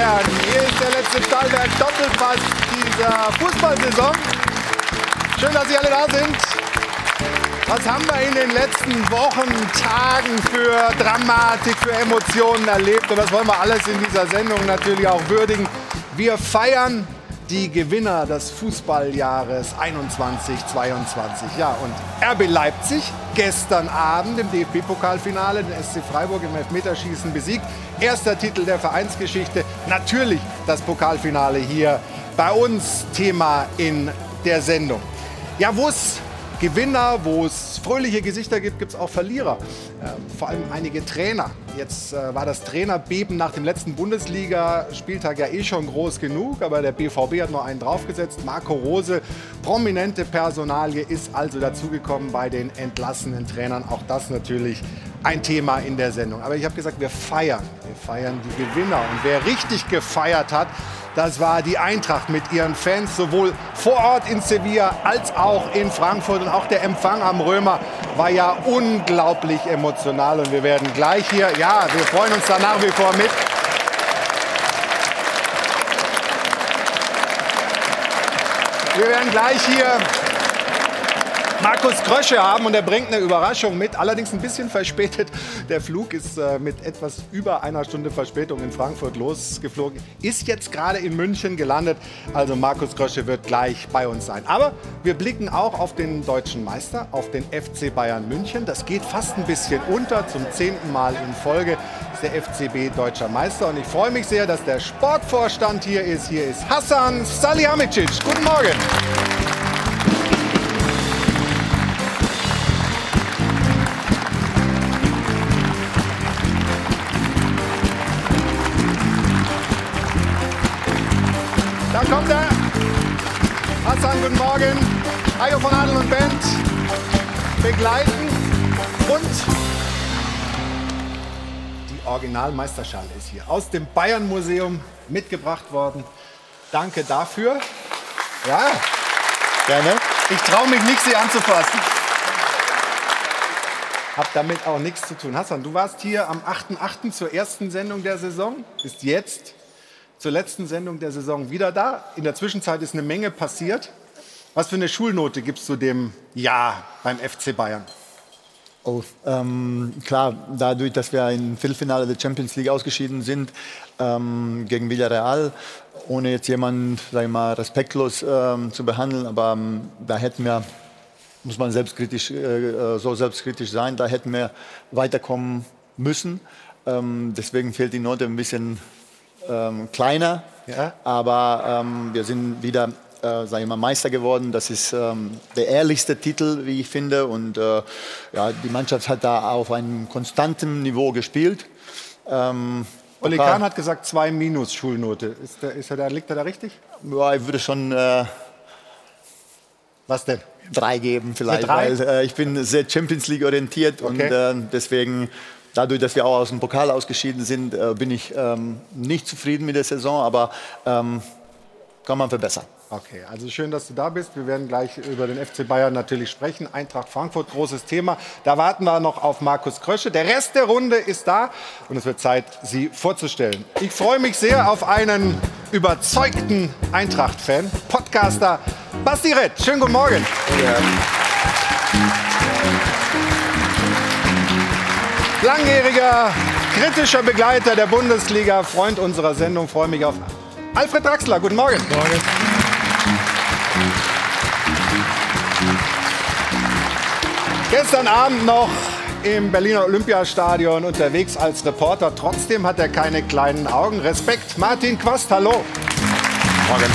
Herren, hier ist der letzte Stahlwerk Doppelpass dieser Fußballsaison. Schön, dass Sie alle da sind. Was haben wir in den letzten Wochen, Tagen für Dramatik, für Emotionen erlebt? Und das wollen wir alles in dieser Sendung natürlich auch würdigen. Wir feiern die Gewinner des Fußballjahres 21-22. Ja, und RB Leipzig gestern Abend im DFB-Pokalfinale den SC Freiburg im Elfmeterschießen besiegt. Erster Titel der Vereinsgeschichte. Natürlich das Pokalfinale hier bei uns Thema in der Sendung. Ja, wo es Gewinner, wo es fröhliche Gesichter gibt, gibt es auch Verlierer. Äh, vor allem einige Trainer. Jetzt äh, war das Trainerbeben nach dem letzten Bundesliga-Spieltag ja eh schon groß genug, aber der BVB hat noch einen draufgesetzt. Marco Rose, prominente Personalie, ist also dazugekommen bei den entlassenen Trainern. Auch das natürlich ein Thema in der Sendung. Aber ich habe gesagt, wir feiern. Wir feiern die Gewinner. Und wer richtig gefeiert hat, das war die Eintracht mit ihren Fans, sowohl vor Ort in Sevilla als auch in Frankfurt. Und auch der Empfang am Römer war ja unglaublich emotional. Und wir werden gleich hier, ja, wir freuen uns da nach wie vor mit. Wir werden gleich hier Markus Krösche haben und er bringt eine Überraschung mit, allerdings ein bisschen verspätet. Der Flug ist äh, mit etwas über einer Stunde Verspätung in Frankfurt losgeflogen, ist jetzt gerade in München gelandet. Also Markus Krösche wird gleich bei uns sein. Aber wir blicken auch auf den deutschen Meister, auf den FC Bayern München. Das geht fast ein bisschen unter. Zum zehnten Mal in Folge ist der FCB deutscher Meister. Und ich freue mich sehr, dass der Sportvorstand hier ist. Hier ist Hassan Salihamidzic. Guten Morgen. Ayo von Adel und Band begleiten. Und die Originalmeisterschale ist hier aus dem Bayern Museum mitgebracht worden. Danke dafür. Ja, gerne. Ich traue mich nicht, sie anzufassen. Hab damit auch nichts zu tun. Hassan, du warst hier am 8.8. zur ersten Sendung der Saison, bist jetzt zur letzten Sendung der Saison wieder da. In der Zwischenzeit ist eine Menge passiert. Was für eine Schulnote gibst du dem Jahr beim FC Bayern? Oh, ähm, klar, dadurch, dass wir im Viertelfinale der Champions League ausgeschieden sind ähm, gegen Villarreal, ohne jetzt jemanden, sag ich mal, respektlos ähm, zu behandeln, aber ähm, da hätten wir, muss man selbstkritisch, äh, so selbstkritisch sein, da hätten wir weiterkommen müssen. Ähm, deswegen fehlt die Note ein bisschen ähm, kleiner, Ja. aber wir sind wieder äh, sag ich mal, Meister geworden. Das ist ähm, der ehrlichste Titel, wie ich finde. Und äh, ja, die Mannschaft hat da auf einem konstanten Niveau gespielt. Ähm, Oli Kahn hat gesagt, zwei minus Schulnote. Ist der, ist er da, liegt er da richtig? ja, ich würde schon äh, Was denn? drei geben vielleicht, drei? weil äh, ich bin sehr Champions League orientiert und Okay. äh, deswegen dadurch, dass wir auch aus dem Pokal ausgeschieden sind, äh, bin ich ähm, nicht zufrieden mit der Saison, aber ähm, kann man verbessern. Okay, also schön, dass du da bist. Wir werden gleich über den FC Bayern natürlich sprechen. Eintracht Frankfurt, großes Thema. Da warten wir noch auf Markus Krösche. Der Rest der Runde ist da und es wird Zeit, sie vorzustellen. Ich freue mich sehr auf einen überzeugten Eintracht-Fan, Podcaster Basti Rett. Schönen guten Morgen. Langjähriger kritischer Begleiter der Bundesliga, Freund unserer Sendung, freue mich auf Alfred Draxler. Guten Morgen. Morgen. Gestern Abend noch im Berliner Olympiastadion unterwegs als Reporter. Trotzdem hat er keine kleinen Augen. Respekt, Martin Quast, hallo. Morgen.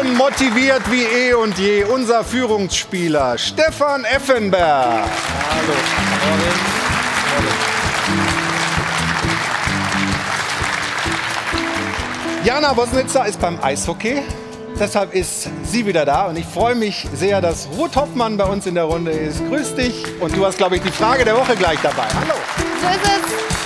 Und motiviert wie eh und je unser Führungsspieler Stefan Effenberg. Hallo. Jana Wosnitzer ist beim Eishockey. Deshalb ist sie wieder da und ich freue mich sehr, dass Ruth Hoffmann bei uns in der Runde ist. Grüß dich und du hast, glaube ich, die Frage der Woche gleich dabei. Hallo. So ist es.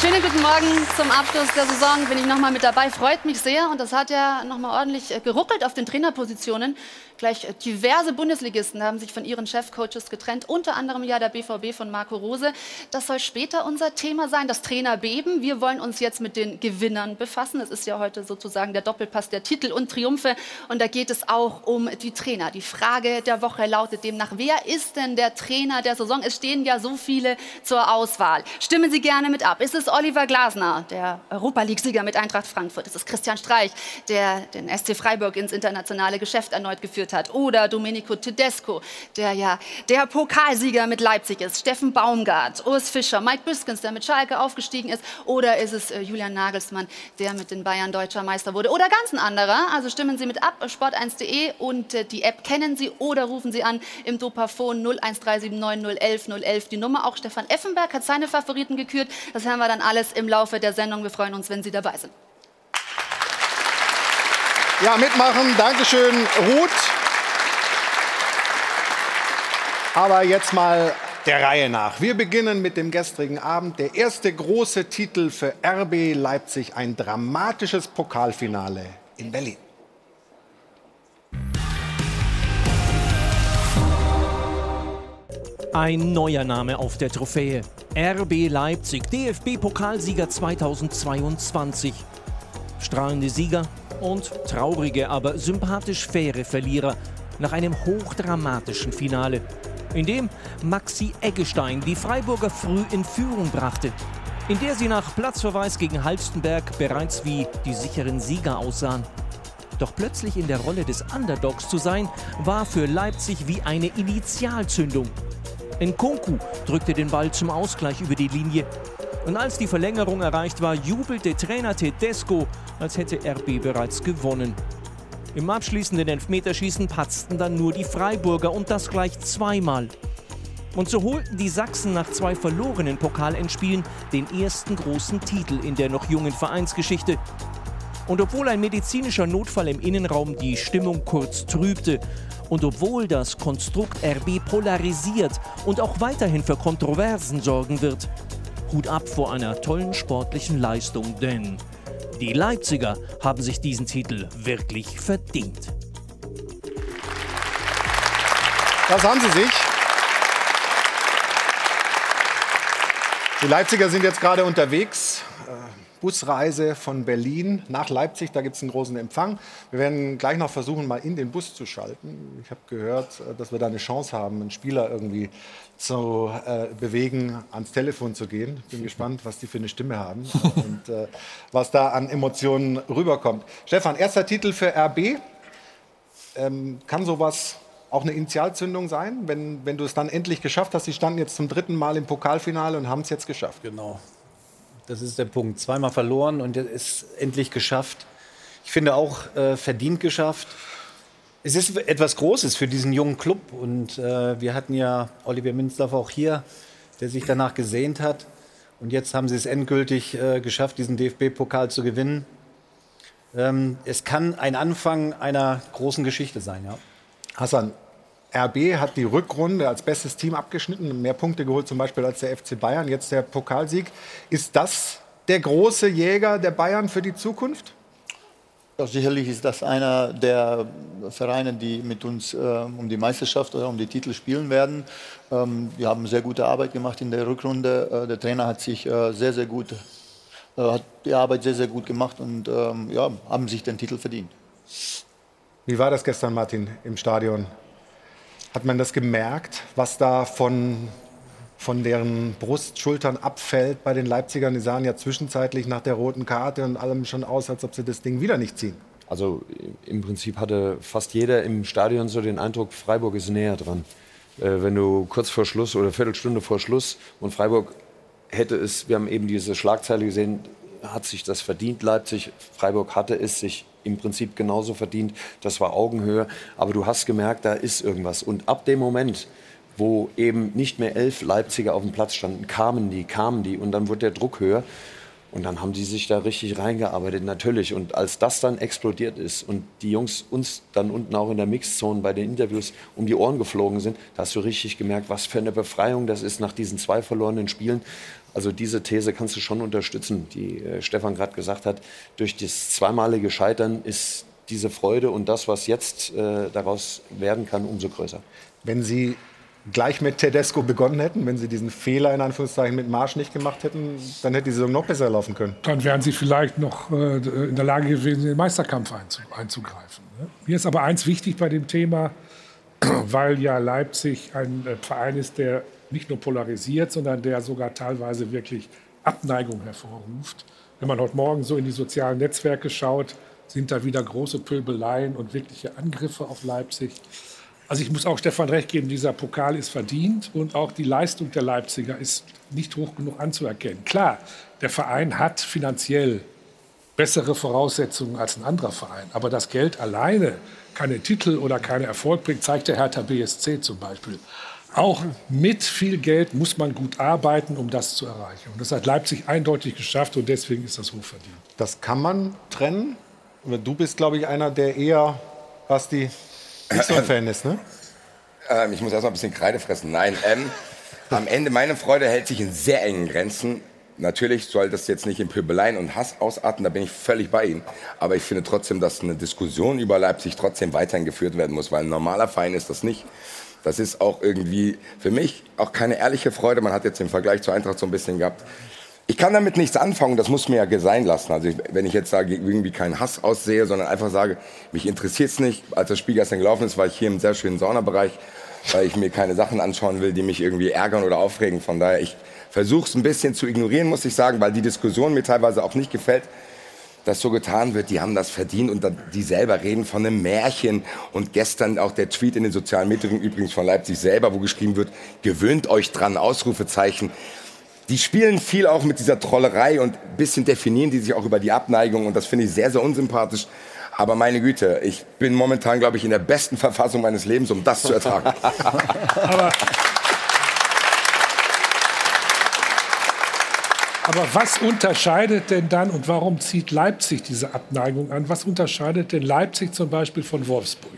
Schönen guten Morgen zum Abschluss der Saison. Bin ich nochmal mit dabei. Freut mich sehr. Und das hat ja nochmal ordentlich äh, geruckelt auf den Trainerpositionen. Gleich äh, diverse Bundesligisten haben sich von ihren Chefcoaches getrennt, unter anderem ja der BVB von Marco Rose. Das soll später unser Thema sein, das Trainerbeben. Wir wollen uns jetzt mit den Gewinnern befassen. Es ist ja heute sozusagen der Doppelpass der Titel und Triumphe. Und da geht es auch um die Trainer. Die Frage der Woche lautet demnach, wer ist denn der Trainer der Saison? Es stehen ja so viele zur Auswahl. Stimmen Sie gerne mit ab. Ist es Oliver Glasner, der Europa League-Sieger mit Eintracht Frankfurt? Ist es Christian Streich, der den SC Freiburg ins internationale Geschäft erneut geführt hat. Oder Domenico Tedesco, der ja der Pokalsieger mit Leipzig ist. Steffen Baumgart, Urs Fischer, Mike Büskens, der mit Schalke aufgestiegen ist. Oder ist es äh, Julian Nagelsmann, der mit den Bayern deutscher Meister wurde. Oder ganz ein anderer. Also stimmen Sie mit ab, sport1.de und äh, die App kennen Sie oder rufen Sie an im Dopafon 01379 011 Die Nummer auch Stefan Effenberg hat seine Favoriten gekürt. Das hören wir dann alles im Laufe der Sendung. Wir freuen uns, wenn Sie dabei sind. Ja, mitmachen. Dankeschön, Ruth. Aber jetzt mal der Reihe nach. Wir beginnen mit dem gestrigen Abend. Der erste große Titel für RB Leipzig, ein dramatisches Pokalfinale in Berlin. Ein neuer Name auf der Trophäe. RB Leipzig, DFB-Pokalsieger 2022. Strahlende Sieger und traurige, aber sympathisch faire Verlierer nach einem hochdramatischen Finale in dem Maxi Eggestein die Freiburger früh in Führung brachte, in der sie nach Platzverweis gegen Halstenberg bereits wie die sicheren Sieger aussahen. Doch plötzlich in der Rolle des Underdogs zu sein, war für Leipzig wie eine Initialzündung. Nkunku drückte den Ball zum Ausgleich über die Linie. Und als die Verlängerung erreicht war, jubelte Trainer Tedesco, als hätte RB bereits gewonnen. Im abschließenden Elfmeterschießen patzten dann nur die Freiburger und das gleich zweimal. Und so holten die Sachsen nach zwei verlorenen Pokalendspielen den ersten großen Titel in der noch jungen Vereinsgeschichte. Und obwohl ein medizinischer Notfall im Innenraum die Stimmung kurz trübte und obwohl das Konstrukt RB polarisiert und auch weiterhin für Kontroversen sorgen wird, Hut ab vor einer tollen sportlichen Leistung, denn die Leipziger haben sich diesen Titel wirklich verdient. Das haben sie sich. Die Leipziger sind jetzt gerade unterwegs. Busreise von Berlin nach Leipzig. Da gibt es einen großen Empfang. Wir werden gleich noch versuchen, mal in den Bus zu schalten. Ich habe gehört, äh, dass wir da eine Chance haben, einen Spieler irgendwie zu äh, bewegen, ans Telefon zu gehen. Bin gespannt, was die für eine Stimme haben und äh, was da an Emotionen rüberkommt. Stefan, erster Titel für RB. Ähm, kann sowas auch eine Initialzündung sein, wenn, wenn du es dann endlich geschafft hast? Sie standen jetzt zum dritten Mal im Pokalfinale und haben es jetzt geschafft. Genau. Das ist der Punkt. Zweimal verloren und es ist endlich geschafft. Ich finde auch äh, verdient geschafft. Es ist etwas Großes für diesen jungen Club und äh, wir hatten ja Oliver Minzdorf auch hier, der sich danach gesehnt hat. Und jetzt haben sie es endgültig äh, geschafft, diesen DFB-Pokal zu gewinnen. Ähm, es kann ein Anfang einer großen Geschichte sein, ja. Hassan, RB hat die Rückrunde als bestes Team abgeschnitten, mehr Punkte geholt zum Beispiel als der FC Bayern, jetzt der Pokalsieg. Ist das der große Jäger der Bayern für die Zukunft? Ja, sicherlich ist das einer der Vereine, die mit uns äh, um die Meisterschaft oder um die Titel spielen werden. Ähm, wir haben sehr gute Arbeit gemacht in der Rückrunde. Äh, der Trainer hat sich äh, sehr, sehr gut, äh, hat die Arbeit sehr, sehr gut gemacht und ähm, ja, haben sich den Titel verdient. Wie war das gestern, Martin, im Stadion? Hat man das gemerkt, was da von, von deren Brust, Schultern abfällt bei den Leipzigern? Die sahen ja zwischenzeitlich nach der roten Karte und allem schon aus, als ob sie das Ding wieder nicht ziehen. Also im Prinzip hatte fast jeder im Stadion so den Eindruck, Freiburg ist näher dran. Äh, wenn du kurz vor Schluss oder Viertelstunde vor Schluss und Freiburg hätte es, wir haben eben diese Schlagzeile gesehen, hat sich das verdient, Leipzig. Freiburg hatte es sich im Prinzip genauso verdient. Das war Augenhöhe. Aber du hast gemerkt, da ist irgendwas. Und ab dem Moment, wo eben nicht mehr elf Leipziger auf dem Platz standen, kamen die, kamen die und dann wurde der Druck höher. Und dann haben die sich da richtig reingearbeitet, natürlich. Und als das dann explodiert ist und die Jungs uns dann unten auch in der Mixzone bei den Interviews um die Ohren geflogen sind, da hast du richtig gemerkt, was für eine Befreiung das ist nach diesen zwei verlorenen Spielen. Also diese These kannst du schon unterstützen, die äh, Stefan gerade gesagt hat. Durch das zweimalige Scheitern ist diese Freude und das, was jetzt äh, daraus werden kann, umso größer. Wenn Sie gleich mit Tedesco begonnen hätten, wenn sie diesen Fehler in Anführungszeichen mit Marsch nicht gemacht hätten, dann hätte die Saison noch besser laufen können. Dann wären sie vielleicht noch äh, in der Lage gewesen, in den Meisterkampf einzugreifen. Ne? Mir ist aber eins wichtig bei dem Thema, weil ja Leipzig ein äh, Verein ist, der nicht nur polarisiert, sondern der sogar teilweise wirklich Abneigung hervorruft. Wenn man heute Morgen so in die sozialen Netzwerke schaut, sind da wieder große Pöbeleien und wirkliche Angriffe auf Leipzig. Also ich muss auch Stefan recht geben, dieser Pokal ist verdient und auch die Leistung der Leipziger ist nicht hoch genug anzuerkennen. Klar, der Verein hat finanziell bessere Voraussetzungen als ein anderer Verein, aber das Geld alleine keine Titel oder keinen Erfolg bringt, zeigt der Hertha BSC zum Beispiel. Auch mit viel Geld muss man gut arbeiten, um das zu erreichen. Und das hat Leipzig eindeutig geschafft und deswegen ist das hochverdient. Das kann man trennen. Du bist, glaube ich, einer, der eher, was die nicht so ein Fan ist, ne? Ähm, ich muss erst mal ein bisschen Kreide fressen. Nein, ähm, am Ende, meine Freude hält sich in sehr engen Grenzen. Natürlich soll das jetzt nicht in Pöbeleien und Hass ausarten, da bin ich völlig bei Ihnen. Aber ich finde trotzdem, dass eine Diskussion über Leipzig trotzdem weiterhin geführt werden muss, weil ein normaler Verein ist das nicht. Das ist auch irgendwie für mich auch keine ehrliche Freude. Man hat jetzt den Vergleich zur Eintracht so ein bisschen gehabt. Ich kann damit nichts anfangen, das muss mir ja sein lassen. Also ich, wenn ich jetzt sage, irgendwie keinen Hass aussehe, sondern einfach sage, mich interessiert es nicht. Als das Spiel gestern gelaufen ist, war ich hier im sehr schönen Saunabereich, weil ich mir keine Sachen anschauen will, die mich irgendwie ärgern oder aufregen. Von daher, ich versuche es ein bisschen zu ignorieren, muss ich sagen, weil die Diskussion mir teilweise auch nicht gefällt dass so getan wird, die haben das verdient und die selber reden von einem Märchen. Und gestern auch der Tweet in den sozialen Medien, übrigens von Leipzig selber, wo geschrieben wird, gewöhnt euch dran, Ausrufezeichen die spielen viel auch mit dieser Trollerei und ein bisschen definieren die sich auch über die Abneigung und das finde ich sehr, sehr unsympathisch. Aber meine Güte, ich bin momentan, glaube ich, in der besten Verfassung meines Lebens, um das zu ertragen. aber, was unterscheidet denn dann und warum zieht Leipzig diese Abneigung an? Was unterscheidet denn Leipzig zum Beispiel von Wolfsburg?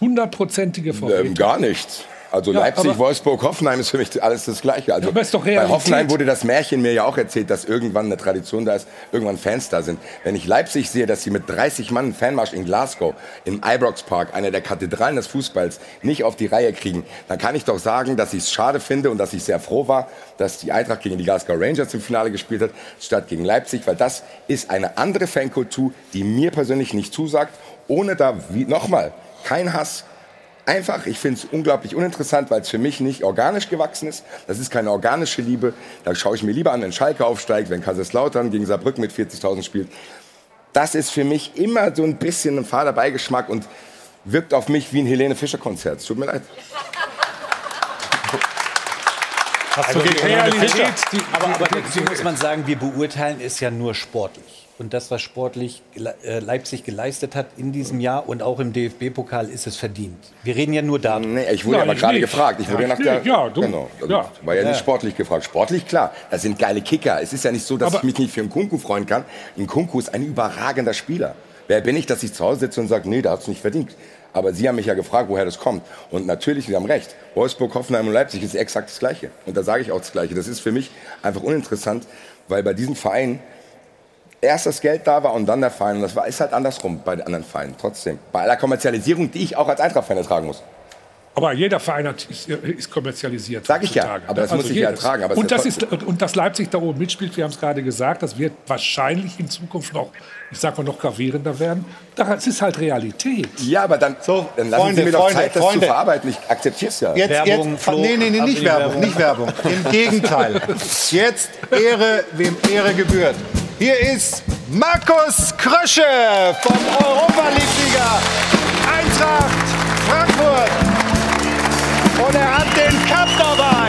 Hundertprozentige Vertretung. Ähm, gar nichts. Also ja, Leipzig, Wolfsburg, Hoffenheim ist für mich alles das Gleiche. Also aber ist doch Bei Hoffenheim wurde das Märchen mir ja auch erzählt, dass irgendwann eine Tradition da ist, irgendwann Fans da sind. Wenn ich Leipzig sehe, dass sie mit 30 Mann einen Fanmarsch in Glasgow, im Ibrox Park, einer der Kathedralen des Fußballs, nicht auf die Reihe kriegen, dann kann ich doch sagen, dass ich es schade finde und dass ich sehr froh war, dass die Eintracht gegen die Glasgow Rangers im Finale gespielt hat, statt gegen Leipzig, weil das ist eine andere Fankultur, die mir persönlich nicht zusagt, ohne da, wie, nochmal, kein Hass, einfach, ich finde es unglaublich uninteressant, weil es für mich nicht organisch gewachsen ist. Das ist keine organische Liebe. Da schaue ich mir lieber an, wenn Schalke aufsteigt, wenn Kaiserslautern gegen Saarbrücken mit 40.000 spielt. Das ist für mich immer so ein bisschen ein fader Beigeschmack und wirkt auf mich wie ein Helene Fischer Konzert. Tut mir leid. Hast also die Realität, die, aber, aber dazu muss man sagen, wir beurteilen es ja nur sportlich und das, was sportlich äh, Leipzig geleistet hat in diesem Jahr und auch im DFB-Pokal, ist es verdient. Wir reden ja nur darüber. Nee, ich wurde ja, aber gerade gefragt. Ich wurde ja, nach der, ja, du, genau, also ja. war ja, nicht sportlich gefragt. Sportlich, klar, das sind geile Kicker. Es ist ja nicht so, dass aber ich mich nicht für einen Kunku freuen kann. Ein Kunku ist ein überragender Spieler. Wer bin ich, dass ich zu Hause sitze und sage, nee, der hat es nicht verdient. Aber Sie haben mich ja gefragt, woher das kommt. Und natürlich, Sie haben recht. Wolfsburg, Hoffenheim und Leipzig ist exakt das Gleiche. Und da sage ich auch das Gleiche. Das ist für mich einfach uninteressant, weil bei diesem Verein erst das Geld da war und dann der Verein. Und das war, ist halt andersrum bei den anderen Vereinen. Trotzdem. Bei aller Kommerzialisierung, die ich auch als Eintracht-Fan ertragen muss. Aber jeder Verein hat, ist, ist, kommerzialisiert. Sag ich ja, aber das also muss ich ja ertragen. und, das ist, und dass Leipzig da oben mitspielt, wir haben es gerade gesagt, das wird wahrscheinlich in Zukunft noch, ich sag mal, noch gravierender werden. Das ist halt Realität. Ja, aber dann, so, dann lassen Freunde, Sie mir doch Freunde, Zeit, das Freunde. zu verarbeiten. Ich akzeptiere es ja. Jetzt, Werbung, jetzt, Flo, nee, nee, nee, nicht Werbung, nicht Werbung. Im Gegenteil. Jetzt Ehre, wem Ehre gebührt. Hier ist Markus Krösche vom Europa League-Sieger Eintracht Frankfurt. Und er hat den Cup dabei.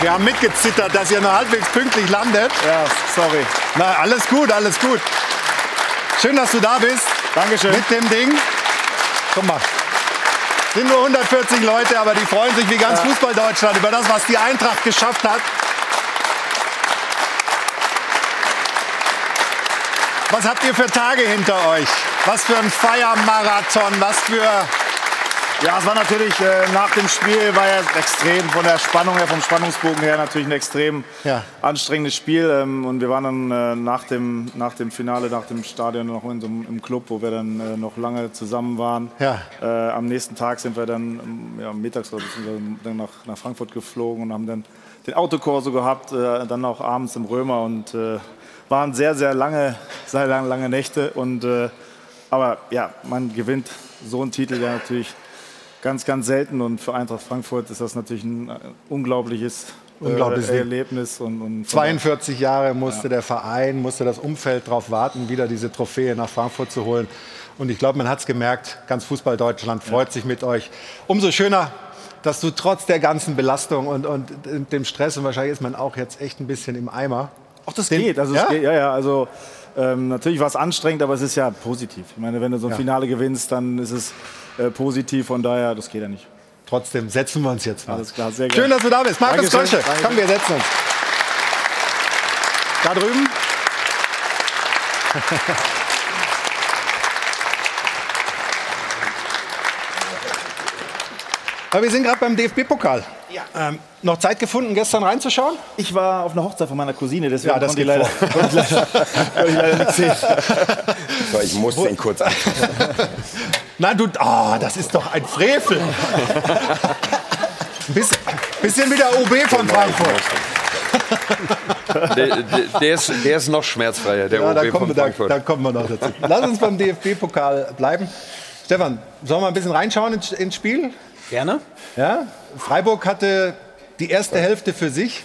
Wir haben mitgezittert, dass ihr noch halbwegs pünktlich landet. Ja, sorry. Na, alles gut, alles gut. Schön, dass du da bist. Dankeschön. Mit dem Ding. Guck mal. Sind nur 140 Leute, aber die freuen sich wie ganz Fußball Deutschland über das, was die Eintracht geschafft hat. Was habt ihr für Tage hinter euch? Was für ein Feiermarathon, was für Ja, es war natürlich äh, nach dem Spiel war ja extrem von der Spannung her, vom Spannungsbogen her natürlich ein extrem Ja. anstrengendes Spiel. Ähm, und wir waren dann äh, nach, dem, nach dem Finale, nach dem Stadion noch in so einem, im Club, wo wir dann äh, noch lange zusammen waren. Ja. Äh, am nächsten Tag sind wir dann ähm, ja, mittags oder dann nach, nach Frankfurt geflogen und haben dann den Autokorso gehabt, äh, dann auch abends im Römer und äh, waren sehr, sehr lange, sehr lange, lange Nächte. Und, äh, aber ja, man gewinnt so einen Titel, der natürlich ganz, ganz selten und für Eintracht Frankfurt ist das natürlich ein äh, unglaubliches, Unglaubliches äh, Erlebnis. Und, und 42 Jahre musste der Verein, musste das Umfeld darauf warten, wieder diese Trophäe nach Frankfurt zu holen. Und ich glaube, man hat es gemerkt, ganz Fußball Deutschland freut sich mit euch. Umso schöner, dass du trotz der ganzen Belastung und, und dem Stress, und wahrscheinlich ist man auch jetzt echt ein bisschen im Eimer. Auch das Den- geht. Also Ja? geht, ja, ja. Also ähm, natürlich war es anstrengend, aber es ist ja positiv. Ich meine, wenn du so ein Ja. Finale gewinnst, dann ist es äh, positiv. Von daher, das geht ja nicht. Trotzdem setzen wir uns jetzt mal. Alles klar, sehr Schön, gerne. dass du da bist. Markus. Danke. Komm, wir setzen uns. Da drüben. Aber wir sind gerade beim DFB-Pokal. Ähm, noch Zeit gefunden, gestern reinzuschauen? Ich war auf einer Hochzeit von meiner Cousine, deswegen Ja, das konnte, ich geht leider, konnte, ich leider, konnte ich leider nichts sehen. So, ich muss den kurz an. Nein, du, oh, das ist doch ein Frevel. Ein bisschen, bisschen wie der OB von Frankfurt. Der, der, der, ist, der ist noch schmerzfreier, der Ja, da OB kommen, von wir, da, Frankfurt. da kommen wir noch dazu. Lass uns beim DFB-Pokal bleiben. Stefan, sollen wir ein bisschen reinschauen ins, ins Spiel? Gerne. Ja? Freiburg hatte die erste Hälfte für sich.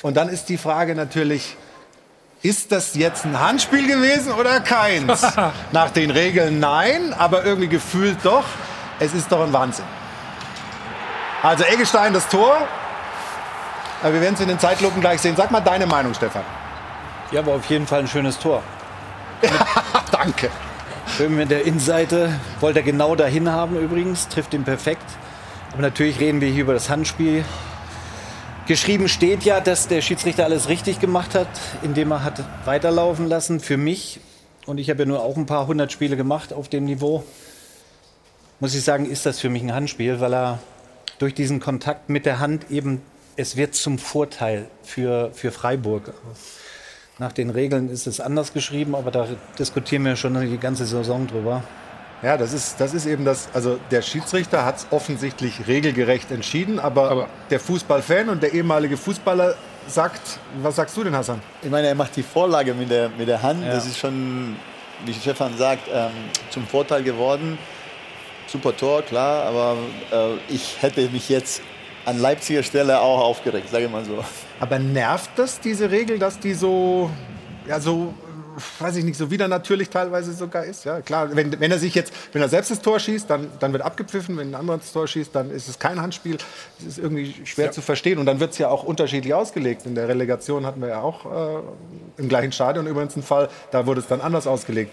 Und dann ist die Frage natürlich, ist das jetzt ein Handspiel gewesen oder keins? Nach den Regeln nein, aber irgendwie gefühlt doch. Es ist doch ein Wahnsinn. Also Eggestein das Tor. Aber wir werden es in den Zeitlupen gleich sehen. Sag mal deine Meinung, Stefan. Ja, war auf jeden Fall ein schönes Tor. Danke. Schön mit der Innenseite. Wollte er genau dahin haben übrigens. Trifft ihn perfekt. Aber natürlich reden wir hier über das Handspiel. Geschrieben steht ja, dass der Schiedsrichter alles richtig gemacht hat, indem er hat weiterlaufen lassen. Für mich, und ich habe ja nur auch ein paar hundert Spiele gemacht auf dem Niveau, muss ich sagen, ist das für mich ein Handspiel, weil er durch diesen Kontakt mit der Hand eben, es wird zum Vorteil für, für Freiburg. Nach den Regeln ist es anders geschrieben, aber da diskutieren wir schon die ganze Saison drüber. Ja, das ist, das ist eben das. Also der Schiedsrichter hat es offensichtlich regelgerecht entschieden, aber, Aber- der Fußballfan und der ehemalige Fußballer sagt, was sagst du denn, Hassan? Ich meine, er macht die Vorlage mit der, mit der Hand. Das ist schon, wie Stefan sagt, ähm, zum Vorteil geworden. Super Tor, klar, aber äh, ich hätte mich jetzt an Leipziger Stelle auch aufgeregt, sage ich mal so. Aber nervt das diese Regel, dass die so, ja so, weiß ich nicht, so wieder natürlich teilweise sogar ist? Ja, klar. Wenn, wenn er sich jetzt, wenn er selbst das Tor schießt, dann, dann wird abgepfiffen. Wenn ein anderer das Tor schießt, dann ist es kein Handspiel. Das ist irgendwie schwer zu verstehen. Und dann wird es ja auch unterschiedlich ausgelegt. In der Relegation hatten wir ja auch äh, im gleichen Stadion übrigens einen Fall. Da wurde es dann anders ausgelegt.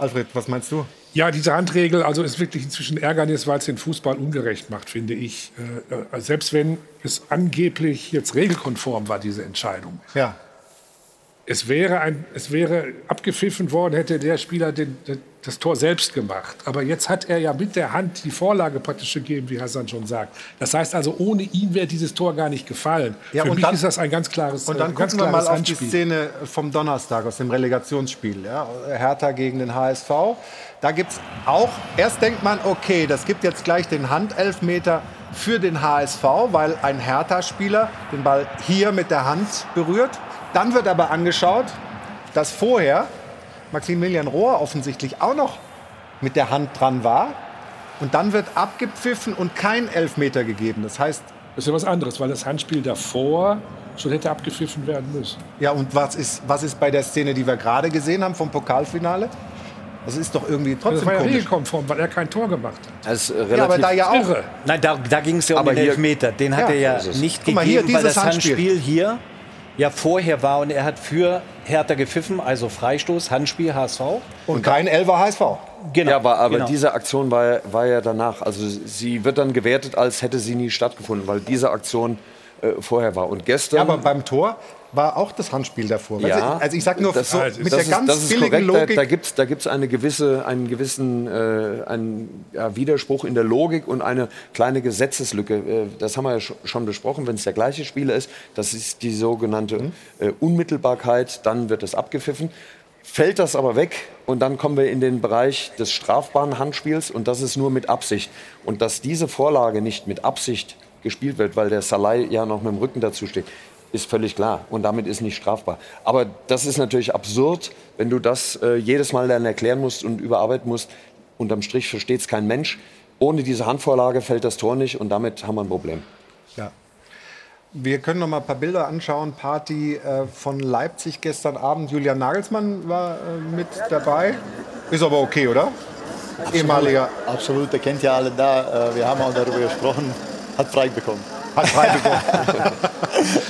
Alfred, was meinst du? Ja, diese Handregel also ist wirklich inzwischen Ärgernis, weil es den Fußball ungerecht macht, finde ich. Äh, äh, selbst wenn es angeblich jetzt regelkonform war, diese Entscheidung. Ja. Es wäre, ein, es wäre abgepfiffen worden, hätte der Spieler den, den, das Tor selbst gemacht. Aber jetzt hat er ja mit der Hand die Vorlage praktisch gegeben, wie Hassan schon sagt. Das heißt also, ohne ihn wäre dieses Tor gar nicht gefallen. Ja, Für und mich dann- ist das ein ganz klares, Und dann äh, ganz gucken wir mal auf die Handspiel. Szene vom Donnerstag aus dem Relegationsspiel. Ja? Hertha gegen den HSV. Da gibt es auch, erst denkt man, okay, das gibt jetzt gleich den Handelfmeter für den HSV, weil ein Hertha-Spieler den Ball hier mit der Hand berührt. Dann wird aber angeschaut, dass vorher Maximilian Rohr offensichtlich auch noch mit der Hand dran war. Und dann wird abgepfiffen und kein Elfmeter gegeben. Das heißt, Das ist ja was anderes, weil das Handspiel davor schon hätte abgepfiffen werden müssen. Ja, und was ist, was ist bei der Szene, die wir gerade gesehen haben vom Pokalfinale? Das ist doch irgendwie Das trotzdem war ja komisch. regelkonform, weil er kein Tor gemacht hat. Das ist äh, Ja, aber relativ da ja auch. Irre. Nein, da, da ging es ja um Aber den Elfmeter. Den hat Ja, er ja so nicht Guck mal, hier, gegeben, weil dieses das Handspiel. Handspiel hier ja vorher war und er hat für Hertha gepfiffen, also Freistoß, Handspiel, HSV. Und kein Elfer HSV. Genau. Ja, aber, aber genau. diese Aktion war, ja- war ja danach. Also sie wird dann gewertet, als hätte sie nie stattgefunden, weil diese Aktion äh, vorher war. Und gestern. Ja, aber beim Tor war auch das Handspiel davor. Ja, also ich sag nur das- so, das mit der ist, ganz das billigen korrekt. Logik. Da, da gibt es da gibt's eine gewisse, einen gewissen äh, einen, ja, Widerspruch in der Logik und eine kleine Gesetzeslücke. Äh, das haben wir ja sch- schon besprochen. Wenn es der gleiche Spieler ist, das ist die sogenannte Mhm. äh, Unmittelbarkeit, dann wird es abgepfiffen. Fällt das aber weg und dann kommen wir in den Bereich des strafbaren Handspiels und das ist nur mit Absicht. Und dass diese Vorlage nicht mit Absicht gespielt wird, weil der Salai ja noch mit dem Rücken dazu steht, ist völlig klar und damit ist nicht strafbar. Aber das ist natürlich absurd, wenn du das äh, jedes Mal dann erklären musst und überarbeiten musst. Unterm Strich versteht es kein Mensch. Ohne diese Handvorlage fällt das Tor nicht und damit haben wir ein Problem. Ja. Wir können noch mal ein paar Bilder anschauen. Party äh, von Leipzig gestern Abend. Julian Nagelsmann war äh, mit dabei. Ist aber okay, oder? Ehemaliger Absolut, der kennt ja alle da. Äh, Wir haben auch darüber gesprochen. Hat frei bekommen. Hat frei bekommen.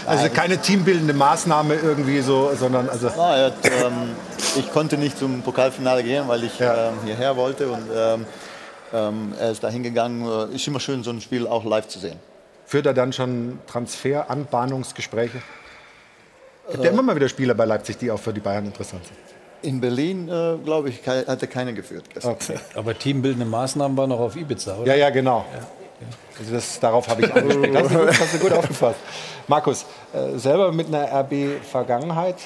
also keine teambildende Maßnahme irgendwie so, sondern also hat, ähm, ich konnte nicht zum Pokalfinale gehen, weil ich Ja. ähm, hierher wollte. Und ähm, ähm, er ist da hingegangen. Äh, Ist immer schön, so ein Spiel auch live zu sehen. führt er dann schon Transfer, Anbahnungsgespräche? Gibt ja immer mal wieder Spieler bei Leipzig, die auch für die Bayern interessant sind. In Berlin, äh, glaube ich, hat er keine geführt. gestern. Okay. Aber teambildende Maßnahmen waren noch auf Ibiza, oder? Ja, ja, genau. Also das, darauf habe ich angespielt. Gut, hast du gut aufgefasst. Markus, äh, selber mit einer RB-Vergangenheit,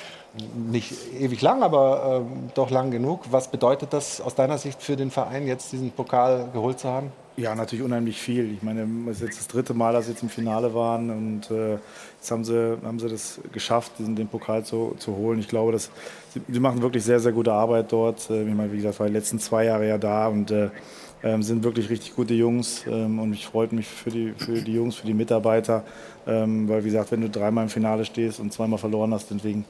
nicht ewig lang, aber ähm, doch lang genug. Was bedeutet das aus deiner Sicht für den Verein, jetzt diesen Pokal geholt zu haben? Ja, natürlich unheimlich viel. Ich meine, es ist jetzt das dritte Mal, dass sie jetzt im Finale waren und äh, jetzt haben sie, haben sie das geschafft, diesen, den Pokal zu, zu holen. Ich glaube, dass sie, sie machen wirklich sehr, sehr gute Arbeit dort. Äh, Ich meine, wie gesagt, war die letzten zwei Jahre ja da und äh, ähm, sind wirklich richtig gute Jungs ähm, und ich freue mich für die, für die Jungs, für die Mitarbeiter, ähm, weil wie gesagt, wenn du dreimal im Finale stehst und zweimal verloren hast, deswegen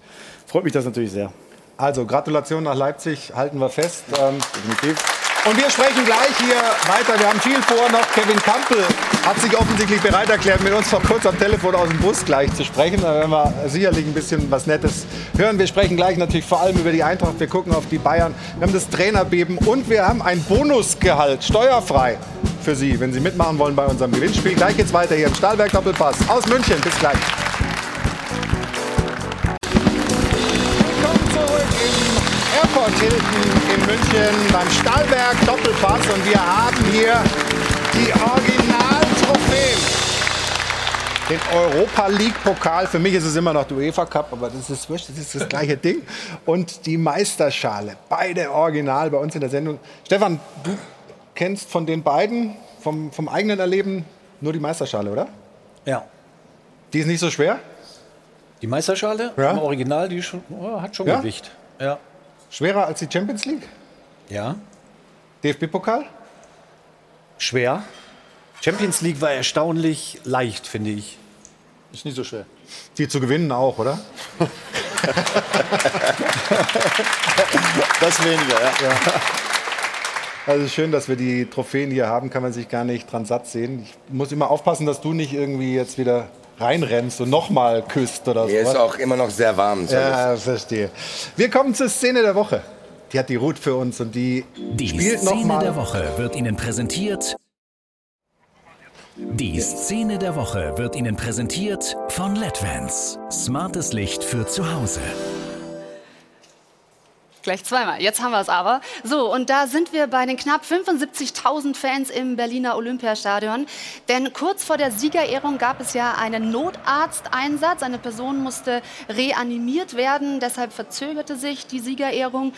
freut mich das natürlich sehr. Also Gratulation nach Leipzig, halten wir fest. Ähm, definitiv. Und wir sprechen gleich hier weiter. Wir haben viel vor noch. Kevin Kampel hat sich offensichtlich bereit erklärt, mit uns noch kurz am Telefon aus dem Bus gleich zu sprechen. Da werden wir sicherlich ein bisschen was Nettes hören. Wir sprechen gleich natürlich vor allem über die Eintracht. Wir gucken auf die Bayern. Wir haben das Trainerbeben und wir haben ein Bonusgehalt, steuerfrei für Sie, wenn Sie mitmachen wollen bei unserem Gewinnspiel. Gleich geht's weiter hier im Stahlberg Doppelpass aus München. Bis gleich. Airport Hilton in München beim Stahlberg Doppelpass und wir haben hier die Originaltrophäen. Den Europa League Pokal, für mich ist es immer noch der UEFA Cup, aber das ist wurscht, das ist das gleiche Ding. Und die Meisterschale, beide original bei uns in der Sendung. Stefan, du kennst von den beiden, vom, vom eigenen Erleben, nur die Meisterschale, oder? Ja. Die ist nicht so schwer? Die Meisterschale Ja. im Original, die schon, oh, hat schon Ja? Gewicht. Ja. Schwerer als die Champions League? Ja. DFB-Pokal? Schwer. Champions League war erstaunlich leicht, finde ich. Ist nicht so schwer. Die zu gewinnen auch, oder? Das weniger, ja. Also schön, dass wir die Trophäen hier haben, kann man sich gar nicht dran satt sehen. Ich muss immer aufpassen, dass du nicht irgendwie jetzt wieder reinrennst und nochmal küsst oder so. Mir ist auch immer noch sehr warm. So Ja, verstehe. Wir kommen zur Szene der Woche. Die hat die Ruth für uns und die, Die spielt Szene nochmal. der Woche wird Ihnen präsentiert. Die Szene der Woche wird Ihnen präsentiert von LEDVANCE. Smartes Licht für zu Hause. Gleich zweimal. Jetzt haben wir es aber. So, und da sind wir bei den knapp 75.000 Fans im Berliner Olympiastadion. Denn kurz vor der Siegerehrung gab es ja einen Notarzteinsatz. Eine Person musste reanimiert werden. Deshalb verzögerte sich die Siegerehrung.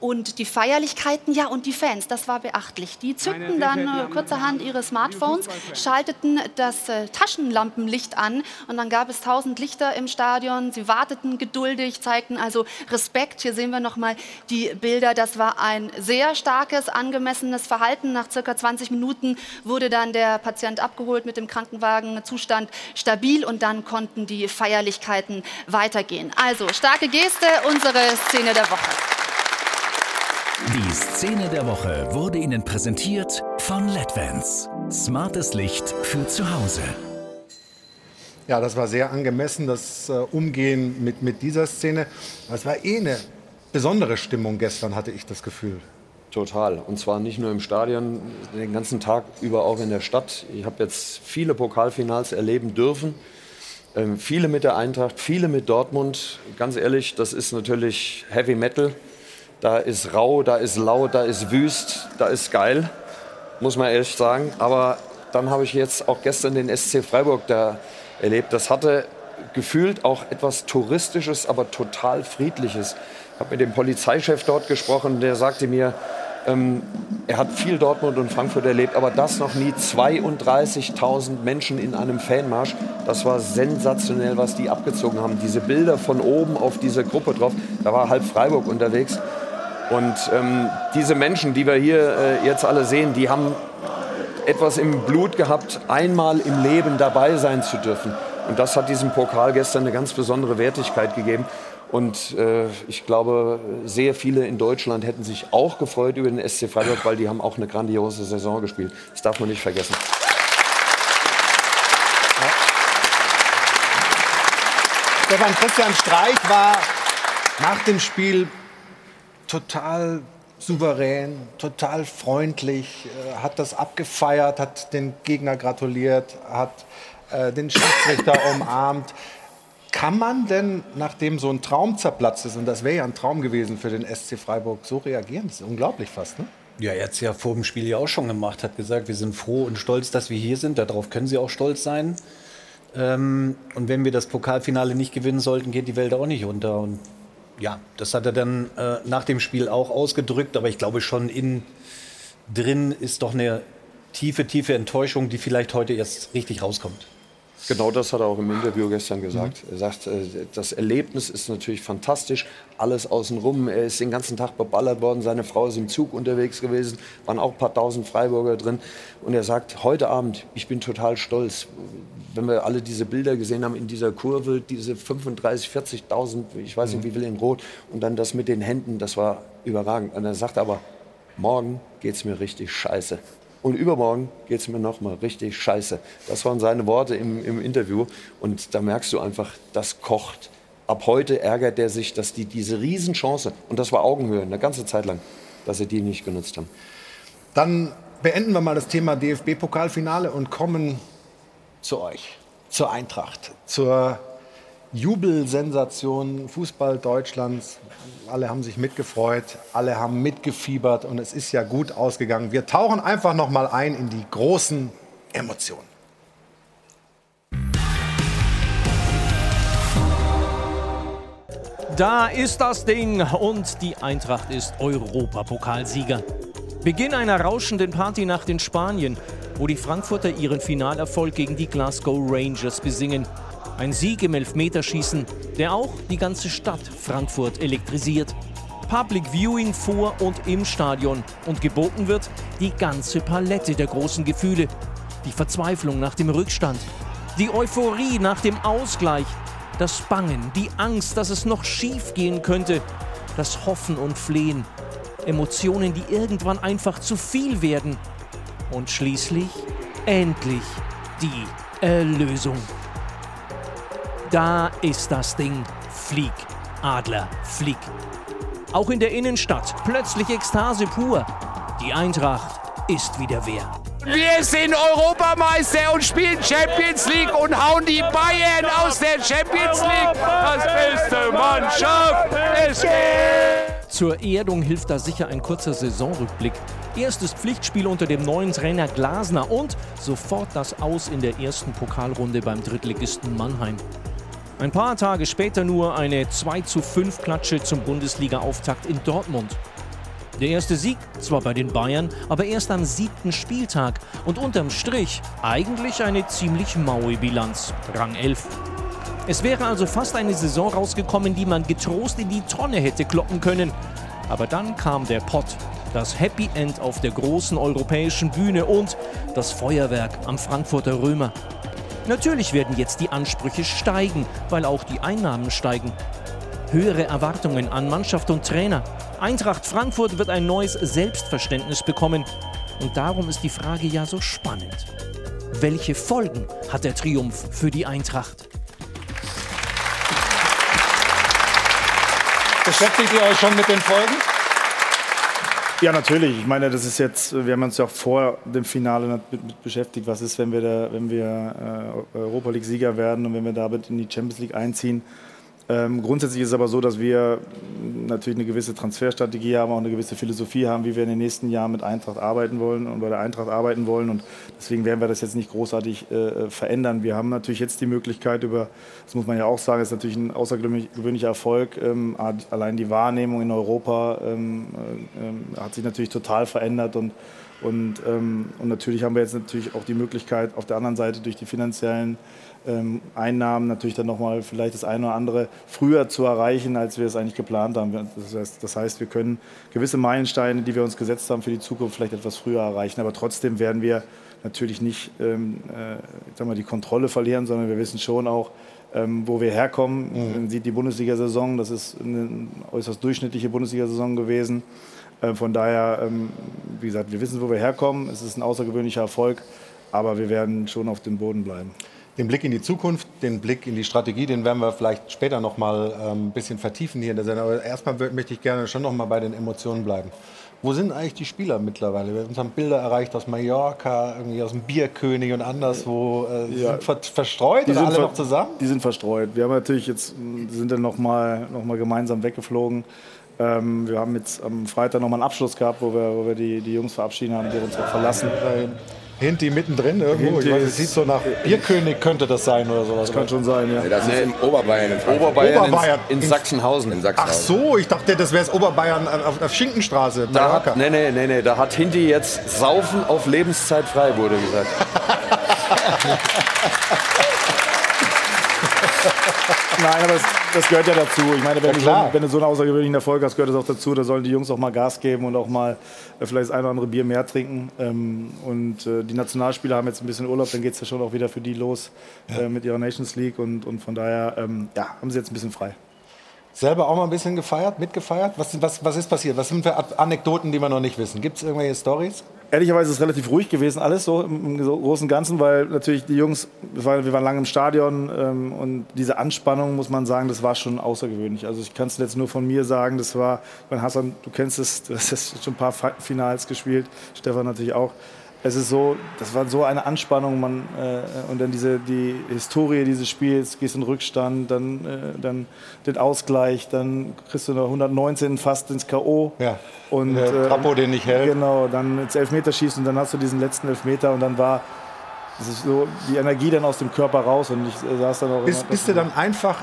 Und die Feierlichkeiten, ja, und die Fans, das war beachtlich. Die zückten dann äh, kurzerhand ihre Smartphones, schalteten das äh, Taschenlampenlicht an und dann gab es tausend Lichter im Stadion. Sie warteten geduldig, zeigten also Respekt. Hier sehen wir nochmal die Bilder. Das war ein sehr starkes, angemessenes Verhalten. Nach circa 20 Minuten wurde dann der Patient abgeholt mit dem Krankenwagen, Zustand stabil und dann konnten die Feierlichkeiten weitergehen. Also starke Geste, unsere Szene der Woche. Die Szene der Woche wurde Ihnen präsentiert von LEDVANCE. Smartes Licht für zu Hause. Ja, das war sehr angemessen, das äh, Umgehen mit, mit dieser Szene. Es war eh eine besondere Stimmung gestern, hatte ich das Gefühl. Total. Und zwar nicht nur im Stadion, den ganzen Tag über auch in der Stadt. Ich habe jetzt viele Pokalfinals erleben dürfen. Ähm, viele mit der Eintracht, viele mit Dortmund. Ganz ehrlich, das ist natürlich Heavy Metal. Da ist rau, da ist laut, da ist wüst, da ist geil, muss man ehrlich sagen. Aber dann habe ich jetzt auch gestern den SC Freiburg da erlebt. Das hatte gefühlt auch etwas Touristisches, aber total Friedliches. Ich habe mit dem Polizeichef dort gesprochen, der sagte mir, ähm, er hat viel Dortmund und Frankfurt erlebt, aber das noch nie. 32.000 Menschen in einem Fanmarsch. Das war sensationell, was die abgezogen haben. Diese Bilder von oben auf diese Gruppe drauf. Da war halb Freiburg unterwegs. Und ähm, diese Menschen, die wir hier äh, jetzt alle sehen, die haben etwas im Blut gehabt, einmal im Leben dabei sein zu dürfen. Und das hat diesem Pokal gestern eine ganz besondere Wertigkeit gegeben. Und äh, ich glaube, sehr viele in Deutschland hätten sich auch gefreut über den SC Freiburg, weil die haben auch eine grandiose Saison gespielt. Das darf man nicht vergessen. Stefan Christian Streich war nach dem Spiel total souverän, total freundlich, äh, hat das abgefeiert, hat den Gegner gratuliert, hat äh, den Schiedsrichter umarmt. Kann man denn, nachdem so ein Traum zerplatzt ist, und das wäre ja ein Traum gewesen für den SC Freiburg, so reagieren? Das ist unglaublich fast, ne? Ja, er hat es ja vor dem Spiel ja auch schon gemacht, hat gesagt, wir sind froh und stolz, dass wir hier sind. Darauf können sie auch stolz sein. Ähm, und wenn wir das Pokalfinale nicht gewinnen sollten, geht die Welt auch nicht unter. Und ja, das hat er dann äh, nach dem Spiel auch ausgedrückt. Aber ich glaube schon in drin ist doch eine tiefe, tiefe Enttäuschung, die vielleicht heute erst richtig rauskommt. Genau das hat er auch im Interview gestern gesagt. Mhm. Er sagt, äh, das Erlebnis ist natürlich fantastisch, alles außenrum. Er ist den ganzen Tag beballert worden, seine Frau ist im Zug unterwegs gewesen, waren auch ein paar tausend Freiburger drin. Und er sagt, heute Abend, ich bin total stolz. Wenn wir alle diese Bilder gesehen haben in dieser Kurve, diese 35, 40.000, ich weiß nicht mhm. wie viel in Rot, und dann das mit den Händen, das war überragend. Und er sagt aber, morgen geht es mir richtig scheiße und übermorgen geht es mir noch mal richtig scheiße. Das waren seine Worte im, im Interview. Und da merkst du einfach, das kocht. Ab heute ärgert er sich, dass die diese Riesenchance, und das war Augenhöhe eine ganze Zeit lang, dass sie die nicht genutzt haben. Dann beenden wir mal das Thema DFB-Pokalfinale und kommen zu euch, zur Eintracht, zur Jubelsensation Fußball Deutschlands. Alle haben sich mitgefreut, alle haben mitgefiebert und es ist ja gut ausgegangen. Wir tauchen einfach noch mal ein in die großen Emotionen. Da ist das Ding und die Eintracht ist Europapokalsieger. Beginn einer rauschenden Partynacht in Spanien, wo die Frankfurter ihren Finalerfolg gegen die Glasgow Rangers besingen. Ein Sieg im Elfmeterschießen, der auch die ganze Stadt Frankfurt elektrisiert. Public Viewing vor und im Stadion und geboten wird die ganze Palette der großen Gefühle. Die Verzweiflung nach dem Rückstand, die Euphorie nach dem Ausgleich, das Bangen, die Angst, dass es noch schief gehen könnte, das Hoffen und Flehen, Emotionen, die irgendwann einfach zu viel werden und schließlich endlich die Erlösung. Da ist das Ding. Flieg, Adler, flieg. Auch in der Innenstadt plötzlich Ekstase pur. Die Eintracht ist wieder wer. Wir sind Europameister und spielen Champions League und hauen die Bayern aus der Champions League. Das beste Mannschaft. Es geht. Zur Erdung hilft da sicher ein kurzer Saisonrückblick. Erstes Pflichtspiel unter dem neuen Trainer Glasner und sofort das Aus in der ersten Pokalrunde beim Drittligisten Mannheim. Ein paar Tage später nur eine 2 zu 5 Klatsche zum Bundesliga-Auftakt in Dortmund. Der erste Sieg zwar bei den Bayern, aber erst am siebten Spieltag und unterm Strich eigentlich eine ziemlich maue Bilanz, Rang 11. Es wäre also fast eine Saison rausgekommen, die man getrost in die Tonne hätte kloppen können. Aber dann kam der Pott, das Happy End auf der großen europäischen Bühne und das Feuerwerk am Frankfurter Römer. Natürlich werden jetzt die Ansprüche steigen, weil auch die Einnahmen steigen. höhere Erwartungen an Mannschaft und Trainer. Eintracht Frankfurt wird ein neues Selbstverständnis bekommen. Und darum ist die Frage ja so spannend. Welche Folgen hat der Triumph für die Eintracht? Beschäftigt ihr euch schon mit den Folgen? Ja, natürlich. Ich meine, das ist jetzt, wir haben uns ja auch vor dem Finale mit, beschäftigt. Was ist, wenn wir, da, wenn wir äh, Europa League-Sieger werden und wenn wir damit in die Champions League einziehen? Ähm, grundsätzlich ist es aber so, dass wir natürlich eine gewisse Transferstrategie haben, auch eine gewisse Philosophie haben, wie wir in den nächsten Jahren mit Eintracht arbeiten wollen und bei der Eintracht arbeiten wollen. Und deswegen werden wir das jetzt nicht großartig äh, verändern. Wir haben natürlich jetzt die Möglichkeit über, das muss man ja auch sagen, ist natürlich ein außergewöhnlicher Erfolg. Ähm, allein die Wahrnehmung in Europa ähm, äh, hat sich natürlich total verändert und und, ähm, und natürlich haben wir jetzt natürlich auch die Möglichkeit, auf der anderen Seite durch die finanziellen ähm, Einnahmen natürlich dann nochmal vielleicht das eine oder andere früher zu erreichen, als wir es eigentlich geplant haben. Das heißt, das heißt, wir können gewisse Meilensteine, die wir uns gesetzt haben für die Zukunft, vielleicht etwas früher erreichen. Aber trotzdem werden wir natürlich nicht ähm, äh, mal, die Kontrolle verlieren, sondern wir wissen schon auch, ähm, wo wir herkommen. Mhm. Man sieht die Bundesliga-Saison, das ist eine äußerst durchschnittliche Bundesliga-Saison gewesen. Äh, von daher, ähm, wie gesagt, wir wissen, wo wir herkommen. Es ist ein außergewöhnlicher Erfolg, aber wir werden schon auf dem Boden bleiben den Blick in die Zukunft, den Blick in die Strategie, den werden wir vielleicht später noch mal ähm, ein bisschen vertiefen hier in der Sendung. Aber erstmal möchte ich gerne schon noch mal bei den Emotionen bleiben. Wo sind eigentlich die Spieler mittlerweile? Wir haben Bilder erreicht aus Mallorca, irgendwie aus dem Bierkönig und anderswo. Äh, ja. Sind ver verstreut die sind alle ver noch zusammen? Die sind verstreut. Wir haben natürlich jetzt, sind dann noch mal, noch mal gemeinsam weggeflogen. Ähm, wir haben jetzt am Freitag noch mal einen Abschluss gehabt, wo wir, wo wir die, die Jungs verabschieden haben, die uns auch verlassen. Hinti mittendrin irgendwo. Hinti ich weiß, es sieht so nach Bierkönig könnte das sein oder sowas. Das kann schon sein, ja. Nee, das ist in Oberbayern in Frankfurt. Oberbayern, Oberbayern. In, in, Sachsenhausen. In Ach Sachsenhausen. so, ich dachte, das wäre Oberbayern auf, auf Schinkenstraße. Da hat, nee, nee, nee, nee, da hat Hinti jetzt Saufen auf Lebenszeit frei, wurde gesagt. Nein, aber das, das, gehört ja dazu. Ich meine, wenn, Ja, du so, wenn du so einen außergewöhnlichen Erfolg hast, gehört es auch dazu. Da sollen die Jungs auch mal Gas geben und auch mal äh, vielleicht das eine oder andere Bier mehr trinken. Ähm, und äh, die Nationalspieler haben jetzt ein bisschen Urlaub, dann geht es ja schon auch wieder für die los äh, mit ihrer Nations League. Und, und von daher ähm, ja, haben sie jetzt ein bisschen frei. Selber auch mal ein bisschen gefeiert, mitgefeiert? Was, was, was ist passiert? Was sind für Anekdoten, die wir noch nicht wissen? Gibt es irgendwelche Stories? Ehrlicherweise ist es relativ ruhig gewesen, alles so im, im Großen und Ganzen, weil natürlich die Jungs, wir waren, wir waren lange im Stadion ähm, und diese Anspannung, muss man sagen, das war schon außergewöhnlich. Also ich kann es jetzt nur von mir sagen, das war, mein Hassan, du kennst es, du hast schon ein paar Finals gespielt, Stefan natürlich auch es ist so, das war so eine Anspannung, man, äh, und dann diese, die Historie dieses Spiels, gehst in Rückstand, dann, äh, dann den Ausgleich, dann kriegst du noch 119 fast ins K.O. Ja. Und, Der äh, Trappo, den nicht hält. Genau, dann ins Elfmeterschießen und dann hast du diesen letzten Elfmeter und dann war das ist so die Energie dann aus dem Körper raus und ich äh, saß dann auch Bist, immer, bist du dann einfach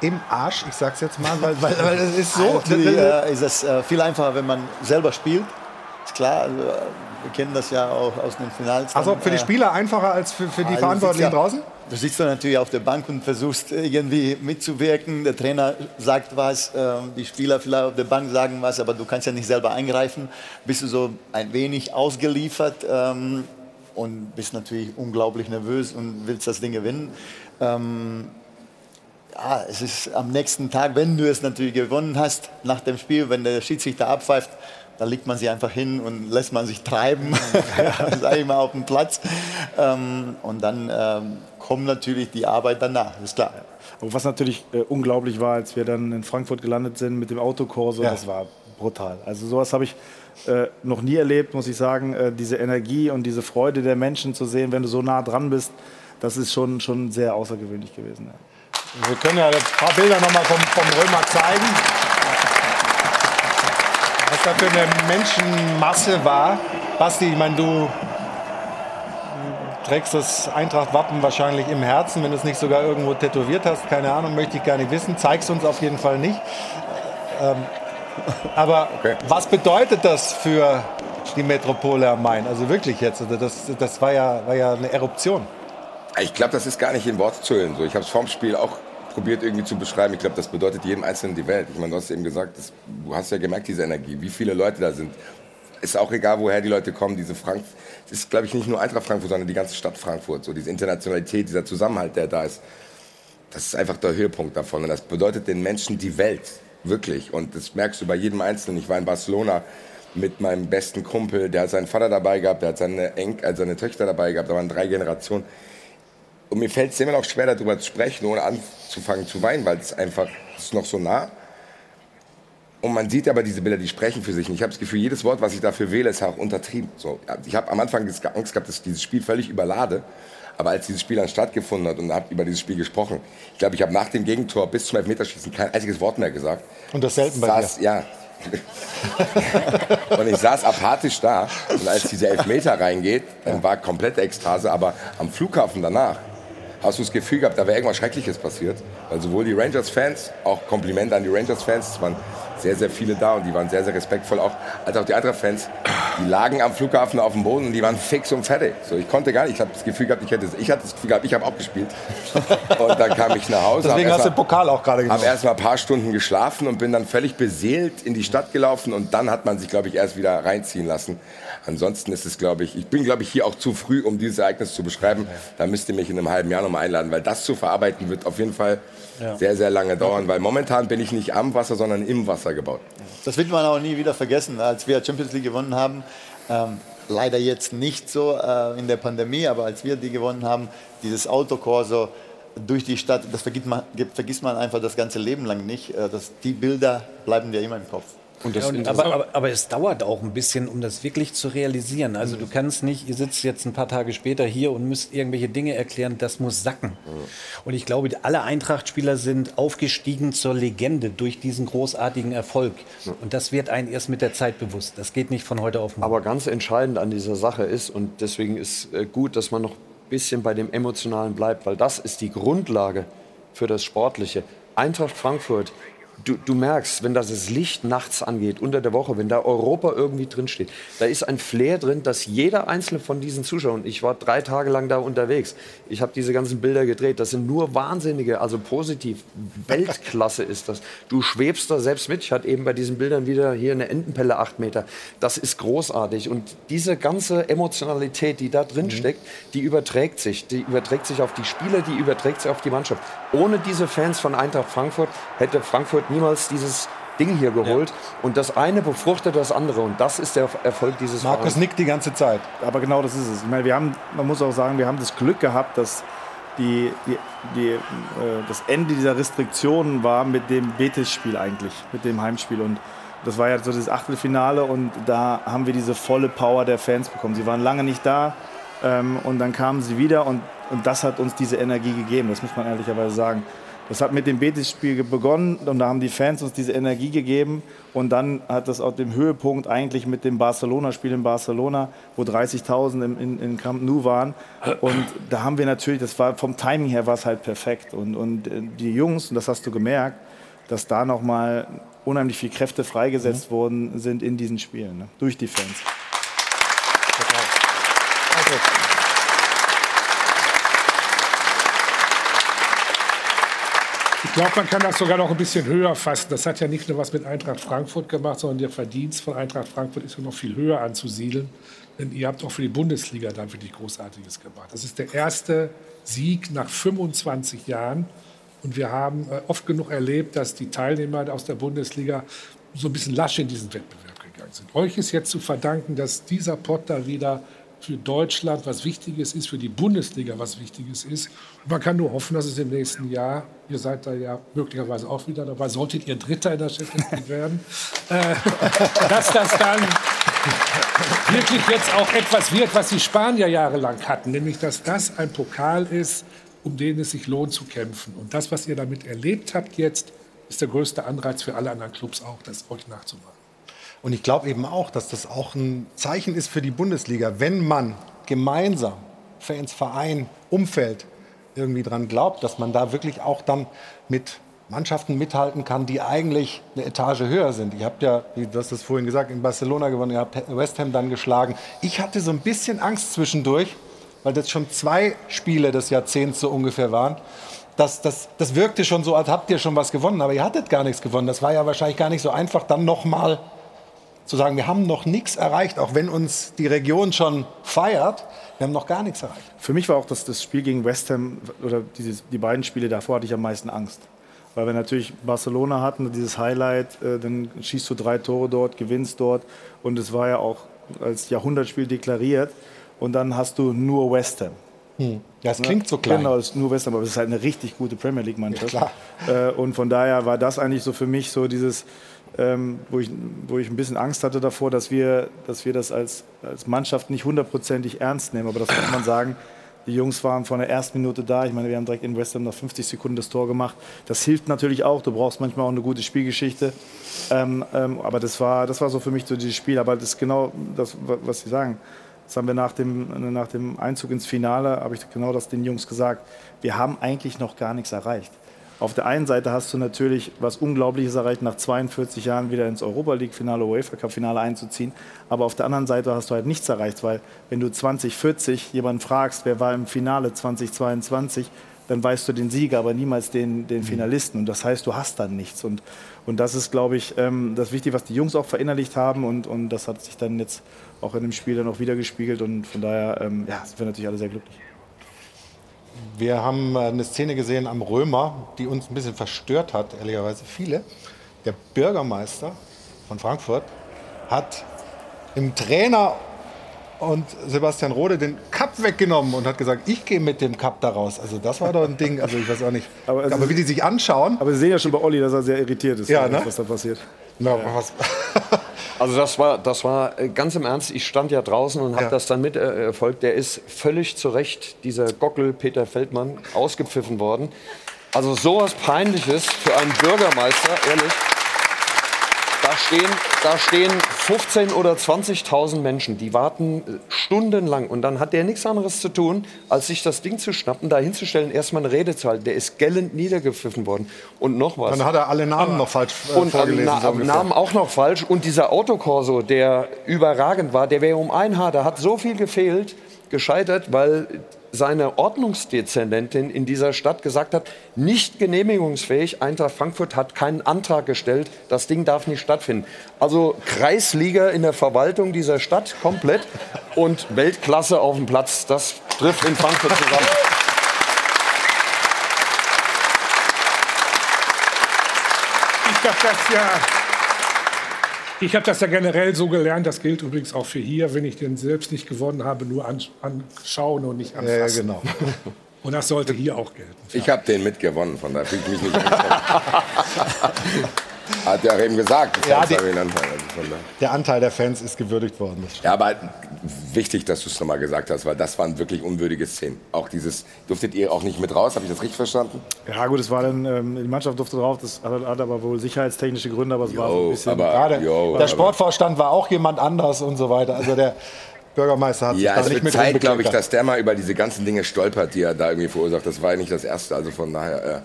im Arsch, ich sag's jetzt mal, weil, weil, weil es ist so. Natürlich äh, ist es äh, viel einfacher, wenn man selber spielt. Ist klar, also, äh, wir kennen das ja auch aus den Finals. Also für die äh, Spieler einfacher als für, für die Also Verantwortlichen ja- draußen? Du sitzt dann natürlich auf der Bank und versuchst irgendwie mitzuwirken. Der Trainer sagt was, ähm, die Spieler vielleicht auf der Bank sagen was, aber du kannst ja nicht selber eingreifen. Bist du so ein wenig ausgeliefert ähm, und bist natürlich unglaublich nervös und willst das Ding gewinnen. Ähm, ja, es ist am nächsten Tag, wenn du es natürlich gewonnen hast, nach dem Spiel, wenn der Schiedsrichter abpfeift, da legt man sich einfach hin und lässt man sich treiben, sag ich mal, auf dem Platz. Ähm, und dann ähm, kommt natürlich die Arbeit danach, ist klar. Und was natürlich äh, unglaublich war, als wir dann in Frankfurt gelandet sind mit dem Autokorso, Ja. das war brutal. Also sowas habe ich äh, noch nie erlebt, muss ich sagen. Äh, diese Energie und diese Freude der Menschen zu sehen, wenn du so nah dran bist, das ist schon, schon sehr außergewöhnlich gewesen. Ja. Wir können ja ein paar Bilder noch mal vom, vom Römer zeigen. Was da für eine Menschenmasse war. Basti, ich meine, du trägst das Eintracht-Wappen wahrscheinlich im Herzen, wenn du es nicht sogar irgendwo tätowiert hast. Keine Ahnung, möchte ich gar nicht wissen. Zeig's uns auf jeden Fall nicht. Ähm, aber Okay. was bedeutet das für die Metropole am Main? Also wirklich jetzt, also das, das war, ja, war ja eine Eruption. Ich glaube, das ist gar nicht in Worte zu hüllen. So, ich habe es vorm Spiel auch probiert irgendwie zu beschreiben. Ich glaube, das bedeutet jedem Einzelnen die Welt. Ich meine, du hast eben gesagt, das, du hast ja gemerkt, diese Energie, wie viele Leute da sind. Ist auch egal, woher die Leute kommen. Diese Frank es ist, glaube ich, nicht nur Eintracht Frankfurt, sondern die ganze Stadt Frankfurt. So diese Internationalität, dieser Zusammenhalt, der da ist. das ist einfach der Höhepunkt davon. Und das bedeutet den Menschen die Welt, wirklich. Und das merkst du bei jedem Einzelnen. Ich war in Barcelona mit meinem besten Kumpel, der hat seinen Vater dabei gehabt, der hat seine, Enk also seine Töchter dabei gehabt, da waren drei Generationen. Und mir fällt es immer noch schwer, darüber zu sprechen, ohne anzufangen zu weinen, weil es einfach es ist noch so nah. Und man sieht aber diese Bilder, die sprechen für sich. Und ich habe das Gefühl, jedes Wort, was ich dafür wähle, ist auch untertrieben. So, ich habe am Anfang Angst gehabt, dass ich dieses Spiel völlig überlade. Aber als dieses Spiel dann stattgefunden hat und habe über dieses Spiel gesprochen, ich glaube, ich habe nach dem Gegentor bis zum Elfmeterschießen kein einziges Wort mehr gesagt. Und das selten bei saß, dir. Ja. und ich saß apathisch da. Und als dieser Elfmeter reingeht, dann war komplette Ekstase. Aber am Flughafen danach hast du das Gefühl gehabt, da wäre irgendwas Schreckliches passiert. Weil sowohl die Rangers-Fans, auch Kompliment an die Rangers-Fans, es waren sehr, sehr viele da und die waren sehr, sehr respektvoll auch, als auch die anderen Fans, die lagen am Flughafen auf dem Boden und die waren fix und fertig. So, ich konnte gar nicht, ich habe das Gefühl gehabt, ich hätte, ich hatte das Gefühl gehabt, ich habe auch gespielt. Und dann kam ich nach Hause. Deswegen hast du den Pokal auch gerade genommen. erst mal ein paar Stunden geschlafen und bin dann völlig beseelt in die Stadt gelaufen und dann hat man sich, glaube ich, erst wieder reinziehen lassen. Ansonsten ist es, glaube ich, ich bin, glaube ich, hier auch zu früh, um dieses Ereignis zu beschreiben. Da müsst ihr mich in einem halben Jahr nochmal einladen, weil das zu verarbeiten wird auf jeden Fall Ja. sehr, sehr lange dauern, weil momentan bin ich nicht am Wasser, sondern im Wasser gebaut. Das wird man auch nie wieder vergessen, als wir Champions League gewonnen haben. Ähm, leider jetzt nicht so äh, in der Pandemie, aber als wir die gewonnen haben, dieses Autokorso durch die Stadt, das vergisst man, vergisst man einfach das ganze Leben lang nicht. Äh, das, die Bilder bleiben dir immer im Kopf. Ja, und aber, aber, aber es dauert auch ein bisschen, um das wirklich zu realisieren. Also du kannst nicht, ihr sitzt jetzt ein paar Tage später hier und müsst irgendwelche Dinge erklären, das muss sacken. Und ich glaube, alle Eintracht-Spieler sind aufgestiegen zur Legende durch diesen großartigen Erfolg. Und das wird einem erst mit der Zeit bewusst. Das geht nicht von heute auf morgen. Aber ganz entscheidend an dieser Sache ist, und deswegen ist äh, gut, dass man noch ein bisschen bei dem Emotionalen bleibt, weil das ist die Grundlage für das Sportliche. Eintracht Frankfurt, du, du merkst, wenn das das Licht nachts angeht, unter der Woche, wenn da Europa irgendwie drinsteht, da ist ein Flair drin, dass jeder einzelne von diesen Zuschauern, ich war drei Tage lang da unterwegs, ich habe diese ganzen Bilder gedreht, das sind nur Wahnsinnige, also positiv, Weltklasse ist das. Du schwebst da selbst mit, ich hatte eben bei diesen Bildern wieder hier eine Entenpelle, acht Meter, das ist großartig und diese ganze Emotionalität, die da drin steckt, die überträgt sich, die überträgt sich auf die Spieler, die überträgt sich auf die Mannschaft. Ohne diese Fans von Eintracht Frankfurt hätte Frankfurt niemals dieses Ding hier geholt. Und das eine befruchtet das andere. Und das ist der Erfolg dieses Markus Vereins. nickt die ganze Zeit. Aber genau das ist es. Ich meine, wir haben, man muss auch sagen, wir haben das Glück gehabt, dass die, die, die, äh, das Ende dieser Restriktionen war mit dem Betis-Spiel eigentlich, mit dem Heimspiel. Und das war ja so das Achtelfinale und da haben wir diese volle Power der Fans bekommen. Sie waren lange nicht da ähm, und dann kamen sie wieder und, und das hat uns diese Energie gegeben, das muss man ehrlicherweise sagen. Das hat mit dem Betis-Spiel begonnen und da haben die Fans uns diese Energie gegeben. Und dann hat das auf dem Höhepunkt eigentlich mit dem Barcelona-Spiel in Barcelona, wo 30.000 im, in, in Camp Nou waren. Und da haben wir natürlich, das war vom Timing her war es halt perfekt. Und, und äh, die Jungs, und das hast du gemerkt, dass da nochmal unheimlich viel Kräfte freigesetzt worden sind in diesen Spielen, ne? durch die Fans. Ich glaube, man kann das sogar noch ein bisschen höher fassen. Das hat ja nicht nur was mit Eintracht Frankfurt gemacht, sondern der Verdienst von Eintracht Frankfurt ist ja noch viel höher anzusiedeln. Denn ihr habt auch für die Bundesliga dann wirklich Großartiges gemacht. Das ist der erste Sieg nach 25 Jahren. Und wir haben äh, oft genug erlebt, dass die Teilnehmer aus der Bundesliga so ein bisschen lasch in diesen Wettbewerb gegangen sind. Euch ist jetzt zu verdanken, dass dieser Pott da wieder für Deutschland was Wichtiges ist, für die Bundesliga was Wichtiges ist. Man kann nur hoffen, dass es im nächsten Jahr, ihr seid da ja möglicherweise auch wieder dabei, solltet ihr Dritter in der Champions League werden, äh, dass das dann wirklich jetzt auch etwas wird, was die Spanier jahrelang hatten, nämlich dass das ein Pokal ist, um den es sich lohnt zu kämpfen. Und das, was ihr damit erlebt habt jetzt, ist der größte Anreiz für alle anderen Clubs auch, das euch nachzumachen. Und ich glaube eben auch, dass das auch ein Zeichen ist für die Bundesliga, wenn man gemeinsam, Fans, Verein, Umfeld, irgendwie dran glaubt, dass man da wirklich auch dann mit Mannschaften mithalten kann, die eigentlich eine Etage höher sind. Ihr habt ja, wie hast es vorhin gesagt, in Barcelona gewonnen, ihr habt West Ham dann geschlagen. Ich hatte so ein bisschen Angst zwischendurch, weil das schon zwei Spiele des Jahrzehnts so ungefähr waren. Das, das, das wirkte schon so, als habt ihr schon was gewonnen, aber ihr hattet gar nichts gewonnen. Das war ja wahrscheinlich gar nicht so einfach, dann nochmal zu sagen, wir haben noch nichts erreicht, auch wenn uns die Region schon feiert, wir haben noch gar nichts erreicht. Für mich war auch das, das Spiel gegen West Ham oder dieses, die beiden Spiele davor hatte ich am meisten Angst. Weil wir natürlich Barcelona hatten, dieses Highlight, äh, dann schießt du drei Tore dort, gewinnst dort und es war ja auch als Jahrhundertspiel deklariert und dann hast du nur West Ham. Hm. Ja, es klingt so klein. Genau, es ist nur West Ham, aber es ist halt eine richtig gute Premier League Mannschaft. Ja, äh, und von daher war das eigentlich so für mich so dieses, ähm, wo, ich, wo ich ein bisschen Angst hatte davor, dass wir, dass wir das als, als Mannschaft nicht hundertprozentig ernst nehmen. Aber das muss man sagen, die Jungs waren von der ersten Minute da. Ich meine, wir haben direkt in West Ham nach 50 Sekunden das Tor gemacht. Das hilft natürlich auch. Du brauchst manchmal auch eine gute Spielgeschichte. Ähm, ähm, aber das war, das war so für mich so dieses Spiel. Aber das ist genau das, was Sie sagen. Das haben wir nach dem, nach dem Einzug ins Finale, habe ich genau das den Jungs gesagt. Wir haben eigentlich noch gar nichts erreicht. Auf der einen Seite hast du natürlich was Unglaubliches erreicht, nach 42 Jahren wieder ins Europa League-Finale, UEFA Cup-Finale einzuziehen. Aber auf der anderen Seite hast du halt nichts erreicht, weil wenn du 2040 jemanden fragst, wer war im Finale 2022, dann weißt du den Sieger, aber niemals den, den Finalisten. Und das heißt, du hast dann nichts. Und, und das ist, glaube ich, ähm, das Wichtige, was die Jungs auch verinnerlicht haben. Und, und das hat sich dann jetzt auch in dem Spiel dann auch wieder gespiegelt. Und von daher ähm, ja, sind wir natürlich alle sehr glücklich. Wir haben äh, eine Szene gesehen am Römer, die uns ein bisschen verstört hat, ehrlicherweise viele. Der Bürgermeister von Frankfurt hat im Trainer und Sebastian Rode den Cup weggenommen und hat gesagt, ich gehe mit dem Cup da raus. Also das war doch ein Ding, also ich weiß auch nicht. Aber, also aber wie die sich anschauen. Aber Sie sehen ja schon bei Olli, dass er sehr irritiert ist, Ja, ne? was da passiert. Na, Ja. was, Also das war, das war äh, ganz im Ernst, ich stand ja draußen und habe Ja. das dann mitverfolgt. Der ist völlig zu Recht, dieser Gockel Peter Feldmann, ausgepfiffen worden. Also sowas Peinliches für einen Bürgermeister, ehrlich. Da stehen, da stehen 15.000 oder 20.000 Menschen, die warten äh, stundenlang. Und dann hat der nichts anderes zu tun, als sich das Ding zu schnappen, da hinzustellen, erstmal eine Rede zu halten. Der ist gellend niedergepfiffen worden. Und noch was. dann hat er alle Namen noch falsch äh, Und vorgelesen. Na, so. Namen auch noch falsch. Und dieser Autokorso, der überragend war, der wäre um ein Haar, da hat so viel gefehlt, gescheitert, weil seine Ordnungsdezernentin in dieser Stadt gesagt hat, nicht genehmigungsfähig, Eintracht Frankfurt hat keinen Antrag gestellt, das Ding darf nicht stattfinden. Also Kreisliga in der Verwaltung dieser Stadt komplett und Weltklasse auf dem Platz, das trifft in Frankfurt zusammen. Ich habe das ja. Ich habe das ja generell so gelernt, das gilt übrigens auch für hier, wenn ich den selbst nicht gewonnen habe, nur ans- anschauen und nicht anfassen. Ja, genau. Und das sollte hier auch gelten. Ich habe den mitgewonnen, von daher fühle ich mich nicht. Hat ja auch eben gesagt, Ja, die- Anteil, also. Der Anteil der Fans ist gewürdigt worden. Ja, aber wichtig, dass du es nochmal gesagt hast, weil das waren wirklich unwürdige Szenen. Auch dieses, durftet ihr auch nicht mit raus, habe ich das richtig verstanden? Ja gut, es war dann, ähm, die Mannschaft durfte drauf, das hat, hat aber wohl sicherheitstechnische Gründe, aber es war so ein bisschen... aber- Gerade Jo, der Sportvorstand war auch jemand anders und so weiter. Also der Bürgermeister hat Ja, sich es da nicht wird mit Zeit, glaube ich, dass der mal über diese ganzen Dinge stolpert, die er da irgendwie verursacht. Das war ja nicht das Erste. Also von daher äh,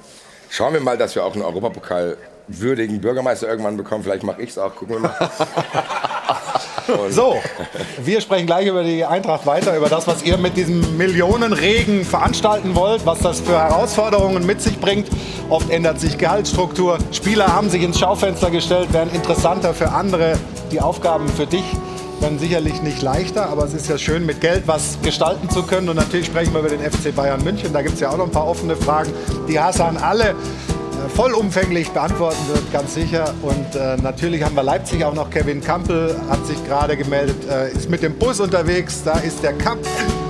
schauen wir mal, dass wir auch einen Europapokal würdigen Bürgermeister irgendwann bekommen. Vielleicht mache ich es auch. Gucken wir mal. Und So, wir sprechen gleich über die Eintracht weiter, über das, was ihr mit diesem Millionenregen veranstalten wollt, was das für Herausforderungen mit sich bringt. Oft ändert sich Gehaltsstruktur. Spieler haben sich ins Schaufenster gestellt, werden interessanter für andere. Die Aufgaben für dich werden sicherlich nicht leichter, aber es ist ja schön, mit Geld was gestalten zu können. Und natürlich sprechen wir über den FC Bayern München. Da gibt es ja auch noch ein paar offene Fragen, die Hassan alle vollumfänglich beantworten wird, ganz sicher. Und äh, natürlich haben wir Leipzig auch noch. Kevin Kampel hat sich gerade gemeldet, äh, ist mit dem Bus unterwegs. Da ist der Cup.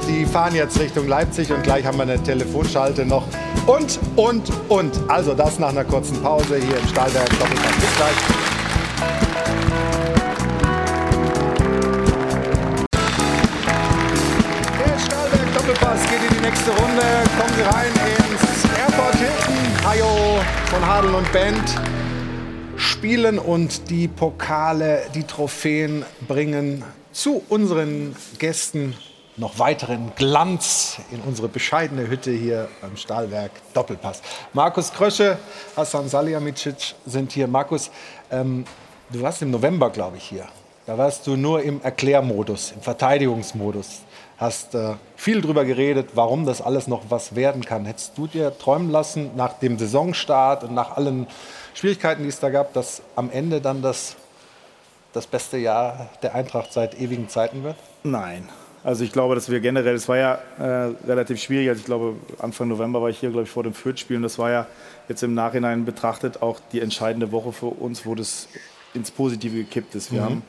Die fahren jetzt Richtung Leipzig und gleich haben wir eine Telefonschalte noch. Und, und, und. Also das nach einer kurzen Pause hier im Stahlwerk Doppelpass. Bis gleich. Stahlberg Runde. Kommen Sie rein von Hadel und Band spielen und die Pokale, die Trophäen bringen zu unseren Gästen noch weiteren Glanz in unsere bescheidene Hütte hier beim Stahlwerk Doppelpass. Markus Krösche, Hassan Salihamidzic sind hier. Markus, ähm, du warst im November, glaube ich, hier. Da warst du nur im Erklärmodus, im Verteidigungsmodus. Hast äh, viel drüber geredet, warum das alles noch was werden kann. Hättest du dir träumen lassen, nach dem Saisonstart und nach allen Schwierigkeiten, die es da gab, dass am Ende dann das das beste Jahr der Eintracht seit ewigen Zeiten wird? Nein. Also ich glaube, dass wir generell, es war ja äh, relativ schwierig. Also ich glaube, Anfang November war ich hier, glaube ich, vor dem Fürth-Spiel. Und das war ja jetzt im Nachhinein betrachtet auch die entscheidende Woche für uns, wo das ins Positive gekippt ist. Wir Mhm. haben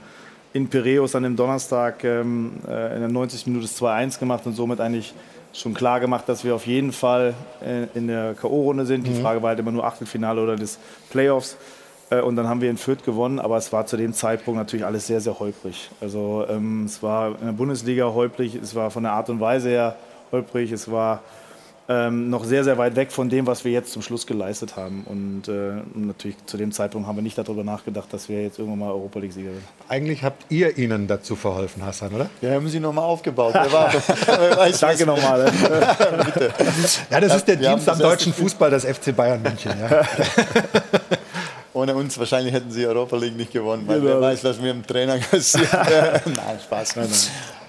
in Piräus an dem Donnerstag ähm, äh, in der 90. Minute das 2-1 gemacht und somit eigentlich schon klar gemacht, dass wir auf jeden Fall äh, in der K.O.-Runde sind. Die Mhm. Frage war halt immer nur Achtelfinale oder des Playoffs. Äh, Und dann haben wir in Fürth gewonnen, aber es war zu dem Zeitpunkt natürlich alles sehr, sehr holprig. Also ähm, es war in der Bundesliga holprig, es war von der Art und Weise her holprig, es war ähm, noch sehr, sehr weit weg von dem, was wir jetzt zum Schluss geleistet haben. Und äh, natürlich zu dem Zeitpunkt haben wir nicht darüber nachgedacht, dass wir jetzt irgendwann mal Europa League-Sieger werden. Eigentlich habt ihr ihnen dazu verholfen, Hassan, oder? Wir haben sie nochmal aufgebaut. Wer war, wer weiß, Danke nochmal. Bitte. Ja, das ist der Wir Dienst am das deutschen Fußball des FC Bayern München. Ja. Ohne uns wahrscheinlich hätten sie Europa League nicht gewonnen, weil Genau. wer weiß, was mir im Trainer passiert. nein, Spaß.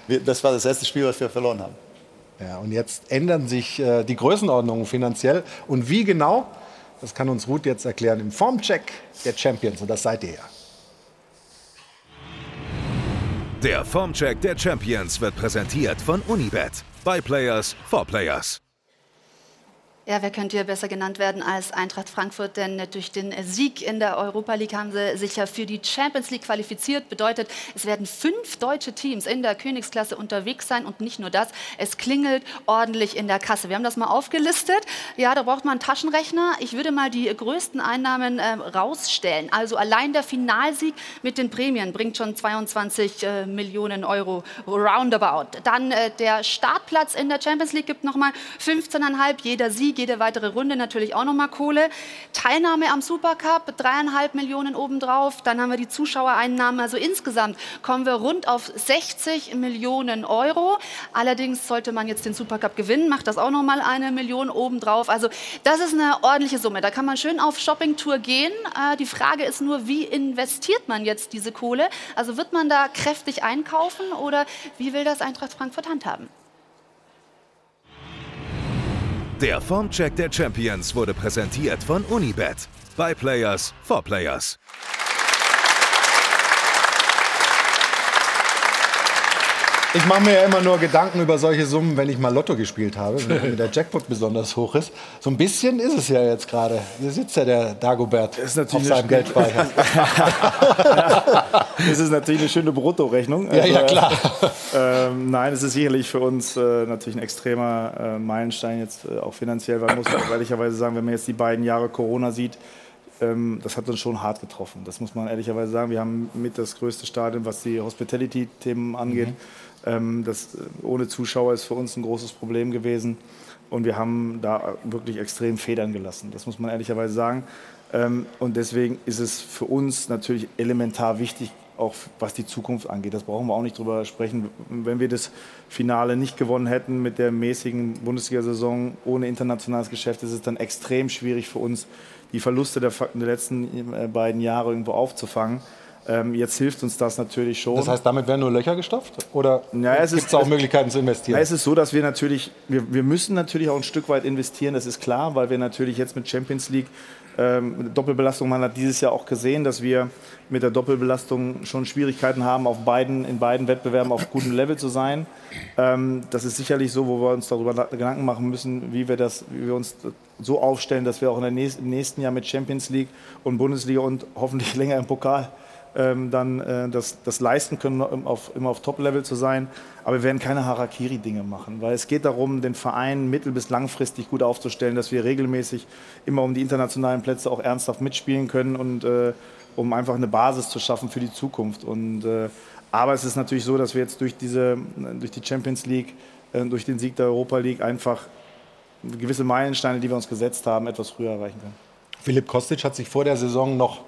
Wir, das war das erste Spiel, was wir verloren haben. Ja, und jetzt ändern sich äh, die Größenordnungen finanziell. Und wie genau, das kann uns Ruth jetzt erklären im Formcheck der Champions. Und das seid ihr ja. Der Formcheck der Champions wird präsentiert von Unibet. By Players for Players. Ja, wer könnte hier besser genannt werden als Eintracht Frankfurt? Denn durch den Sieg in der Europa League haben sie sich ja für die Champions League qualifiziert. Bedeutet, es werden fünf deutsche Teams in der Königsklasse unterwegs sein. Und nicht nur das, es klingelt ordentlich in der Kasse. Wir haben das mal aufgelistet. Ja, da braucht man einen Taschenrechner. Ich würde mal die größten Einnahmen äh, rausstellen. Also allein der Finalsieg mit den Prämien bringt schon 22 äh, Millionen Euro roundabout. Dann äh, der Startplatz in der Champions League gibt nochmal 15,5. Jeder Sieg, jede weitere Runde natürlich auch nochmal Kohle. Teilnahme am Supercup, dreieinhalb Millionen obendrauf. Dann haben wir die Zuschauereinnahmen. Also insgesamt kommen wir rund auf 60 Millionen Euro. Allerdings sollte man jetzt den Supercup gewinnen, macht das auch nochmal eine Million obendrauf. Also das ist eine ordentliche Summe. Da kann man schön auf Shoppingtour gehen. Äh, die Frage ist nur, wie investiert man jetzt diese Kohle? Also wird man da kräftig einkaufen oder wie will das Eintracht Frankfurt handhaben? Der Formcheck der Champions wurde präsentiert von Unibet. By Players for Players. Ich mache mir ja immer nur Gedanken über solche Summen, wenn ich mal Lotto gespielt habe, wenn der Jackpot besonders hoch ist. So ein bisschen ist es ja jetzt gerade. Hier sitzt ja der Dagobert auf natürlich seinem eine- Geldspeicher. Das ist natürlich eine schöne Bruttorechnung. Ja, ja, klar. Ähm, nein, es ist sicherlich für uns äh, natürlich ein extremer äh, Meilenstein jetzt äh, auch finanziell, weil man muss ehrlicherweise sagen, wenn man jetzt die beiden Jahre Corona sieht, ähm, das hat uns schon hart getroffen. Das muss man ehrlicherweise sagen. Wir haben mit das größte Stadion, was die Hospitality-Themen angeht. Ähm, das äh, ohne Zuschauer ist für uns ein großes Problem gewesen. Und wir haben da wirklich extrem federn gelassen. Das muss man ehrlicherweise sagen. Ähm, und deswegen ist es für uns natürlich elementar wichtig, auch was die Zukunft angeht. Das brauchen wir auch nicht drüber sprechen. Wenn wir das Finale nicht gewonnen hätten mit der mäßigen Bundesliga-Saison ohne internationales Geschäft, ist es dann extrem schwierig für uns, die Verluste der letzten äh, beiden Jahre irgendwo aufzufangen. Ähm, jetzt hilft uns das natürlich schon. Das heißt, damit werden nur Löcher gestopft? Oder Ja, es gibt es auch Möglichkeiten zu investieren? Ja, es ist so, dass wir natürlich, wir, wir müssen natürlich auch ein Stück weit investieren, das ist klar, weil wir natürlich jetzt mit Champions League ähm, Doppelbelastung, man hat dieses Jahr auch gesehen, dass wir mit der Doppelbelastung schon Schwierigkeiten haben, auf beiden, in beiden Wettbewerben auf gutem Level zu sein. Ähm, das ist sicherlich so, wo wir uns darüber na- Gedanken machen müssen, wie wir, das, wie wir uns so aufstellen, dass wir auch in der nächsten, im nächsten Jahr mit Champions League und Bundesliga und hoffentlich länger im Pokal ähm, dann äh, das, das leisten können, um auf, immer auf Top-Level zu sein. Aber wir werden keine Harakiri-Dinge machen, weil es geht darum, den Verein mittel- bis langfristig gut aufzustellen, dass wir regelmäßig immer um die internationalen Plätze auch ernsthaft mitspielen können und äh, um einfach eine Basis zu schaffen für die Zukunft. Und, äh, aber es ist natürlich so, dass wir jetzt durch, diese, durch die Champions League, äh, durch den Sieg der Europa League einfach gewisse Meilensteine, die wir uns gesetzt haben, etwas früher erreichen können. Philipp Kostic hat sich vor der Saison noch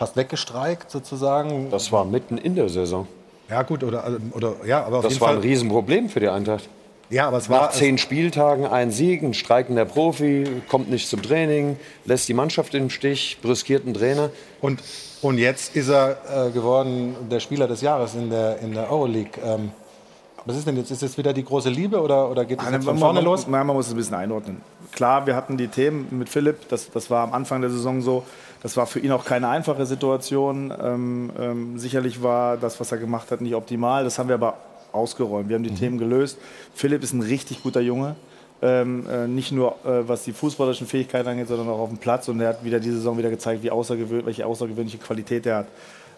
fast weggestreikt, sozusagen. Das war mitten in der Saison. Ja, gut, oder, oder ja, aber auf Das jeden war Fall. ein Riesenproblem für die Eintracht. Ja, aber es war. Nach zehn Spieltagen ein Sieg, ein streikender Profi, kommt nicht zum Training, lässt die Mannschaft im Stich, brüskiert einen Trainer. Und, und jetzt ist er äh, geworden der Spieler des Jahres in der, in der Euroleague. Ähm, was ist denn jetzt? Ist jetzt wieder die große Liebe oder, oder geht es jetzt von man, vorne los? Nein, man muss es ein bisschen einordnen. klar, wir hatten die Themen mit Philipp, das, das war am Anfang der Saison so. Das war für ihn auch keine einfache Situation. Ähm, ähm, sicherlich war das, was er gemacht hat, nicht optimal. Das haben wir aber ausgeräumt. Wir haben die Themen gelöst. Philipp ist ein richtig guter Junge. Ähm, äh, nicht nur äh, was die fußballerischen Fähigkeiten angeht, sondern auch auf dem Platz. Und er hat wieder diese Saison wieder gezeigt, wie außergewöhnlich, welche außergewöhnliche Qualität er hat.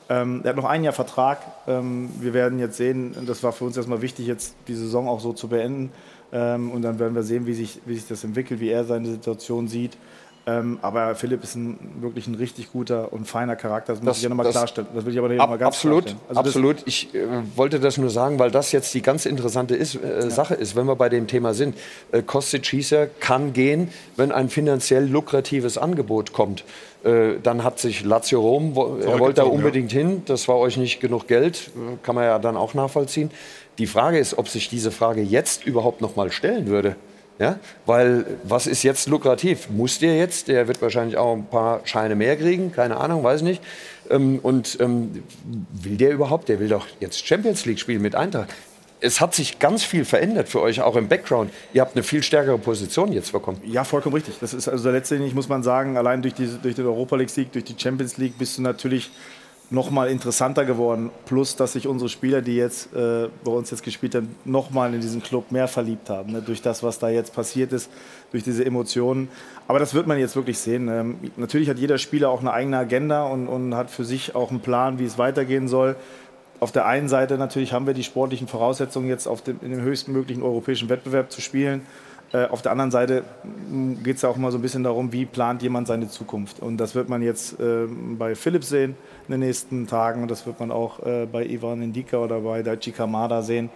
Ähm, er hat noch ein Jahr Vertrag. Ähm, wir werden jetzt sehen, das war für uns erstmal wichtig, jetzt die Saison auch so zu beenden. Ähm, und dann werden wir sehen, wie sich, wie sich das entwickelt, wie er seine Situation sieht. Ähm, aber Philipp ist ein, wirklich ein richtig guter und feiner Charakter. Das muss Das- ich ja nochmal klarstellen. Das will ich aber hier Ab, noch mal ganz absolut. Also absolut. Ich äh, wollte das nur sagen, weil das jetzt die ganz interessante ist, äh, Sache ist, wenn wir bei dem Thema sind. Äh, Kostic Schießer kann gehen, wenn ein finanziell lukratives Angebot kommt. Äh, dann hat sich Lazio Rom, wo, er wollte da unbedingt hin, das war euch nicht genug Geld, äh, kann man ja dann auch nachvollziehen. Die Frage ist, ob sich diese Frage jetzt überhaupt noch mal stellen würde. Ja? Weil was ist jetzt lukrativ? Muss der jetzt? Der wird wahrscheinlich auch ein paar Scheine mehr kriegen, keine Ahnung, weiß nicht. Ähm, und ähm, will der überhaupt? Der will doch jetzt Champions League spielen mit Eintracht. Es hat sich ganz viel verändert für euch, auch im Background. Ihr habt eine viel stärkere Position jetzt bekommen. Ja, vollkommen richtig. Das ist also letztendlich, muss man sagen, allein durch, diese, durch den Europa League-Sieg, durch die Champions League bist du natürlich noch mal interessanter geworden. Plus, dass sich unsere Spieler, die jetzt äh, bei uns jetzt gespielt haben, noch mal in diesen Club mehr verliebt haben. Ne? Durch das, was da jetzt passiert ist, durch diese Emotionen. Aber das wird man jetzt wirklich sehen. Ähm, natürlich hat jeder Spieler auch eine eigene Agenda und, und hat für sich auch einen Plan, wie es weitergehen soll. Auf der einen Seite natürlich haben wir die sportlichen Voraussetzungen, jetzt auf dem, in dem höchsten möglichen europäischen Wettbewerb zu spielen. Äh, auf der anderen Seite geht es ja auch mal so ein bisschen darum, wie plant jemand seine Zukunft. Und das wird man jetzt äh, bei Philipp sehen in den nächsten Tagen. Das wird man auch äh, bei Ivan Indika oder bei Daichi Kamada sehen.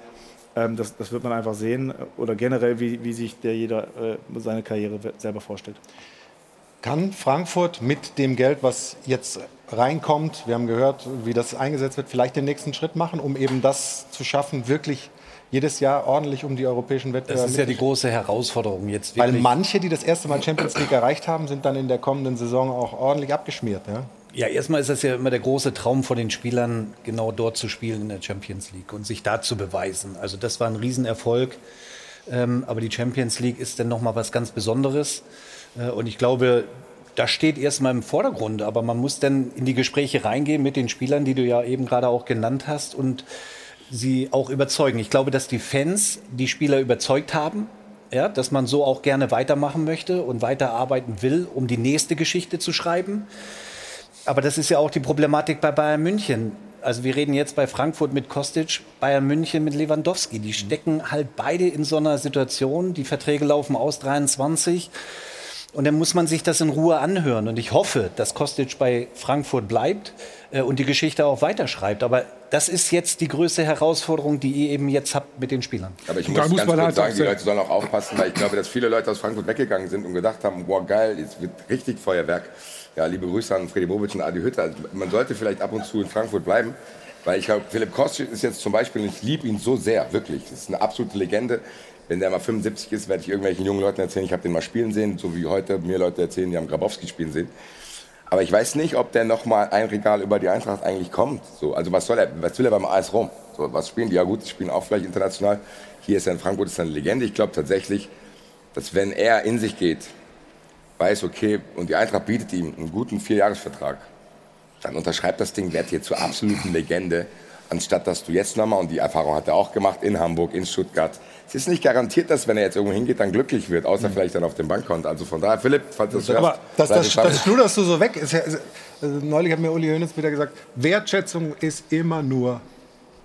Ähm, das, das wird man einfach sehen. Oder generell, wie, wie sich der jeder äh, seine Karriere selber vorstellt. Kann Frankfurt mit dem Geld, was jetzt reinkommt, wir haben gehört, wie das eingesetzt wird, vielleicht den nächsten Schritt machen, um eben das zu schaffen, wirklich jedes Jahr ordentlich um die europäischen Wettbewerbe Das ist ja die große Herausforderung jetzt. Weil wirklich. manche, die das erste Mal Champions League erreicht haben, sind dann in der kommenden Saison auch ordentlich abgeschmiert. Ja? Ja, erstmal ist das ja immer der große Traum von den Spielern, genau dort zu spielen in der Champions League und sich da zu beweisen. Also das war ein Riesenerfolg. Ähm, aber die Champions League ist dann nochmal was ganz Besonderes. Äh, und ich glaube, das steht erstmal im Vordergrund. Aber man muss dann in die Gespräche reingehen mit den Spielern, die du ja eben gerade auch genannt hast und sie auch überzeugen. Ich glaube, dass die Fans die Spieler überzeugt haben. Ja, dass man so auch gerne weitermachen möchte und weiterarbeiten will, um die nächste Geschichte zu schreiben. Aber das ist ja auch die Problematik bei Bayern München. Also wir reden jetzt bei Frankfurt mit Kostic, Bayern München mit Lewandowski. Die stecken halt beide in so einer Situation. Die Verträge laufen aus 23. Und dann muss man sich das in Ruhe anhören. Und ich hoffe, dass Kostic bei Frankfurt bleibt äh, und die Geschichte auch weiterschreibt. Aber das ist jetzt die größte Herausforderung, die ihr eben jetzt habt mit den Spielern. Aber ich Da muss muss ganz kurz halt sagen, die Leute sollen auch aufpassen, weil ich glaube, dass viele Leute aus Frankfurt weggegangen sind und gedacht haben, boah geil, jetzt wird richtig Feuerwerk. Ja, liebe Grüße an Freddy Bobic und Adi Hütter. Also man sollte vielleicht ab und zu in Frankfurt bleiben, weil ich glaube, Philipp Kostic ist jetzt zum Beispiel, und ich liebe ihn so sehr, wirklich. Das ist eine absolute Legende. Wenn der mal 75 ist, werde ich irgendwelchen jungen Leuten erzählen, ich habe den mal spielen sehen, so wie heute mir Leute erzählen, die haben Grabowski spielen sehen. Aber ich weiß nicht, ob der noch mal ein Regal über die Eintracht eigentlich kommt. So, also was soll er, was will er beim AS Rom? So, was spielen die? Ja gut, die spielen auch vielleicht international. Hier ist er in Frankfurt, ist eine Legende. Ich glaube tatsächlich, dass wenn er in sich geht, weiß, okay, und die Eintracht bietet ihm einen guten Vierjahresvertrag, dann unterschreibt das Ding, wird hier zur absoluten Legende, anstatt dass du jetzt nochmal, und die Erfahrung hat er auch gemacht, in Hamburg, in Stuttgart. Es ist nicht garantiert, dass wenn er jetzt irgendwo hingeht, dann glücklich wird, außer vielleicht dann auf dem Bankkonto. Also von daher, Philipp, falls du das hörst, Aber das, das, das schluderst du so weg. Ist ja, ist, also neulich hat mir Uli Hoeneß wieder gesagt, Wertschätzung ist immer nur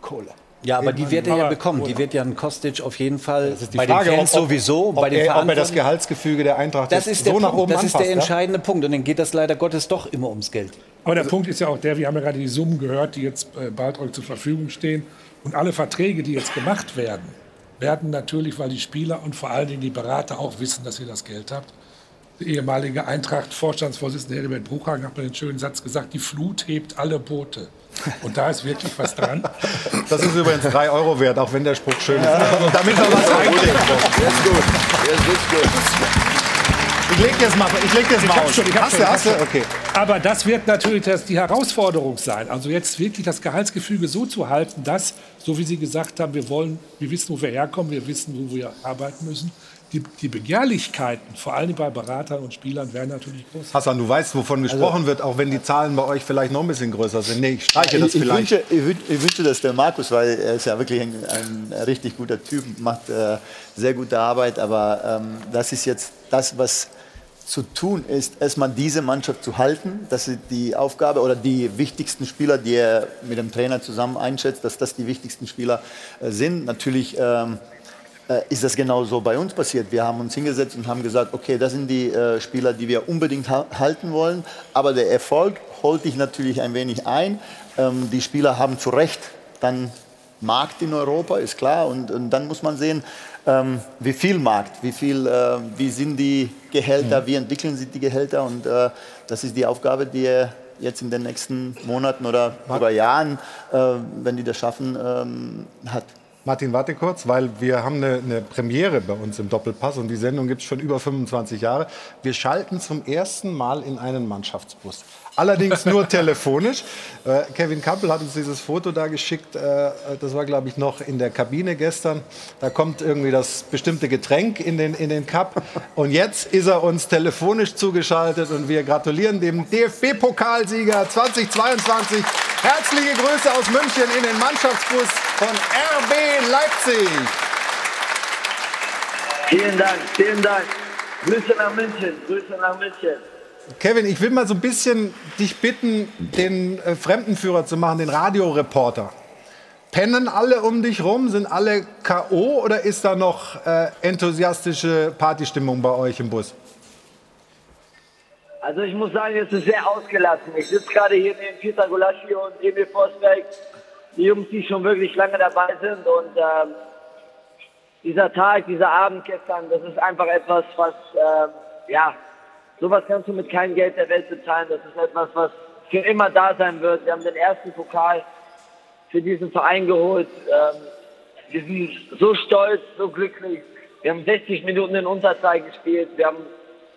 Kohle. Ja, aber die wird er ja bekommen. Die wird ja ein Kostic auf jeden Fall Das ist die bei Frage, den Fans ob- sowieso, ob bei den er, ob er das. Gehaltsgefüge der Eintracht Das ist der so nach oben das ist der anpasst, ja? entscheidende Punkt. Und dann geht das leider Gottes doch immer ums Geld. Aber der Punkt ist ja auch der, wir haben ja gerade die Summen gehört, die jetzt äh, bald euch zur Verfügung stehen. Und alle Verträge, die jetzt gemacht werden, werden natürlich, weil die Spieler und vor allen Dingen die Berater auch wissen, dass ihr das Geld habt. Der ehemalige Eintracht-Vorstandsvorsitzende Herbert Bruchhagen hat mir den schönen Satz gesagt, die Flut hebt alle Boote. Und da ist wirklich was dran. Das ist übrigens 3 Euro wert, auch wenn der Spruch schön ist. Damit wir was einkriegen. Ich leg dir das mal, ich leg dir das Ich mal aus. schon, ich hast schon, du, ich hast du? Okay. Aber das wird natürlich das, die Herausforderung sein. Also jetzt wirklich das Gehaltsgefüge so zu halten, dass, so wie Sie gesagt haben, wir wollen, wir wissen, wo wir herkommen, wir wissen, wo wir arbeiten müssen. die, die Begehrlichkeiten, vor allem bei Beratern und Spielern, wären natürlich groß. Hassan, du weißt, wovon gesprochen wird, auch wenn die Zahlen bei euch vielleicht noch ein bisschen größer sind. Nee, ich streiche das ich, ich vielleicht. Wünsche, ich, ich wünsche das der Markus, weil er ist ja wirklich ein, ein richtig guter Typ, macht äh, sehr gute Arbeit. Aber ähm, das ist jetzt das, was zu tun ist, erstmal diese Mannschaft zu halten. Das ist die Aufgabe oder die wichtigsten Spieler, die er mit dem Trainer zusammen einschätzt, dass das die wichtigsten Spieler äh, sind. Natürlich ähm, äh, ist das genau so bei uns passiert. Wir haben uns hingesetzt und haben gesagt, okay, das sind die äh, Spieler, die wir unbedingt ha halten wollen. Aber der Erfolg holt dich natürlich ein wenig ein. Ähm, die Spieler haben zu Recht dann Markt in Europa, ist klar. Und, und dann muss man sehen, ähm, wie viel Markt, wie, viel, äh, wie sind die Gehälter, wie entwickeln sich die Gehälter. Und äh, das ist die Aufgabe, die er jetzt in den nächsten Monaten oder sogar Jahren, äh, wenn die das schaffen, ähm, hat. Martin, warte kurz, weil wir haben eine, eine Premiere bei uns im Doppelpass und die Sendung gibt es schon über 25 Jahre. Wir schalten zum ersten Mal in einen Mannschaftsbus. Allerdings nur telefonisch. Äh, Kevin Kampel hat uns dieses Foto da geschickt. Äh, das war, glaube ich, noch in der Kabine gestern. Da kommt irgendwie das bestimmte Getränk in den, in den Cup. Und jetzt ist er uns telefonisch zugeschaltet und wir gratulieren dem DFB-Pokalsieger 2022. Herzliche Grüße aus München in den Mannschaftsbus von RB Leipzig. Vielen Dank, vielen Dank. Grüße nach München, Grüße nach München. Kevin, ich will mal so ein bisschen dich bitten, den äh, Fremdenführer zu machen, den Radioreporter. Pennen alle um dich rum? Sind alle K.O. oder ist da noch äh, enthusiastische Partystimmung bei euch im Bus? Also ich muss sagen, es ist sehr ausgelassen. Ich sitze gerade hier neben Peter Gulaschi und Emil Forsberg. Die Jungs, die schon wirklich lange dabei sind. Und ähm, dieser Tag, dieser Abend gestern, das ist einfach etwas, was, ähm, ja, sowas kannst du mit keinem Geld der Welt bezahlen. Das ist etwas, was für immer da sein wird. Wir haben den ersten Pokal für diesen Verein geholt. Ähm, wir sind so stolz, so glücklich. Wir haben 60 Minuten in Unterzahl gespielt. Wir haben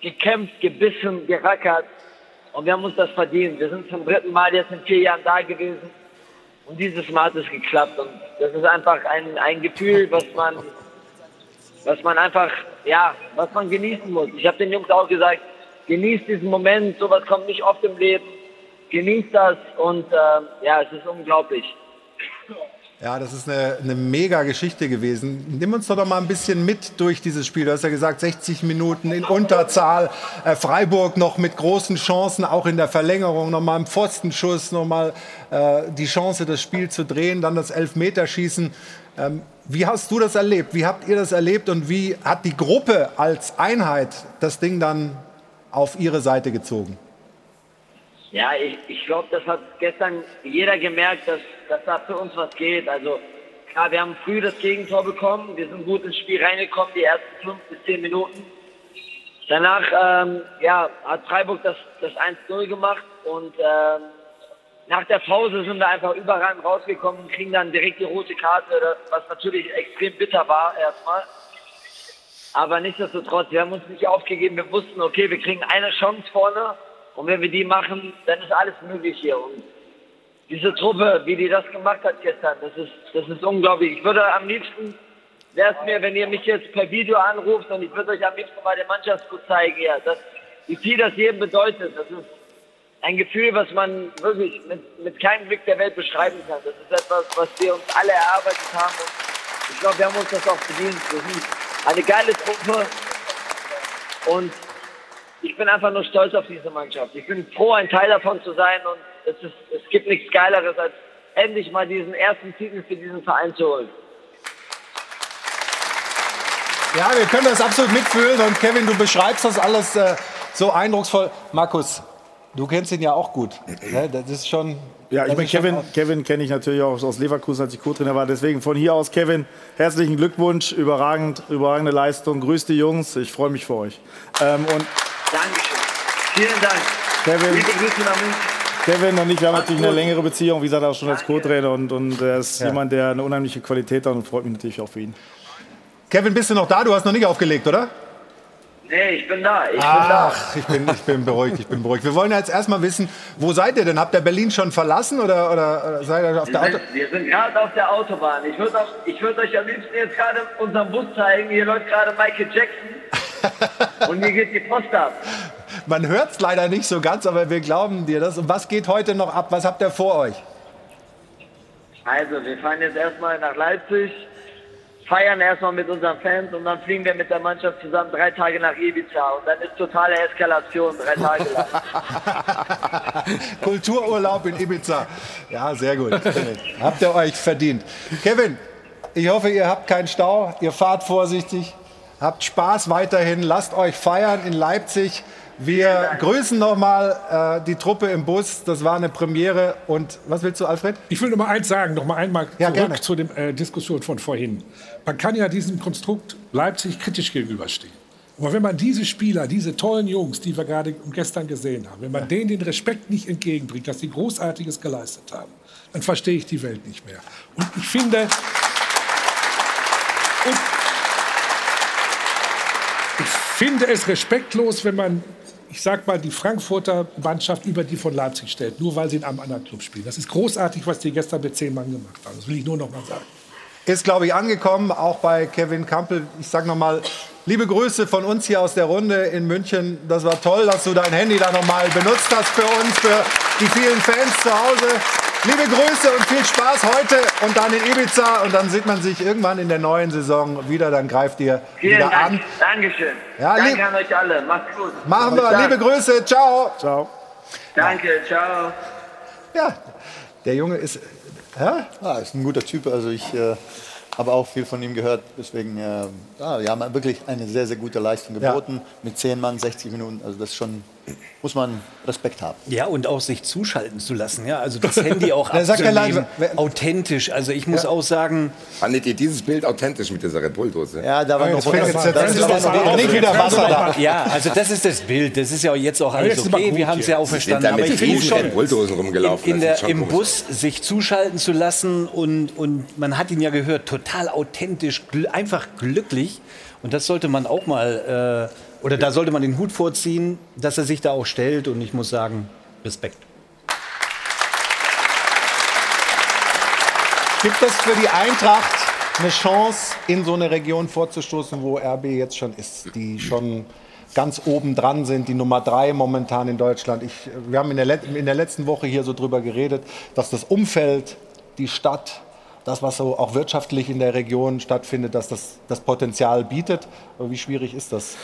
gekämpft, gebissen, gerackert. Und wir haben uns das verdient. Wir sind zum dritten Mal jetzt in vier Jahren da gewesen. Und dieses Mal hat es geklappt. Und das ist einfach ein, ein Gefühl, was man, was man einfach, ja, was man genießen muss. Ich habe den Jungs auch gesagt, genießt diesen Moment. Sowas kommt nicht oft im Leben. Genießt das. Und ähm, ja, es ist unglaublich. Ja, das ist eine, eine mega Geschichte gewesen. Nimm uns doch noch mal ein bisschen mit durch dieses Spiel. Du hast ja gesagt, 60 Minuten in Unterzahl. Äh, Freiburg noch mit großen Chancen, auch in der Verlängerung. Noch mal im Pfostenschuss, noch mal äh, die Chance, das Spiel zu drehen. Dann das Elfmeterschießen. Ähm, wie hast du das erlebt? Wie habt ihr das erlebt? Und wie hat die Gruppe als Einheit das Ding dann auf ihre Seite gezogen? Ja, ich, ich glaube, das hat gestern jeder gemerkt, dass, dass da für uns was geht. Also klar, wir haben früh das Gegentor bekommen, wir sind gut ins Spiel reingekommen, die ersten fünf bis zehn Minuten. Danach ähm, ja, hat Freiburg das, das 1-0 gemacht und ähm, nach der Pause sind wir einfach überragend rausgekommen und kriegen dann direkt die rote Karte, was natürlich extrem bitter war erstmal. Aber nichtsdestotrotz, wir haben uns nicht aufgegeben. Wir wussten, okay, wir kriegen eine Chance vorne und wenn wir die machen, dann ist alles möglich hier. Und diese Truppe, wie die das gemacht hat gestern, das ist, das ist unglaublich. Ich würde am liebsten, wäre es mir, wenn ihr mich jetzt per Video anruft und ich würde euch am liebsten mal den Mannschaftsgut zeigen, ja, das, wie viel das jedem bedeutet. Das ist ein Gefühl, was man wirklich mit, mit keinem Blick der Welt beschreiben kann. Das ist etwas, was wir uns alle erarbeitet haben. Und ich glaube, wir haben uns das auch verdient. Eine geile Truppe und ich bin einfach nur stolz auf diese Mannschaft. Ich bin froh, ein Teil davon zu sein und es, ist, es gibt nichts Geileres, als endlich mal diesen ersten Titel für diesen Verein zu holen. Ja, wir können das absolut mitfühlen und Kevin, du beschreibst das alles äh, so eindrucksvoll. Markus, du kennst ihn ja auch gut. Ne? Das ist schon. Ja, ich meine, Kevin, Kevin kenne ich natürlich auch aus Leverkusen, als ich Co-Trainer war. Deswegen von hier aus, Kevin, herzlichen Glückwunsch, überragend, überragende Leistung. Grüß die Jungs, ich freue mich für euch. Ähm, und Dankeschön. Vielen Dank. Kevin, Liebe Grüße nach München. Kevin und ich wir haben natürlich eine längere Beziehung, wie gesagt, auch schon als Co-Trainer. Und, und er ist Ja. jemand, der eine unheimliche Qualität hat und freut mich natürlich auch für ihn. Kevin, bist du noch da? Du hast noch nicht aufgelegt, oder? Nee, ich bin da. Ich bin da. Ach, ich bin, ich bin beruhigt, ich bin beruhigt. Wir wollen jetzt erstmal wissen, wo seid ihr denn? Habt ihr Berlin schon verlassen oder, oder, oder seid ihr auf der Wir Auto? sind, wir sind gerade auf der Autobahn. Ich würde würd euch am liebsten jetzt gerade unseren Bus zeigen. Hier läuft gerade Michael Jackson. Und hier geht die Post ab. Man hört es leider nicht so ganz, aber wir glauben dir das. Und was geht heute noch ab? Was habt ihr vor euch? Also, wir fahren jetzt erstmal nach Leipzig, feiern erstmal mit unseren Fans und dann fliegen wir mit der Mannschaft zusammen drei Tage nach Ibiza. Und dann ist totale Eskalation, drei Tage lang. Kultururlaub in Ibiza. Ja, sehr gut. habt ihr euch verdient. Kevin, ich hoffe, ihr habt keinen Stau. Ihr fahrt vorsichtig. Habt Spaß weiterhin. Lasst euch feiern in Leipzig. Wir grüßen nochmal äh, die Truppe im Bus. Das war eine Premiere. Und was willst du, Alfred? Ich will noch mal eins sagen, noch mal einmal Ja, zurück gerne. zu der äh, Diskussion von vorhin. Man kann ja diesem Konstrukt Leipzig kritisch gegenüberstehen. Aber wenn man diese Spieler, diese tollen Jungs, die wir gerade gestern gesehen haben, wenn man denen den Respekt nicht entgegenbringt, dass sie Großartiges geleistet haben, dann verstehe ich die Welt nicht mehr. Und ich finde, und ich finde es respektlos, wenn man, ich sag mal, die Frankfurter Mannschaft über die von Leipzig stellt, nur weil sie in einem anderen Club spielen. Das ist großartig, was die gestern mit zehn Mann gemacht haben. Das will ich nur noch mal sagen. Ist, glaube ich, angekommen, auch bei Kevin Kampel. Ich sage nochmal, liebe Grüße von uns hier aus der Runde in München. Das war toll, dass du dein Handy da nochmal benutzt hast für uns, für die vielen Fans zu Hause. Liebe Grüße und viel Spaß heute und dann in Ibiza. Und dann sieht man sich irgendwann in der neuen Saison wieder. Dann greift ihr Vielen wieder Dank. an. Dankeschön. Ja, lieb- Danke an euch alle. Macht's gut. Machen wir. Liebe Grüße. Ciao. Ciao. Danke, ciao. Ja, der Junge ist. Ja? Ja, ist ein guter Typ. Also ich äh, habe auch viel von ihm gehört. Deswegen, äh, ja, wir haben wirklich eine sehr, sehr gute Leistung Ja. geboten. Mit zehn Mann, 60 Minuten. Also das schon, muss man Respekt haben. Ja, und auch sich zuschalten zu lassen. Ja, also das Handy auch abzunehmen. authentisch. Also ich muss Ja. auch sagen, Fandet ihr dieses Bild authentisch mit dieser Red Bull-Dose? Ja, da war Jetzt noch das ist das nicht wieder Wasser da. ja, also das ist das Bild. Das ist ja jetzt auch alles jetzt okay. Wir haben es ja auch Sie sind verstanden. da Aber mit ich finde riesen schon, Red Bull-Dosen rumgelaufen. in Das der, im Bus sich zuschalten zu lassen und, und man hat ihn ja gehört, total authentisch, gl einfach glücklich. Und das sollte man auch mal, äh, oder da sollte man den Hut vorziehen, dass er sich da auch stellt. Und ich muss sagen, Respekt. Gibt es für die Eintracht eine Chance, in so eine Region vorzustoßen, wo RB jetzt schon ist, die schon ganz oben dran sind, die Nummer drei momentan in Deutschland? Ich, wir haben in der, in der letzten Woche hier so drüber geredet, dass das Umfeld, die Stadt, das, was so auch wirtschaftlich in der Region stattfindet, dass das das Potenzial bietet. Aber wie schwierig ist das?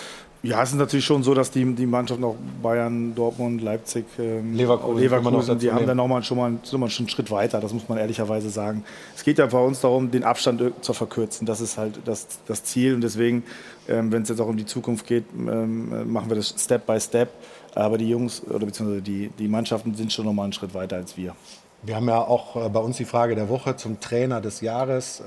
Ja, es ist natürlich schon so, dass die, die Mannschaften auch Bayern, Dortmund, Leipzig, ähm, Leverkusen Leverkusen, die haben nehmen. da nochmal schon, mal, schon mal einen Schritt weiter, das muss man ehrlicherweise sagen. Es geht ja bei uns darum, den Abstand zu verkürzen. Das ist halt das, das Ziel und deswegen, ähm, wenn es jetzt auch um die Zukunft geht, ähm, äh, machen wir das Step by Step. Aber die Jungs oder beziehungsweise die, die Mannschaften sind schon nochmal einen Schritt weiter als wir. Wir haben ja auch äh, bei uns die Frage der Woche zum Trainer des Jahres.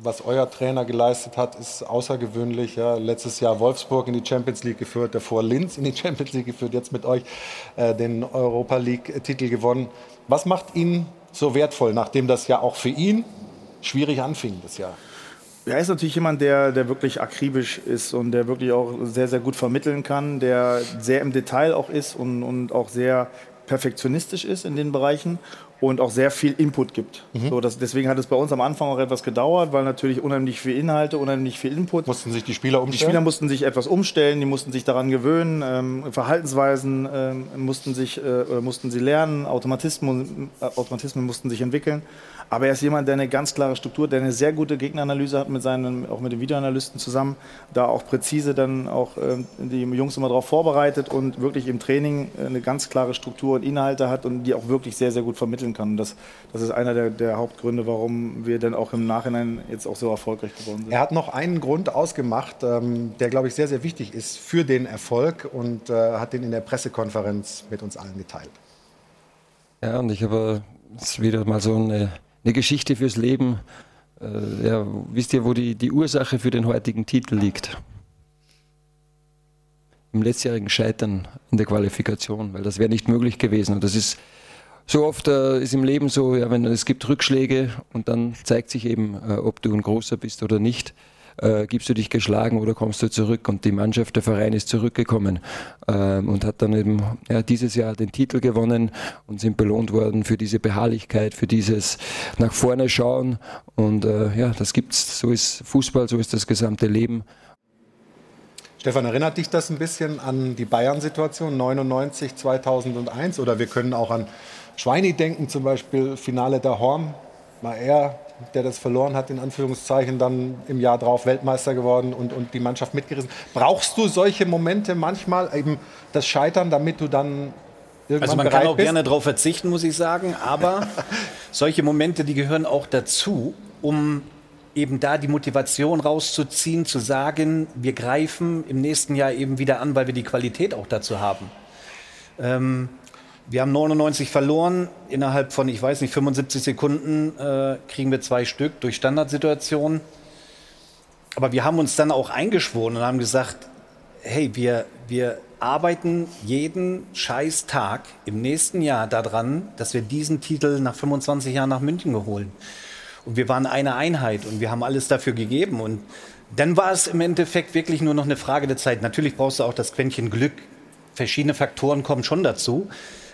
Was euer Trainer geleistet hat, ist außergewöhnlich. Ja. Letztes Jahr Wolfsburg in die Champions League geführt, davor Linz in die Champions League geführt, jetzt mit euch äh, den Europa League-Titel gewonnen. Was macht ihn so wertvoll, nachdem das ja auch für ihn schwierig anfing das Jahr? Er ist natürlich jemand, der, der wirklich akribisch ist und der wirklich auch sehr, sehr gut vermitteln kann, der sehr im Detail auch ist und, und auch sehr perfektionistisch ist in den Bereichen und auch sehr viel Input gibt. So, das, deswegen hat es bei uns am Anfang auch etwas gedauert, weil natürlich unheimlich viel Inhalte, unheimlich viel Input. Mussten sich die Spieler Die umstellen? Spieler mussten sich etwas umstellen, die mussten sich daran gewöhnen, ähm, Verhaltensweisen ähm, mussten, sich, äh, mussten sie lernen, Automatismen, äh, Automatismen mussten sich entwickeln. Aber er ist jemand, der eine ganz klare Struktur, der eine sehr gute Gegneranalyse hat mit seinen, auch mit den Videoanalysten zusammen, da auch präzise dann auch ähm, die Jungs immer darauf vorbereitet und wirklich im Training eine ganz klare Struktur und Inhalte hat und die auch wirklich sehr, sehr gut vermitteln kann. Und das, das ist einer der, der Hauptgründe, warum wir dann auch im Nachhinein jetzt auch so erfolgreich geworden sind. Er hat noch einen Grund ausgemacht, ähm, der, glaube ich, sehr, sehr wichtig ist für den Erfolg und äh, hat den in der Pressekonferenz mit uns allen geteilt. Ja, und ich habe jetzt wieder mal so eine, eine Geschichte fürs Leben. Äh, ja, wisst ihr, wo die, die Ursache für den heutigen Titel liegt? Im letztjährigen Scheitern in der Qualifikation, weil das wäre nicht möglich gewesen. Und das ist so oft äh, ist im Leben so, ja, wenn es gibt Rückschläge und dann zeigt sich eben, äh, ob du ein großer bist oder nicht. Äh, gibst du dich geschlagen oder kommst du zurück? Und die Mannschaft, der Verein ist zurückgekommen ähm, und hat dann eben ja, dieses Jahr den Titel gewonnen und sind belohnt worden für diese Beharrlichkeit, für dieses nach vorne schauen. Und äh, ja, das gibt's. So ist Fußball, so ist das gesamte Leben. Stefan, erinnert dich das ein bisschen an die Bayern-Situation 99, 2001? Oder wir können auch an Schweini denken, zum Beispiel Finale der Horm. War er, der das verloren hat, in Anführungszeichen, dann im Jahr drauf Weltmeister geworden und, und die Mannschaft mitgerissen. Brauchst du solche Momente manchmal, eben das Scheitern, damit du dann irgendwann Also man kann auch bist? gerne darauf verzichten, muss ich sagen, aber solche Momente, die gehören auch dazu, um eben da die Motivation rauszuziehen, zu sagen, wir greifen im nächsten Jahr eben wieder an, weil wir die Qualität auch dazu haben. Ähm, wir haben 99 verloren, innerhalb von, ich weiß nicht, 75 Sekunden äh, kriegen wir zwei Stück durch Standardsituationen. Aber wir haben uns dann auch eingeschworen und haben gesagt, hey, wir, wir arbeiten jeden scheiß Tag im nächsten Jahr daran, dass wir diesen Titel nach 25 Jahren nach München holen. Und wir waren eine Einheit und wir haben alles dafür gegeben. Und dann war es im Endeffekt wirklich nur noch eine Frage der Zeit. Natürlich brauchst du auch das Quäntchen Glück. Verschiedene Faktoren kommen schon dazu.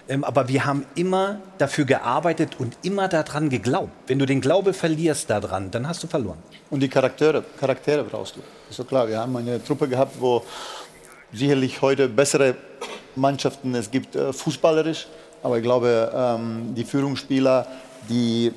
Ähm, aber wir haben immer dafür gearbeitet und immer daran geglaubt. Wenn du den Glaube verlierst daran, dann hast du verloren. Und die Charaktere, Charaktere brauchst du. Ist so klar. Wir haben eine Truppe gehabt, wo sicherlich heute bessere Mannschaften es gibt, äh, fußballerisch. Aber ich glaube, ähm, die Führungsspieler, die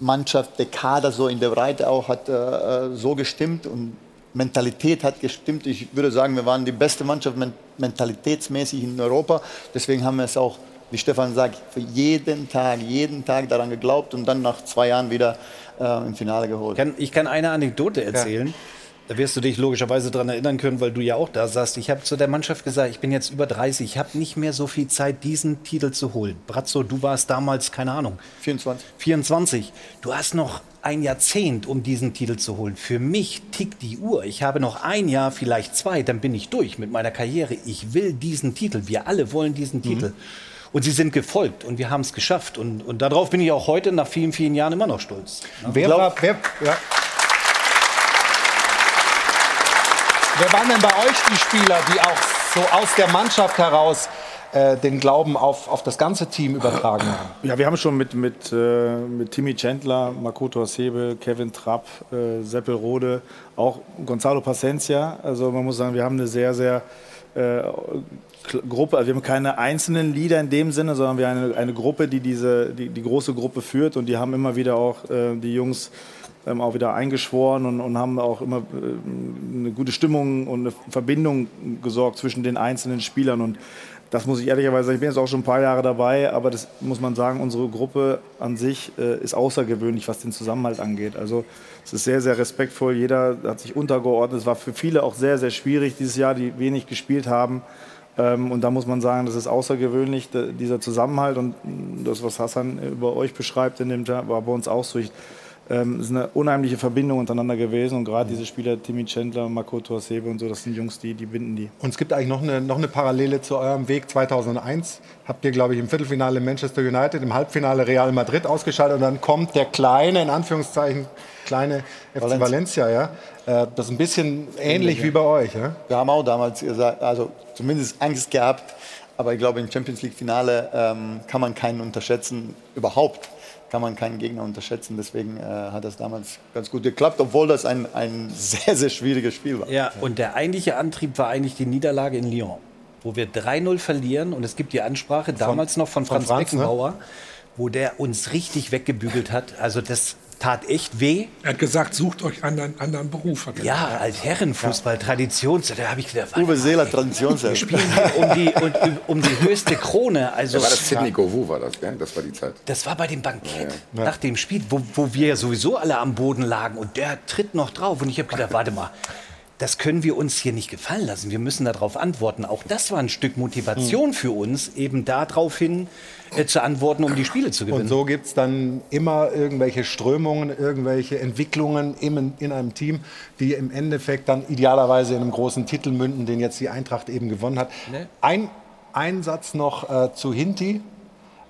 Mannschaft, der Kader so in der Breite auch hat äh, äh, so gestimmt und Mentalität hat gestimmt. Ich würde sagen, wir waren die beste Mannschaft men mentalitätsmäßig in Europa. Deswegen haben wir es auch, wie Stefan sagt, für jeden Tag, jeden Tag daran geglaubt und dann nach zwei Jahren wieder äh, im Finale geholt. Kann, ich kann eine Anekdote erzählen. Da wirst du dich logischerweise daran erinnern können, weil du ja auch da saßt. Ich habe zu der Mannschaft gesagt, ich bin jetzt über 30, ich habe nicht mehr so viel Zeit, diesen Titel zu holen. Brazzo, du warst damals, keine Ahnung. 24. 24. Du hast noch ein Jahrzehnt, um diesen Titel zu holen. Für mich tickt die Uhr. Ich habe noch ein Jahr, vielleicht zwei, dann bin ich durch mit meiner Karriere. Ich will diesen Titel. Wir alle wollen diesen Titel. Und sie sind gefolgt und wir haben es geschafft. Und, und darauf bin ich auch heute nach vielen, vielen Jahren immer noch stolz. Wer, war, wer, ja. wer waren denn bei euch die Spieler, die auch so aus der Mannschaft heraus äh, den Glauben auf, auf das ganze Team übertragen haben? Ja, wir haben schon mit, mit, äh, mit Timmy Chandler, Makoto Hasebe, Kevin Trapp, äh, Seppel Rode, auch Gonzalo Pacencia. Also man muss sagen, wir haben eine sehr, sehr äh, Gruppe, also wir haben keine einzelnen Lieder in dem Sinne, sondern wir haben eine, eine Gruppe, die diese, die, die große Gruppe führt und die haben immer wieder auch äh, die Jungs ähm, auch wieder eingeschworen und, und haben auch immer äh, eine gute Stimmung und eine Verbindung gesorgt zwischen den einzelnen Spielern und das muss ich ehrlicherweise sagen, ich bin jetzt auch schon ein paar Jahre dabei, aber das muss man sagen, unsere Gruppe an sich äh, ist außergewöhnlich, was den Zusammenhalt angeht. Also es ist sehr, sehr respektvoll, jeder hat sich untergeordnet. Es war für viele auch sehr, sehr schwierig dieses Jahr, die wenig gespielt haben. Ähm, und da muss man sagen, das ist außergewöhnlich, dieser Zusammenhalt und das, was Hassan über euch beschreibt, in dem war bei uns auch so. Ich, ähm, es ist eine unheimliche Verbindung untereinander gewesen und gerade diese Spieler, Timmy Chandler, Makoto Hasebe und so, das sind Jungs, die, die binden die. Und es gibt eigentlich noch eine, noch eine Parallele zu eurem Weg 2001. Habt ihr, glaube ich, im Viertelfinale Manchester United, im Halbfinale Real Madrid ausgeschaltet und dann kommt der kleine, in Anführungszeichen, kleine FC Valencia, Valencia. ja. Äh, Das ist ein bisschen ähnlich ja. wie bei euch, ja? Wir haben auch damals gesagt, also zumindest Angst gehabt, aber ich glaube, im Champions League Finale ähm, kann man keinen unterschätzen, überhaupt kann man keinen Gegner unterschätzen. Deswegen äh, hat das damals ganz gut geklappt, obwohl das ein, ein sehr, sehr schwieriges Spiel war. Ja, und der eigentliche Antrieb war eigentlich die Niederlage in Lyon, wo wir 3-0 verlieren und es gibt die Ansprache damals noch von von Franz, Franz, ne? Beckenbauer, wo der uns richtig weggebügelt hat. Also das tat echt weh. Er hat gesagt, sucht euch anderen, anderen Beruf. Hat er Ja, gesagt. als Herrenfußball, Traditions, da habe ich gedacht, Uwe Seeler, ey, Traditionself. wir spielen hier um die, und, um die höchste Krone. Also, Da war das Sidney Govou, war das, gell? Das war die Zeit. Das war bei dem Bankett nach dem Spiel, wo, wo wir ja sowieso alle am Boden lagen und der tritt noch drauf. Und ich habe gedacht, warte mal, das können wir uns hier nicht gefallen lassen. Wir müssen darauf antworten. Auch das war ein Stück Motivation für uns, eben daraufhin äh, zu antworten, um die Spiele zu gewinnen. Und so gibt es dann immer irgendwelche Strömungen, irgendwelche Entwicklungen im, in einem Team, die im Endeffekt dann idealerweise in einem großen Titel münden, den jetzt die Eintracht eben gewonnen hat. Ne? Ein, ein Satz noch äh, zu Hinti.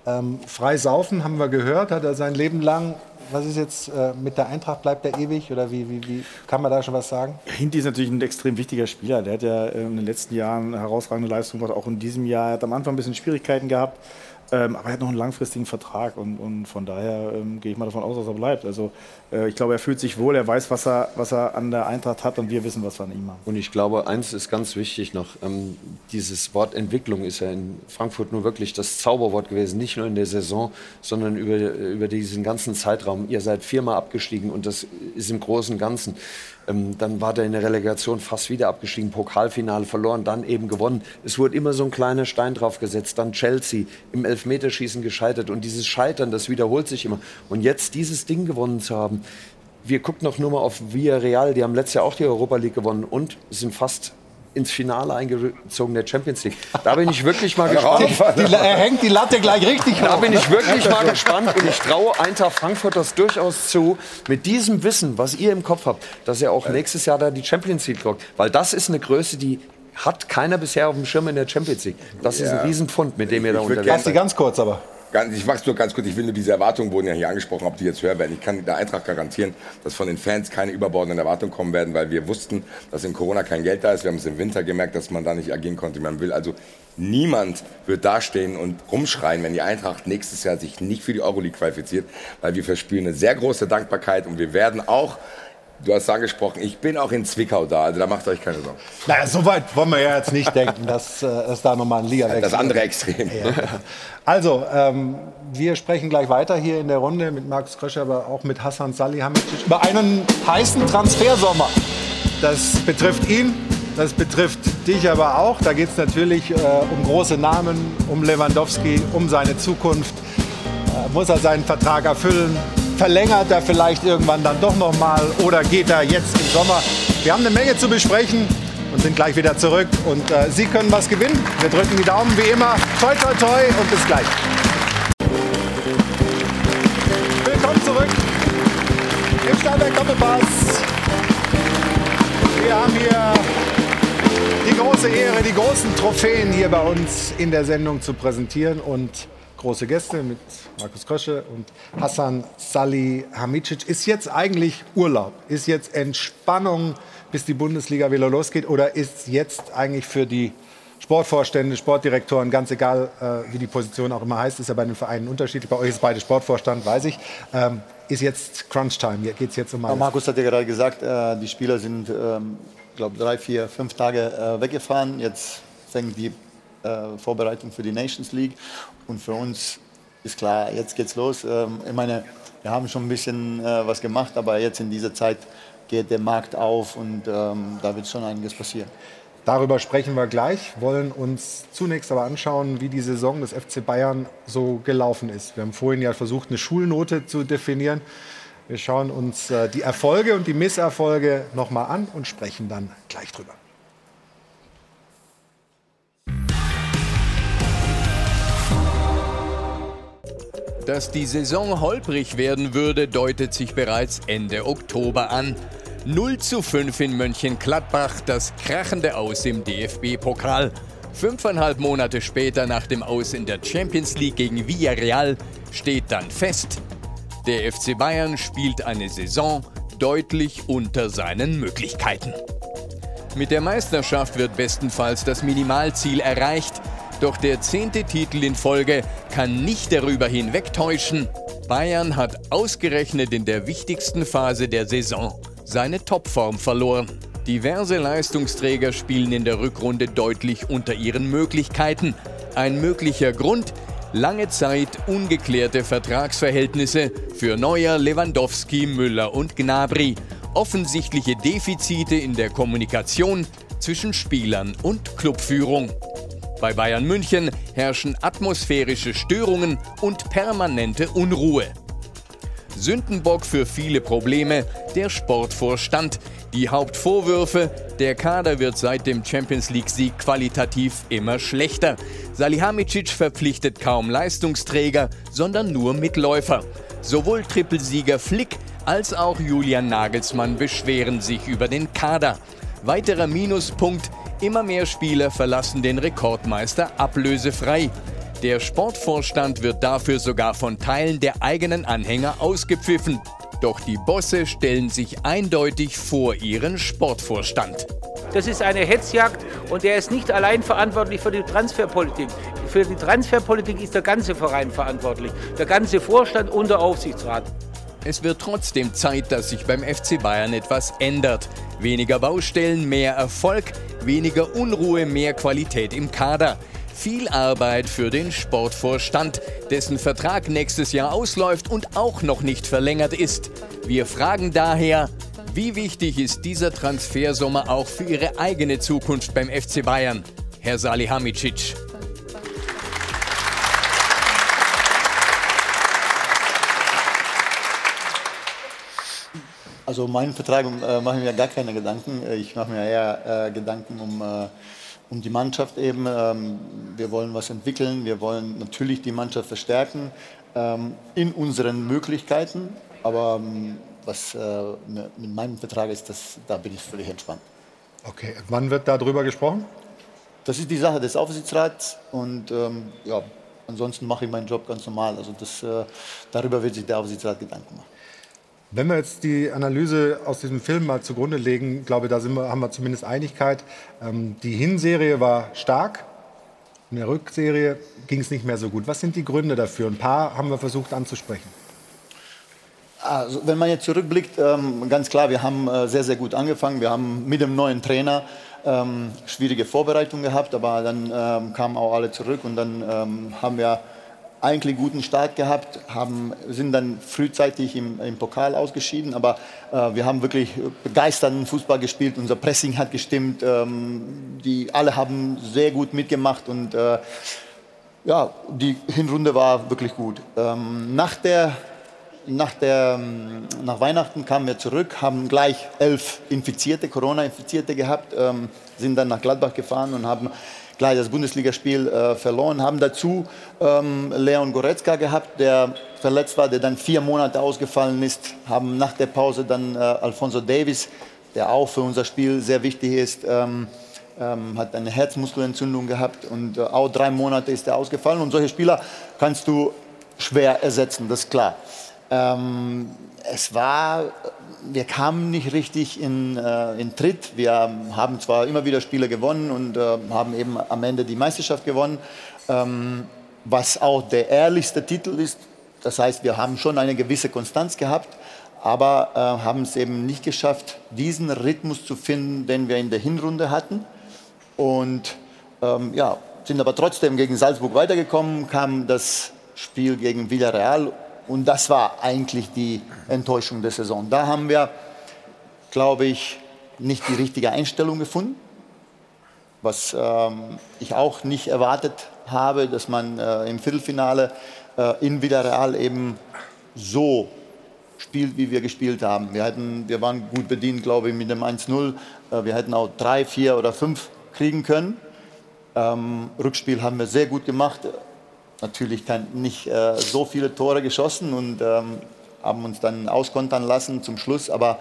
Ähm, frei saufen haben wir gehört, hat er sein Leben lang was ist jetzt äh, mit der Eintracht? Bleibt der ewig oder wie, wie, wie kann man da schon was sagen? Hinti ist natürlich ein extrem wichtiger Spieler. Der hat ja äh, in den letzten Jahren herausragende Leistung gemacht, auch in diesem Jahr. Er hat am Anfang ein bisschen Schwierigkeiten gehabt. Ähm, aber er hat noch einen langfristigen Vertrag und, und von daher ähm, gehe ich mal davon aus, dass er bleibt. Also äh, ich glaube, er fühlt sich wohl, er weiß, was er, was er an der Eintracht hat und wir wissen, was wir an ihm haben. Und ich glaube, eins ist ganz wichtig noch, ähm, dieses Wort Entwicklung ist ja in Frankfurt nur wirklich das Zauberwort gewesen, nicht nur in der Saison, sondern über, über diesen ganzen Zeitraum. Ihr seid viermal abgestiegen und das ist im Großen und Ganzen. Ähm, dann war der in der Relegation fast wieder abgestiegen, Pokalfinale verloren, dann eben gewonnen. Es wurde immer so ein kleiner Stein drauf gesetzt. Dann Chelsea im Elfmeterschießen gescheitert. Und dieses Scheitern, das wiederholt sich immer. Und jetzt dieses Ding gewonnen zu haben. Wir gucken noch nur mal auf Villarreal, die haben letztes Jahr auch die Europa League gewonnen und sind fast ins Finale eingezogen der Champions League. Da bin ich wirklich mal gespannt. Die, er hängt die Latte gleich richtig Da hoch, bin ich ne? wirklich mal gespannt und ich traue Eintracht Frankfurt das durchaus zu, mit diesem Wissen, was ihr im Kopf habt, dass er auch nächstes Jahr da die Champions League lockt. Weil das ist eine Größe, die hat keiner bisher auf dem Schirm in der Champions League. Das ist ein. Riesenpfund, mit dem ihr da unterwegs seid. Ganz kurz aber. Ganz, ich mach's nur ganz kurz. Ich will nur diese Erwartungen wurden ja hier angesprochen, ob die jetzt höher werden. Ich kann der Eintracht garantieren, dass von den Fans keine überbordenden Erwartungen kommen werden, weil wir wussten, dass in Corona kein Geld da ist. Wir haben es im Winter gemerkt, dass man da nicht agieren konnte, wie man will. Also niemand wird dastehen und rumschreien, wenn die Eintracht nächstes Jahr sich nicht für die Euroleague qualifiziert, weil wir verspüren eine sehr große Dankbarkeit und wir werden auch Du hast es angesprochen, ich bin auch in Zwickau da, also da macht euch keine Sorgen. Naja, so weit wollen wir ja jetzt nicht denken, dass äh, es da nochmal ein liga Das andere Extrem. Also, ähm, wir sprechen gleich weiter hier in der Runde mit Markus Kröscher, aber auch mit Hassan Salihamidzic über einen heißen Transfersommer. Das betrifft ihn, das betrifft dich aber auch. Da geht es natürlich äh, um große Namen, um Lewandowski, um seine Zukunft. Äh, muss er seinen Vertrag erfüllen? Verlängert er vielleicht irgendwann dann doch noch mal oder geht er jetzt im Sommer? Wir haben eine Menge zu besprechen und sind gleich wieder zurück. Und äh, Sie können was gewinnen. Wir drücken die Daumen wie immer. Toi, toi, toi und bis gleich. Willkommen zurück im Stahlberg Doppelpass. Wir haben hier die große Ehre, die großen Trophäen hier bei uns in der Sendung zu präsentieren und große Gäste mit Markus Krösche und Hassan Salihamidzic. Ist jetzt eigentlich Urlaub? Ist jetzt Entspannung, bis die Bundesliga wieder losgeht? Oder ist jetzt eigentlich für die Sportvorstände, Sportdirektoren, ganz egal, äh, wie die Position auch immer heißt, ist ja bei den Vereinen unterschiedlich. Bei euch ist beide Sportvorstand, weiß ich. Ähm, ist jetzt Crunch-Time. Hier geht es jetzt um Ja, alles. Markus hat ja gerade gesagt, äh, die Spieler sind, ähm, glaube drei, vier, fünf Tage äh, weggefahren. Jetzt fängt die äh, Vorbereitung für die Nations League. Und für uns ist klar, jetzt geht's los. Ähm, ich meine, wir haben schon ein bisschen äh, was gemacht, aber jetzt in dieser Zeit geht der Markt auf und ähm, da wird schon einiges passieren. Darüber sprechen wir gleich, wollen uns zunächst aber anschauen, wie die Saison des FC Bayern so gelaufen ist. Wir haben vorhin ja versucht, eine Schulnote zu definieren. Wir schauen uns äh, die Erfolge und die Misserfolge nochmal an und sprechen dann gleich drüber. Dass die Saison holprig werden würde, deutet sich bereits Ende Oktober an. 0 zu 5 in Mönchengladbach, das krachende Aus im DFB-Pokal. Fünfeinhalb Monate später nach dem Aus in der Champions League gegen Villarreal steht dann fest, der FC Bayern spielt eine Saison deutlich unter seinen Möglichkeiten. Mit der Meisterschaft wird bestenfalls das Minimalziel erreicht, doch der zehnte Titel in Folge kann nicht darüber hinwegtäuschen. Bayern hat ausgerechnet in der wichtigsten Phase der Saison seine Topform verloren. Diverse Leistungsträger spielen in der Rückrunde deutlich unter ihren Möglichkeiten. Ein möglicher Grund? Lange Zeit ungeklärte Vertragsverhältnisse für Neuer, Lewandowski, Müller und Gnabry. Offensichtliche Defizite in der Kommunikation zwischen Spielern und Clubführung. Bei Bayern München herrschen atmosphärische Störungen und permanente Unruhe. Sündenbock für viele Probleme der Sportvorstand. Die Hauptvorwürfe, der Kader wird seit dem Champions League-Sieg qualitativ immer schlechter. Salihamidzic verpflichtet kaum Leistungsträger, sondern nur Mitläufer. Sowohl Trippelsieger Flick als auch Julian Nagelsmann beschweren sich über den Kader. Weiterer Minuspunkt, immer mehr Spieler verlassen den Rekordmeister ablösefrei. Der Sportvorstand wird dafür sogar von Teilen der eigenen Anhänger ausgepfiffen. Doch die Bosse stellen sich eindeutig vor ihren Sportvorstand. Das ist eine Hetzjagd und er ist nicht allein verantwortlich für die Transferpolitik. Für die Transferpolitik ist der ganze Verein verantwortlich, der ganze Vorstand und der Aufsichtsrat. Es wird trotzdem Zeit, dass sich beim FC Bayern etwas ändert. Weniger Baustellen, mehr Erfolg, weniger Unruhe, mehr Qualität im Kader. Viel Arbeit für den Sportvorstand, dessen Vertrag nächstes Jahr ausläuft und auch noch nicht verlängert ist. Wir fragen daher, wie wichtig ist dieser Transfersommer auch für Ihre eigene Zukunft beim FC Bayern? Herr Salihamidzic. Also meinen Vertrag äh, mache ich mir gar keine Gedanken. Ich mache mir eher äh, Gedanken um, äh, um die Mannschaft eben. Ähm, wir wollen was entwickeln, wir wollen natürlich die Mannschaft verstärken ähm, in unseren Möglichkeiten. Aber ähm, was äh, mit meinem Vertrag ist, das, da bin ich völlig entspannt. Okay, wann wird darüber gesprochen? Das ist die Sache des Aufsichtsrats und ähm, ja, ansonsten mache ich meinen Job ganz normal. Also das, äh, darüber wird sich der Aufsichtsrat Gedanken machen. Wenn wir jetzt die Analyse aus diesem Film mal zugrunde legen, glaube ich, da wir, haben wir zumindest Einigkeit. Ähm, die Hinserie war stark, in der Rückserie ging es nicht mehr so gut. Was sind die Gründe dafür? Ein paar haben wir versucht anzusprechen. Also, wenn man jetzt zurückblickt, ähm, ganz klar, wir haben äh, sehr, sehr gut angefangen. Wir haben mit dem neuen Trainer ähm, schwierige Vorbereitungen gehabt, aber dann ähm, kamen auch alle zurück und dann ähm, haben wir eigentlich guten Start gehabt, haben, sind dann frühzeitig im, im Pokal ausgeschieden, aber äh, wir haben wirklich begeisternden Fußball gespielt, unser Pressing hat gestimmt, ähm, die alle haben sehr gut mitgemacht. Und äh, ja, die Hinrunde war wirklich gut. Ähm, nach, der, nach, der, ähm, nach Weihnachten kamen wir zurück, haben gleich elf Infizierte, Corona-Infizierte gehabt, ähm, sind dann nach Gladbach gefahren und haben gleich das Bundesligaspiel äh, verloren, haben dazu ähm, Leon Goretzka gehabt, der verletzt war, der dann vier Monate ausgefallen ist, haben nach der Pause dann äh, Alfonso Davis, der auch für unser Spiel sehr wichtig ist, ähm, ähm, hat eine Herzmuskelentzündung gehabt und äh, auch drei Monate ist er ausgefallen. Und solche Spieler kannst du schwer ersetzen, das ist klar. Ähm, es war, wir kamen nicht richtig in, äh, in Tritt. Wir haben zwar immer wieder Spiele gewonnen und äh, haben eben am Ende die Meisterschaft gewonnen, ähm, was auch der ehrlichste Titel ist. Das heißt, wir haben schon eine gewisse Konstanz gehabt, aber äh, haben es eben nicht geschafft, diesen Rhythmus zu finden, den wir in der Hinrunde hatten. Und ähm, ja, sind aber trotzdem gegen Salzburg weitergekommen, kam das Spiel gegen Villarreal und das war eigentlich die Enttäuschung der Saison. Da haben wir, glaube ich, nicht die richtige Einstellung gefunden, was ähm, ich auch nicht erwartet habe, dass man äh, im Viertelfinale äh, in Villarreal eben so spielt, wie wir gespielt haben. Wir, hatten, wir waren gut bedient, glaube ich, mit dem 1-0. Äh, wir hätten auch drei, vier oder fünf kriegen können. Ähm, Rückspiel haben wir sehr gut gemacht natürlich kein, nicht äh, so viele Tore geschossen und ähm, haben uns dann auskontern lassen zum Schluss. Aber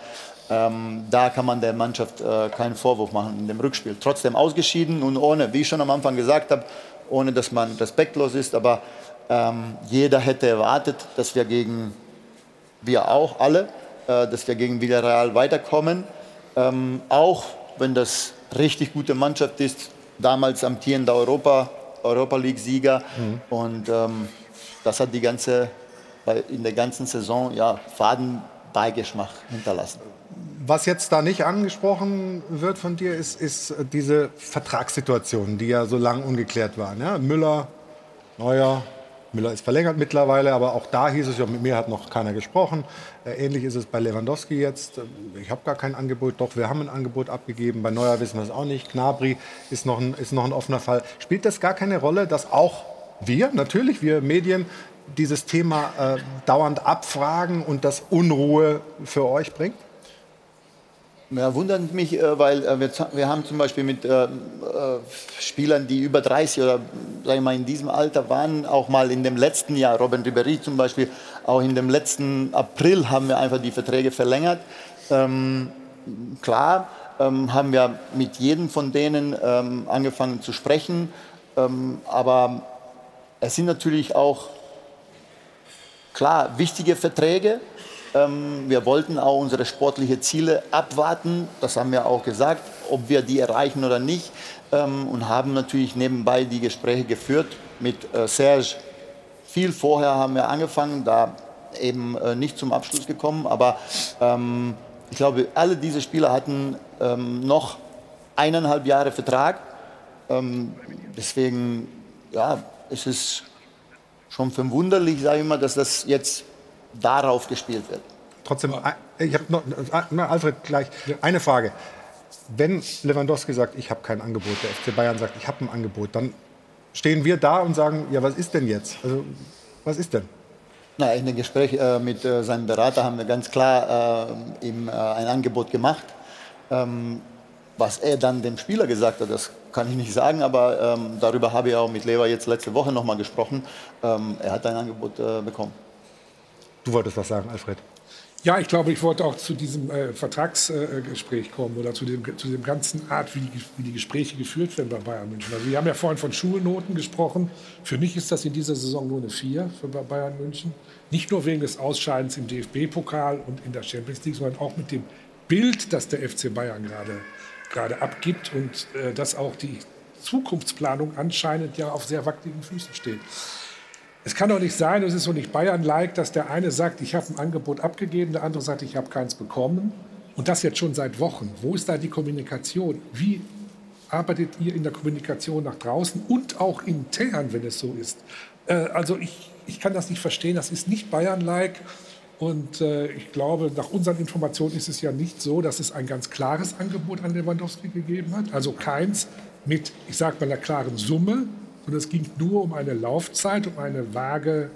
ähm, da kann man der Mannschaft äh, keinen Vorwurf machen in dem Rückspiel. Trotzdem ausgeschieden und ohne, wie ich schon am Anfang gesagt habe, ohne dass man respektlos ist. Aber ähm, jeder hätte erwartet, dass wir gegen, wir auch alle, äh, dass wir gegen Villarreal weiterkommen. Ähm, auch wenn das richtig gute Mannschaft ist, damals amtierender Europa Europa League-Sieger. Mhm. Und ähm, das hat die ganze, in der ganzen Saison ja, Fadenbeigeschmack hinterlassen. Was jetzt da nicht angesprochen wird von dir, ist, ist diese Vertragssituation, die ja so lange ungeklärt waren. Ja? Müller, Neuer, Müller ist verlängert mittlerweile, aber auch da hieß es ja, mit mir hat noch keiner gesprochen. Äh, ähnlich ist es bei Lewandowski jetzt. Ich habe gar kein Angebot, doch wir haben ein Angebot abgegeben. Bei Neuer wissen wir es auch nicht. Gnabry ist noch, ein, ist noch ein offener Fall. Spielt das gar keine Rolle, dass auch wir, natürlich wir Medien, dieses Thema äh, dauernd abfragen und das Unruhe für euch bringt? Ja, wundert mich, äh, weil äh, wir, wir haben zum Beispiel mit äh, Spielern, die über 30 oder sag ich mal, in diesem Alter waren, auch mal in dem letzten Jahr, Robin Ribéry zum Beispiel, auch in dem letzten April haben wir einfach die Verträge verlängert. Ähm, klar ähm, haben wir mit jedem von denen ähm, angefangen zu sprechen, ähm, aber es sind natürlich auch klar wichtige Verträge. Ähm, wir wollten auch unsere sportlichen Ziele abwarten. Das haben wir auch gesagt, ob wir die erreichen oder nicht. Ähm, und haben natürlich nebenbei die Gespräche geführt mit äh, Serge. Viel vorher haben wir angefangen, da eben äh, nicht zum Abschluss gekommen. Aber ähm, ich glaube, alle diese Spieler hatten ähm, noch eineinhalb Jahre Vertrag. Ähm, deswegen ja, es ist schon verwunderlich, sage ich mal, dass das jetzt darauf gespielt wird. Trotzdem, äh, ich habe noch, äh, na, Alfred, gleich eine Frage. Wenn Lewandowski sagt, ich habe kein Angebot, der FC Bayern sagt, ich habe ein Angebot, dann stehen wir da und sagen, ja, was ist denn jetzt? Also, was ist denn? Na, in dem Gespräch äh, mit äh, seinem Berater haben wir ganz klar äh, ihm äh, ein Angebot gemacht. Ähm, was er dann dem Spieler gesagt hat, das kann ich nicht sagen, aber ähm, darüber habe ich auch mit Lever jetzt letzte Woche nochmal gesprochen. Ähm, er hat ein Angebot äh, bekommen. Du wolltest was sagen, Alfred. Ja, ich glaube, ich wollte auch zu diesem äh, Vertragsgespräch äh, kommen oder zu dem, zu dem ganzen Art, wie die, wie die Gespräche geführt werden bei Bayern München. Also wir haben ja vorhin von Schulnoten gesprochen. Für mich ist das in dieser Saison nur eine 4 für Bayern München. Nicht nur wegen des Ausscheidens im DFB-Pokal und in der Champions League, sondern auch mit dem Bild, das der FC Bayern gerade abgibt und äh, dass auch die Zukunftsplanung anscheinend ja auf sehr wackeligen Füßen steht. Es kann doch nicht sein, es ist so nicht Bayern-like, dass der eine sagt, ich habe ein Angebot abgegeben, der andere sagt, ich habe keins bekommen. Und das jetzt schon seit Wochen. Wo ist da die Kommunikation? Wie arbeitet ihr in der Kommunikation nach draußen und auch intern, wenn es so ist? Äh, also ich, ich kann das nicht verstehen, das ist nicht Bayern-like. Und äh, ich glaube, nach unseren Informationen ist es ja nicht so, dass es ein ganz klares Angebot an Lewandowski gegeben hat. Also keins mit, ich sage mal, einer klaren Summe, sondern es ging nur um eine Laufzeit, um eine vage,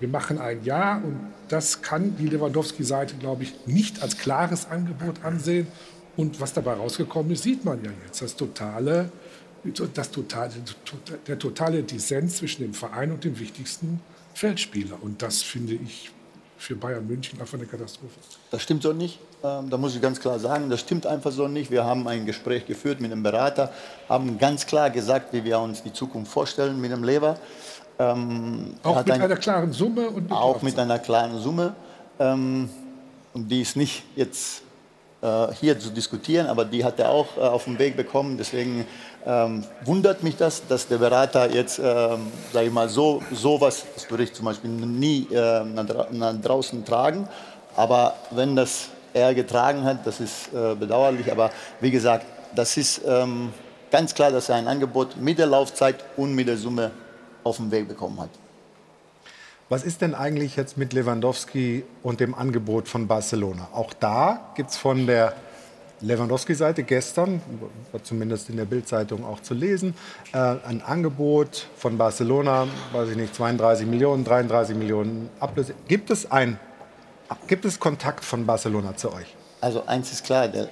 wir machen ein Jahr. Und das kann die Lewandowski-Seite, glaube ich, nicht als klares Angebot ansehen. Und was dabei rausgekommen ist, sieht man ja jetzt. Das totale, das totale, der totale Dissens zwischen dem Verein und dem wichtigsten Feldspieler. Und das finde ich für Bayern München einfach eine Katastrophe. Das stimmt so nicht. Ähm, da muss ich ganz klar sagen, das stimmt einfach so nicht. Wir haben ein Gespräch geführt mit einem Berater, haben ganz klar gesagt, wie wir uns die Zukunft vorstellen mit dem Lever. Ähm, auch mit ein, einer klaren Summe und mit auch mit einer klaren Summe. Ähm, und die ist nicht jetzt äh, hier zu diskutieren, aber die hat er auch äh, auf den Weg bekommen. Deswegen ähm, wundert mich das, dass der Berater jetzt, ähm, sage ich mal, so sowas, das würde ich zum Beispiel nie äh, nach, nach, draußen tragen. Aber wenn das er getragen hat, das ist äh, bedauerlich. Aber wie gesagt, das ist ähm, ganz klar, dass er ein Angebot mit der Laufzeit und mit der Summe auf den Weg bekommen hat. Was ist denn eigentlich jetzt mit Lewandowski und dem Angebot von Barcelona? Auch da gibt es von der Lewandowski-Seite gestern, zumindest in der Bildzeitung auch zu lesen, äh, ein Angebot von Barcelona, weiß ich nicht, 32 Millionen, 33 Millionen Ablöse. Gibt es ein, gibt es Kontakt von Barcelona zu euch? Also eins ist klar, der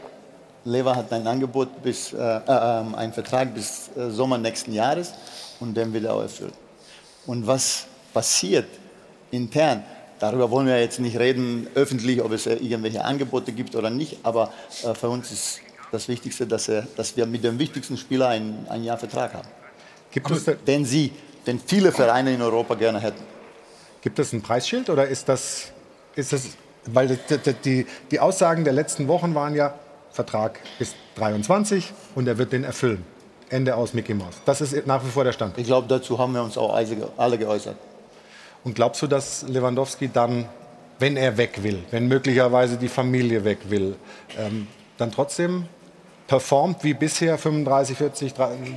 Lever hat ein Angebot bis, äh, äh, einen Vertrag bis äh, Sommer nächsten Jahres und den will er auch erfüllen. Und was passiert intern, Darüber wollen wir jetzt nicht reden, öffentlich, ob es irgendwelche Angebote gibt oder nicht. Aber äh, für uns ist das Wichtigste, dass, er, dass wir mit dem wichtigsten Spieler ein, ein Jahr Vertrag haben. Gibt es den Sie, den viele Vereine in Europa gerne hätten. Gibt es ein Preisschild oder ist das, ist das weil die, die, die Aussagen der letzten Wochen waren ja, Vertrag bis 23 und er wird den erfüllen. Ende aus Mickey Mouse. Das ist nach wie vor der Stand. Ich glaube, dazu haben wir uns auch alle geäußert. Und glaubst du, dass Lewandowski dann, wenn er weg will, wenn möglicherweise die Familie weg will, ähm, dann trotzdem performt wie bisher 35, 40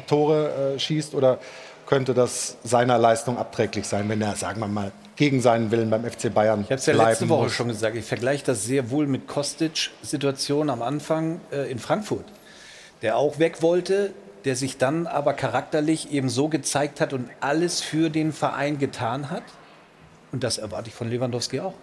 Tore äh, schießt? Oder könnte das seiner Leistung abträglich sein, wenn er, sagen wir mal, gegen seinen Willen beim FC Bayern Ich habe es ja letzte Woche muss. schon gesagt, ich vergleiche das sehr wohl mit Kostic-Situation am Anfang äh, in Frankfurt, der auch weg wollte, der sich dann aber charakterlich eben so gezeigt hat und alles für den Verein getan hat und das erwarte ich von Lewandowski auch.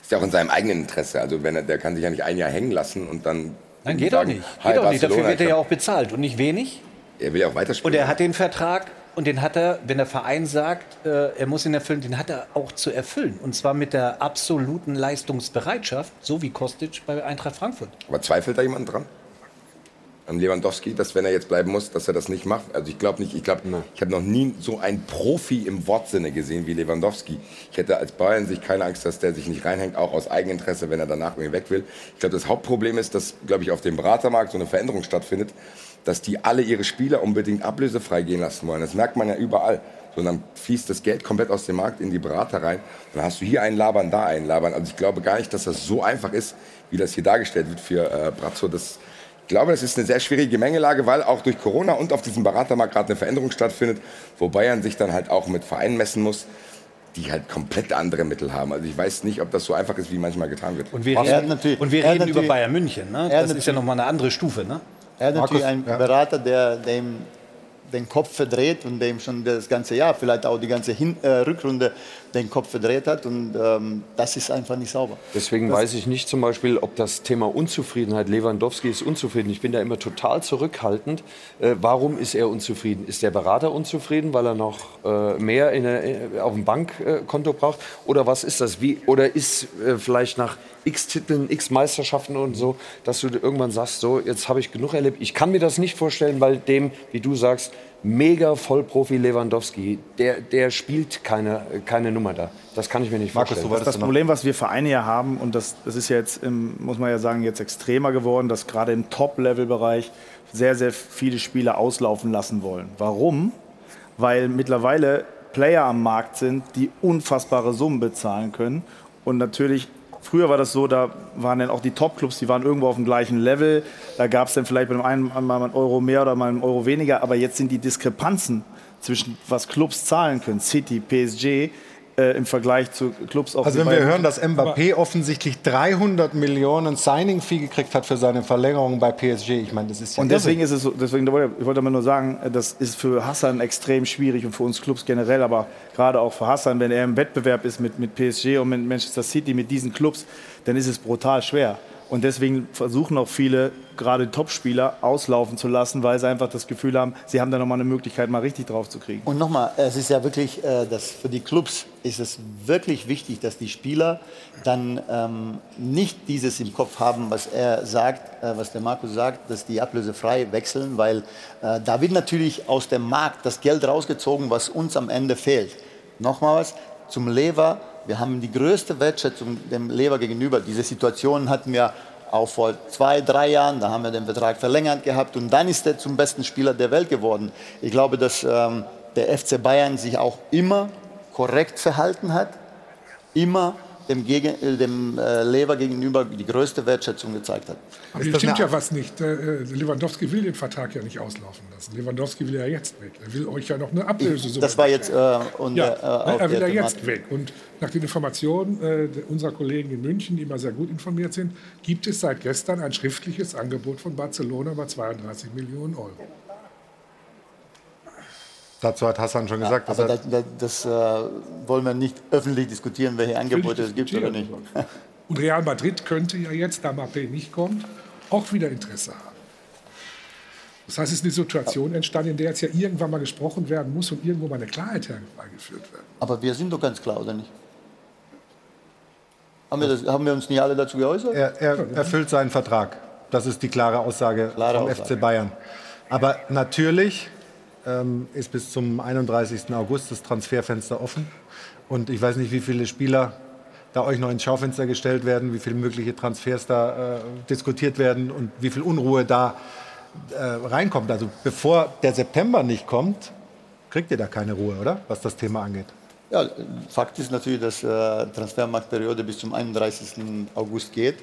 Ist ja auch in seinem eigenen Interesse. Also wenn er, der kann sich ja nicht ein Jahr hängen lassen und dann. Nein, geht sagen, auch nicht. Geht auch nicht. Dafür wird er ja auch bezahlt und nicht wenig. Er will ja auch weiterspielen. Und er hat den Vertrag und den hat er, wenn der Verein sagt, äh, er muss ihn erfüllen, den hat er auch zu erfüllen. Und zwar mit der absoluten Leistungsbereitschaft, so wie Kostic bei Eintracht Frankfurt. Aber zweifelt da jemand dran? Und Lewandowski, dass wenn er jetzt bleiben muss, dass er das nicht macht. Also ich glaube nicht, ich glaube, ich habe noch nie so einen Profi im Wortsinne gesehen wie Lewandowski. Ich hätte als Bayern sich keine Angst, dass der sich nicht reinhängt, auch aus Eigeninteresse, wenn er danach irgendwie weg will. Ich glaube, das Hauptproblem ist, dass, glaube ich, auf dem Beratermarkt so eine Veränderung stattfindet, dass die alle ihre Spieler unbedingt ablösefrei gehen lassen wollen. Das merkt man ja überall. So, dann fließt das Geld komplett aus dem Markt in die Berater rein. Dann hast du hier einen Labern, da einen Labern. Also ich glaube gar nicht, dass das so einfach ist, wie das hier dargestellt wird für äh, Brazzo. Das, ich glaube, das ist eine sehr schwierige Gemengelage, weil auch durch Corona und auf diesem Beratermarkt gerade eine Veränderung stattfindet, wo Bayern sich dann halt auch mit Vereinen messen muss, die halt komplett andere Mittel haben. Also ich weiß nicht, ob das so einfach ist, wie manchmal getan wird. Und wir reden, natürlich- und wir reden über Bayern München. Ne? Das ist ja nochmal eine andere Stufe. Ne? Er hat natürlich einen ja. Berater, der dem den Kopf verdreht und dem schon das ganze Jahr, vielleicht auch die ganze Hin äh, Rückrunde den Kopf verdreht hat. Und ähm, das ist einfach nicht sauber. Deswegen das, weiß ich nicht zum Beispiel, ob das Thema Unzufriedenheit, Lewandowski ist unzufrieden. Ich bin da immer total zurückhaltend. Äh, warum ist er unzufrieden? Ist der Berater unzufrieden, weil er noch äh, mehr in der, äh, auf dem Bankkonto braucht? Oder was ist das? Wie, oder ist äh, vielleicht nach x Titeln, x Meisterschaften und so, dass du irgendwann sagst, so, jetzt habe ich genug erlebt. Ich kann mir das nicht vorstellen, weil dem, wie du sagst, mega Vollprofi Lewandowski, der, der spielt keine, keine Nummer da. Das kann ich mir nicht vorstellen. das ist das Problem, was wir Vereine ja haben, und das, das ist ja jetzt, im, muss man ja sagen, jetzt extremer geworden, dass gerade im Top-Level-Bereich sehr, sehr viele Spieler auslaufen lassen wollen. Warum? Weil mittlerweile Player am Markt sind, die unfassbare Summen bezahlen können. Und natürlich, früher war das so, da waren dann auch die Top-Clubs, die waren irgendwo auf dem gleichen Level. Da gab es dann vielleicht bei dem einen mal einen Euro mehr oder mal einen Euro weniger. Aber jetzt sind die Diskrepanzen zwischen was Clubs zahlen können, City, PSG, äh, im Vergleich zu Clubs auch Also wenn wir hören, dass. Mbappé offensichtlich 300 Millionen Signing-Fee gekriegt hat für seine Verlängerung bei PSG, ich meine, das ist ja Und deswegen ist es so, deswegen wollte ich wollte mal nur sagen, das ist für Hassan extrem schwierig und für uns Clubs generell, aber gerade auch für Hassan, wenn er im Wettbewerb ist mit, mit PSG und mit Manchester City, mit diesen Clubs, dann ist es brutal schwer. Und deswegen versuchen auch viele, gerade Topspieler, auslaufen zu lassen, weil sie einfach das Gefühl haben, sie haben da nochmal eine Möglichkeit, mal richtig drauf zu kriegen. Und nochmal, es ist ja wirklich, äh, dass für die Clubs ist es wirklich wichtig, dass die Spieler dann ähm, nicht dieses im Kopf haben, was er sagt, äh, was der Markus sagt, dass die ablösefrei wechseln, weil äh, da wird natürlich aus dem Markt das Geld rausgezogen, was uns am Ende fehlt. Nochmal was zum Lever. Wir haben die größte Wertschätzung dem Lever gegenüber. Diese Situation hatten wir auch vor zwei, drei Jahren. Da haben wir den Vertrag verlängert gehabt und dann ist er zum besten Spieler der Welt geworden. Ich glaube, dass ähm, der FC Bayern sich auch immer korrekt verhalten hat, immer dem, Gegen äh, dem äh, Lever gegenüber die größte Wertschätzung gezeigt hat. Aber hier stimmt ja was nicht. Äh, Lewandowski will den Vertrag ja nicht auslaufen lassen. Lewandowski will ja jetzt weg. Er will euch ja noch eine Ablöse. Das war jetzt äh, und, ja, äh, auf er will ja jetzt weg. Und nach den Informationen äh, unserer Kollegen in München, die immer sehr gut informiert sind, gibt es seit gestern ein schriftliches Angebot von Barcelona über 32 Millionen Euro. Dazu hat Hassan schon gesagt, dass Aber er das, das, das äh, wollen wir nicht öffentlich diskutieren, welche Angebote es gibt oder nicht. Und Real Madrid könnte ja jetzt, da Mbappé nicht kommt, auch wieder Interesse haben. Das heißt, es ist eine Situation entstanden, in der jetzt ja irgendwann mal gesprochen werden muss und irgendwo mal eine Klarheit herbeigeführt werden. Aber wir sind doch ganz klar, oder nicht? Haben wir, das, haben wir uns nicht alle dazu geäußert? Er, er erfüllt seinen Vertrag. Das ist die klare Aussage Klare vom Aussage. FC Bayern. Aber natürlich ähm, ist bis zum 31. August das Transferfenster offen. Und ich weiß nicht, wie viele Spieler da euch noch ins Schaufenster gestellt werden, wie viele mögliche Transfers da äh, diskutiert werden und wie viel Unruhe da äh, reinkommt. Also bevor der September nicht kommt, kriegt ihr da keine Ruhe, oder? Was das Thema angeht. Ja, Fakt ist natürlich, dass äh, Transfermarktperiode bis zum 31. August geht.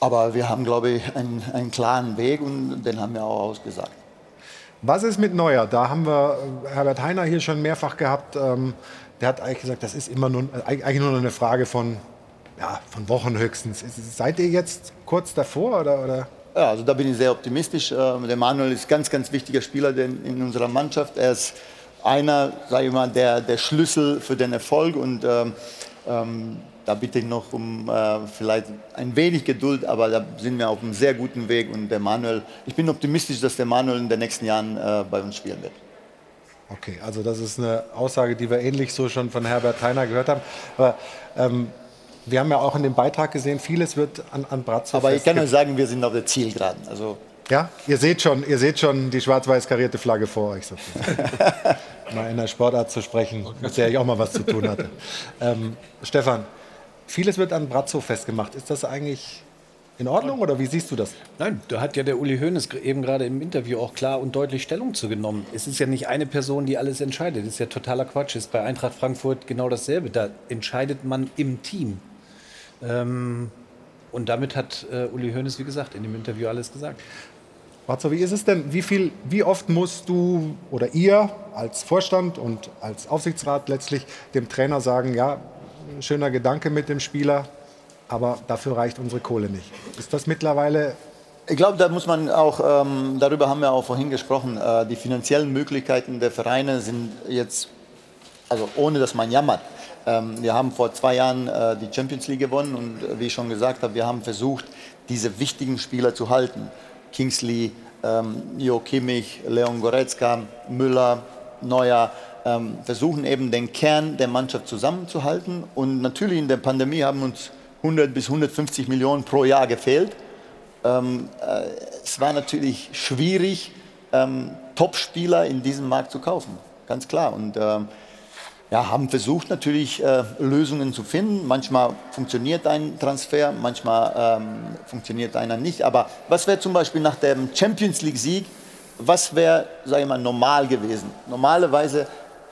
Aber wir haben, glaube ich, einen, einen klaren Weg und den haben wir auch ausgesagt. Was ist mit Neuer? Da haben wir äh, Herbert Heiner hier schon mehrfach gehabt. Ähm, der hat eigentlich gesagt, das ist immer nur, äh, eigentlich nur eine Frage von, ja, von Wochen höchstens. Seid ihr jetzt kurz davor oder? oder? Ja, also da bin ich sehr optimistisch. Ähm, Der Manuel ist ganz, ganz wichtiger Spieler in unserer Mannschaft. Er ist einer, sage ich mal, der, der Schlüssel für den Erfolg und ähm, ähm, da bitte ich noch um äh, vielleicht ein wenig Geduld, aber da sind wir auf einem sehr guten Weg und der Manuel, ich bin optimistisch, dass der Manuel in den nächsten Jahren äh, bei uns spielen wird. Okay, also das ist eine Aussage, die wir ähnlich so schon von Herbert Heiner gehört haben. Aber ähm, wir haben ja auch in dem Beitrag gesehen, vieles wird an, an Brazzo Aber ich kann euch sagen, wir sind auf der Zielgeraden. Also Ja, ihr seht schon, ihr seht schon die schwarz-weiß karierte Flagge vor euch. mal in der Sportart zu sprechen, mit der ich auch mal was zu tun hatte. Ähm, Stefan, vieles wird an Brazzo festgemacht. Ist das eigentlich in Ordnung oder wie siehst du das? Nein, da hat ja der Uli Hoeneß eben gerade im Interview auch klar und deutlich Stellung zu genommen. Es ist ja nicht eine Person, die alles entscheidet. Das ist ja totaler Quatsch. Ist bei Eintracht Frankfurt genau dasselbe. Da entscheidet man im Team. Ähm, und damit hat äh, Uli Hoeneß, wie gesagt, in dem Interview alles gesagt. Brazzo, wie ist es denn? Wie, viel, wie oft musst du oder ihr als Vorstand und als Aufsichtsrat letztlich dem Trainer sagen, ja, schöner Gedanke mit dem Spieler, aber dafür reicht unsere Kohle nicht. Ist das mittlerweile Ich glaube, da muss man auch, ähm, darüber haben wir auch vorhin gesprochen, äh, die finanziellen Möglichkeiten der Vereine sind jetzt, also ohne dass man jammert. Ähm, wir haben vor zwei Jahren äh, die Champions League gewonnen und äh, wie ich schon gesagt habe, wir haben versucht, diese wichtigen Spieler zu halten. Kingsley, ähm, Jo Kimmich, Leon Goretzka, Müller, Neuer, ähm, versuchen eben den Kern der Mannschaft zusammenzuhalten. Und natürlich in der Pandemie haben uns 100 bis 150 Millionen pro Jahr gefehlt. Ähm, äh, es war natürlich schwierig, ähm, Top-Spieler in diesem Markt zu kaufen, ganz klar. Und ähm, ja, haben versucht natürlich äh, Lösungen zu finden. Manchmal funktioniert ein Transfer, manchmal ähm, funktioniert einer nicht. Aber was wäre zum Beispiel nach dem Champions League-Sieg, was wäre, sage ich mal, normal gewesen? Normalerweise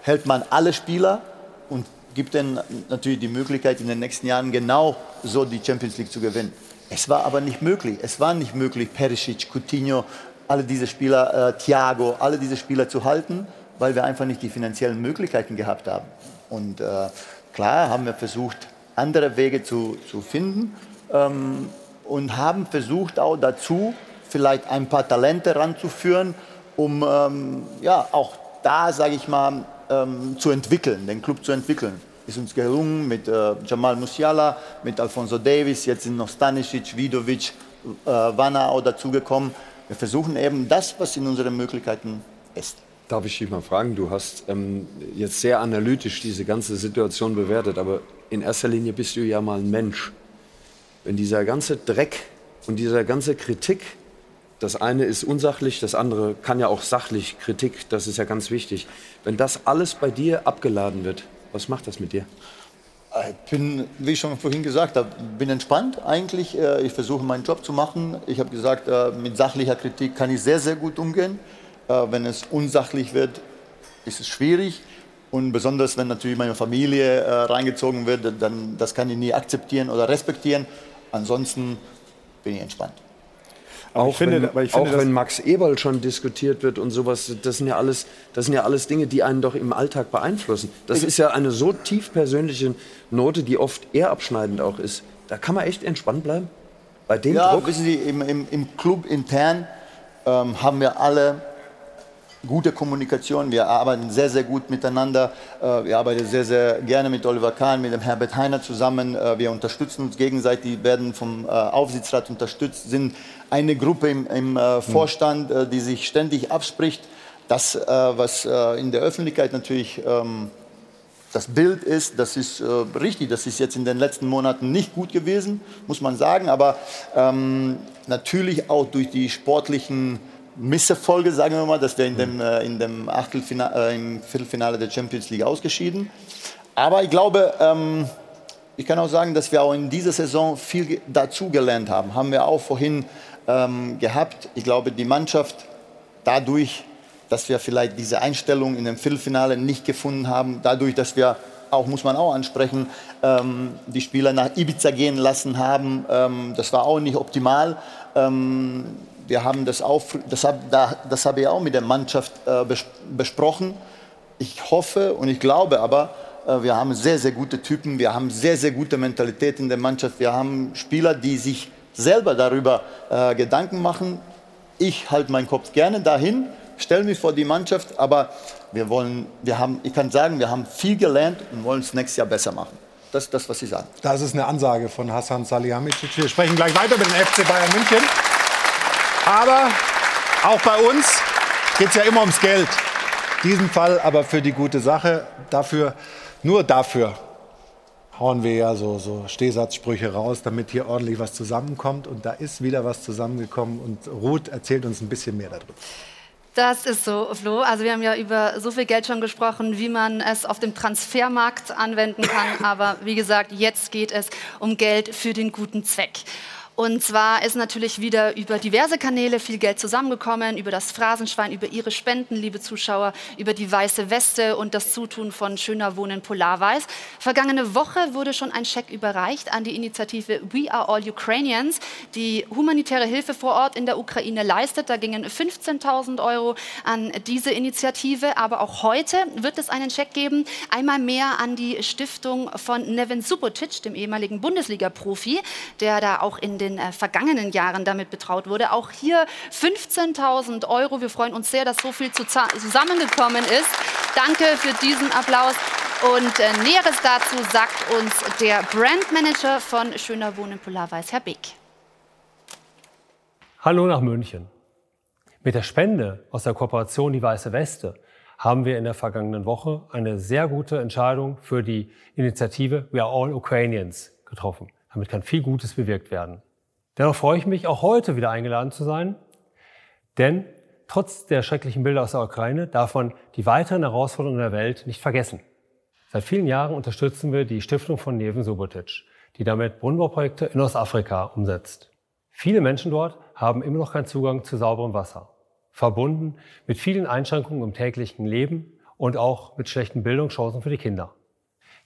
hält man alle Spieler und gibt ihnen natürlich die Möglichkeit, in den nächsten Jahren genau so die Champions League zu gewinnen. Es war aber nicht möglich. Es war nicht möglich, Perisic, Coutinho, alle diese Spieler, äh, Thiago, alle diese Spieler zu halten, weil wir einfach nicht die finanziellen Möglichkeiten gehabt haben. Und äh, klar haben wir versucht, andere Wege zu, zu finden ähm, und haben versucht auch dazu, vielleicht ein paar Talente ranzuführen, um ähm, ja, auch da, sage ich mal, ähm, zu entwickeln, den Club zu entwickeln. Ist uns gelungen mit äh, Jamal Musiala, mit Alfonso Davis, jetzt sind noch Stanisic, Vidovic, äh, auch dazugekommen. Wir versuchen eben das, was in unseren Möglichkeiten ist. Darf ich dich mal fragen? Du hast ähm, jetzt sehr analytisch diese ganze Situation bewertet, aber in erster Linie bist du ja mal ein Mensch. Wenn dieser ganze Dreck und dieser ganze Kritik, das eine ist unsachlich, das andere kann ja auch sachlich Kritik, das ist ja ganz wichtig. Wenn das alles bei dir abgeladen wird, was macht das mit dir? Ich bin, wie ich schon vorhin gesagt habe, bin entspannt eigentlich. Äh, Ich versuche meinen Job zu machen. Ich habe gesagt, äh, mit sachlicher Kritik kann ich sehr, sehr gut umgehen. Äh, Wenn es unsachlich wird, ist es schwierig. Und besonders, wenn natürlich meine Familie reingezogen wird, dann das kann ich nie akzeptieren oder respektieren. Ansonsten bin ich entspannt. Auch finde- wenn, aber ich finde, auch wenn Max Eberl schon diskutiert wird und sowas, das sind, ja alles, das sind ja alles Dinge, die einen doch im Alltag beeinflussen. Das ist ja eine so tief persönliche Note, die oft eher abschneidend auch ist. Da kann man echt entspannt bleiben. Bei dem ja, Druck. wissen Sie, im, im, im Club intern ähm, haben wir alle gute Kommunikation. Wir arbeiten sehr, sehr gut miteinander. Äh, wir arbeiten sehr, sehr gerne mit Oliver Kahn, mit dem Herbert Heiner zusammen. Äh, wir unterstützen uns gegenseitig, werden vom äh, Aufsichtsrat unterstützt, sind eine Gruppe im, im äh, Vorstand, äh, die sich ständig abspricht. Das, äh, was äh, in der Öffentlichkeit natürlich ähm, das Bild ist, das ist richtig, das ist jetzt in den letzten Monaten nicht gut gewesen, muss man sagen, aber ähm, natürlich auch durch die sportlichen Misserfolge, sagen wir mal, dass wir in dem, äh, in dem Achtelfinale, im Viertelfinale der Champions League ausgeschieden. Aber ich glaube, ähm, ich kann auch sagen, dass wir auch in dieser Saison viel ge- dazugelernt haben. Haben wir auch vorhin ähm, gehabt. Ich glaube, die Mannschaft dadurch, dass wir vielleicht diese Einstellung in dem Viertelfinale nicht gefunden haben, dadurch, dass wir auch, muss man auch ansprechen, ähm, die Spieler nach Ibiza gehen lassen haben, ähm, das war auch nicht optimal. Ähm, wir haben das auch, das habe habe ich auch mit der Mannschaft äh, bes besprochen. Ich hoffe und ich glaube aber, äh, wir haben sehr, sehr gute Typen, wir haben sehr, sehr gute Mentalität in der Mannschaft, wir haben Spieler, die sich selber darüber äh, Gedanken machen. Ich halte meinen Kopf gerne dahin, stelle mich vor die Mannschaft, aber wir wollen, wir haben, ich kann sagen, wir haben viel gelernt und wollen es nächstes Jahr besser machen. Das ist das, was ich sage. Das ist eine Ansage von Hassan Salihamidzic. Wir sprechen gleich weiter mit dem FC Bayern München. Aber auch bei uns geht es ja immer ums Geld. Diesen Fall aber für die gute Sache. Dafür, nur dafür hauen wir ja so, so Stehsatzsprüche raus, damit hier ordentlich was zusammenkommt. Und da ist wieder was zusammengekommen. Und Ruth erzählt uns ein bisschen mehr darüber. Das ist so, Flo. Also wir haben ja über so viel Geld schon gesprochen, wie man es auf dem Transfermarkt anwenden kann. Aber wie gesagt, jetzt geht es um Geld für den guten Zweck. Und zwar ist natürlich wieder über diverse Kanäle viel Geld zusammengekommen, über das Phrasenschwein, über Ihre Spenden, liebe Zuschauer, über die weiße Weste und das Zutun von Schöner Wohnen Polarweiß. Vergangene Woche wurde schon ein Scheck überreicht an die Initiative We Are All Ukrainians, die humanitäre Hilfe vor Ort in der Ukraine leistet. Da gingen 15.000 Euro an diese Initiative. Aber auch heute wird es einen Scheck geben, einmal mehr an die Stiftung von Nevin Subotic, dem ehemaligen Bundesliga-Profi, der da auch in den den äh, vergangenen Jahren damit betraut wurde. Auch hier 15.000 Euro. Wir freuen uns sehr, dass so viel zusammengekommen ist. Danke für diesen Applaus. Und äh, Näheres dazu sagt uns der Brandmanager von Schöner Wohnen Polarweiß, Herr Beck. Hallo nach München. Mit der Spende aus der Kooperation Die Weiße Weste haben wir in der vergangenen Woche eine sehr gute Entscheidung für die Initiative We Are All Ukrainians getroffen. Damit kann viel Gutes bewirkt werden. Dennoch freue ich mich, auch heute wieder eingeladen zu sein, denn trotz der schrecklichen Bilder aus der Ukraine darf man die weiteren Herausforderungen der Welt nicht vergessen. Seit vielen Jahren unterstützen wir die Stiftung von Neven Subotic, die damit Brunnenbauprojekte in Ostafrika umsetzt. Viele Menschen dort haben immer noch keinen Zugang zu sauberem Wasser, verbunden mit vielen Einschränkungen im täglichen Leben und auch mit schlechten Bildungschancen für die Kinder.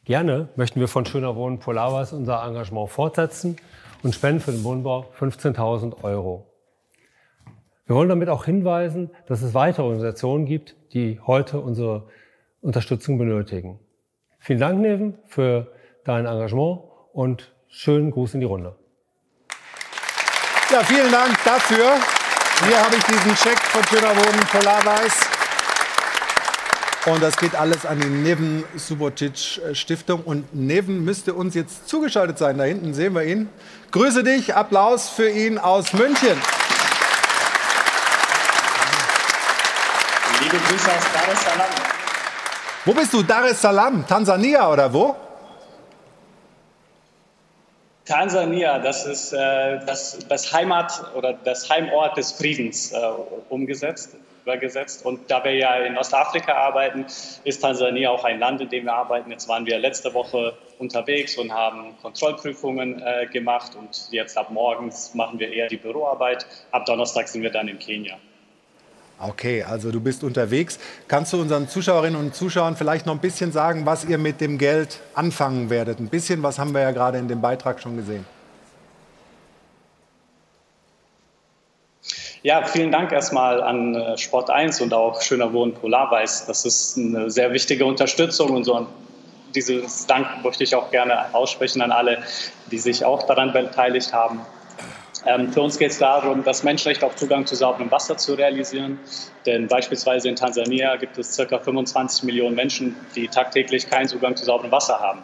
Gerne möchten wir von Schöner Wohnen Polarwas unser Engagement fortsetzen und spenden für den Wohnbau 15.000 Euro. Wir wollen damit auch hinweisen, dass es weitere Organisationen gibt, die heute unsere Unterstützung benötigen. Vielen Dank, Neven, für dein Engagement und schönen Gruß in die Runde. Ja, vielen Dank dafür. Hier habe ich diesen Check von Schöner Polarweiß. Und das geht alles an die Neven Subotic äh, Stiftung. Und Neven müsste uns jetzt zugeschaltet sein. Da hinten sehen wir ihn. Grüße dich, Applaus für ihn aus München. Liebe Grüße aus Dar es Salaam. Wo bist du? Dar es Salaam, Tansania oder wo? Tansania, das ist äh, das, das, Heimat oder das Heimort des Friedens äh, umgesetzt übergesetzt. Und da wir ja in Ostafrika arbeiten, ist Tansania auch ein Land, in dem wir arbeiten. Jetzt waren wir letzte Woche unterwegs und haben Kontrollprüfungen äh, gemacht und jetzt ab morgens machen wir eher die Büroarbeit. Ab Donnerstag sind wir dann in Kenia. Okay, also du bist unterwegs. Kannst du unseren Zuschauerinnen und Zuschauern vielleicht noch ein bisschen sagen, was ihr mit dem Geld anfangen werdet? Ein bisschen, was haben wir ja gerade in dem Beitrag schon gesehen. Ja, vielen Dank erstmal an äh, Sport 1 und auch Schöner Wohnen Polarweiß. Das ist eine sehr wichtige Unterstützung und so dieses Dank möchte ich auch gerne aussprechen an alle, die sich auch daran beteiligt haben. Ähm, für uns geht es darum, das Menschenrecht auf Zugang zu sauberem Wasser zu realisieren. Denn beispielsweise in Tansania gibt es ca. 25 Millionen Menschen, die tagtäglich keinen Zugang zu sauberem Wasser haben.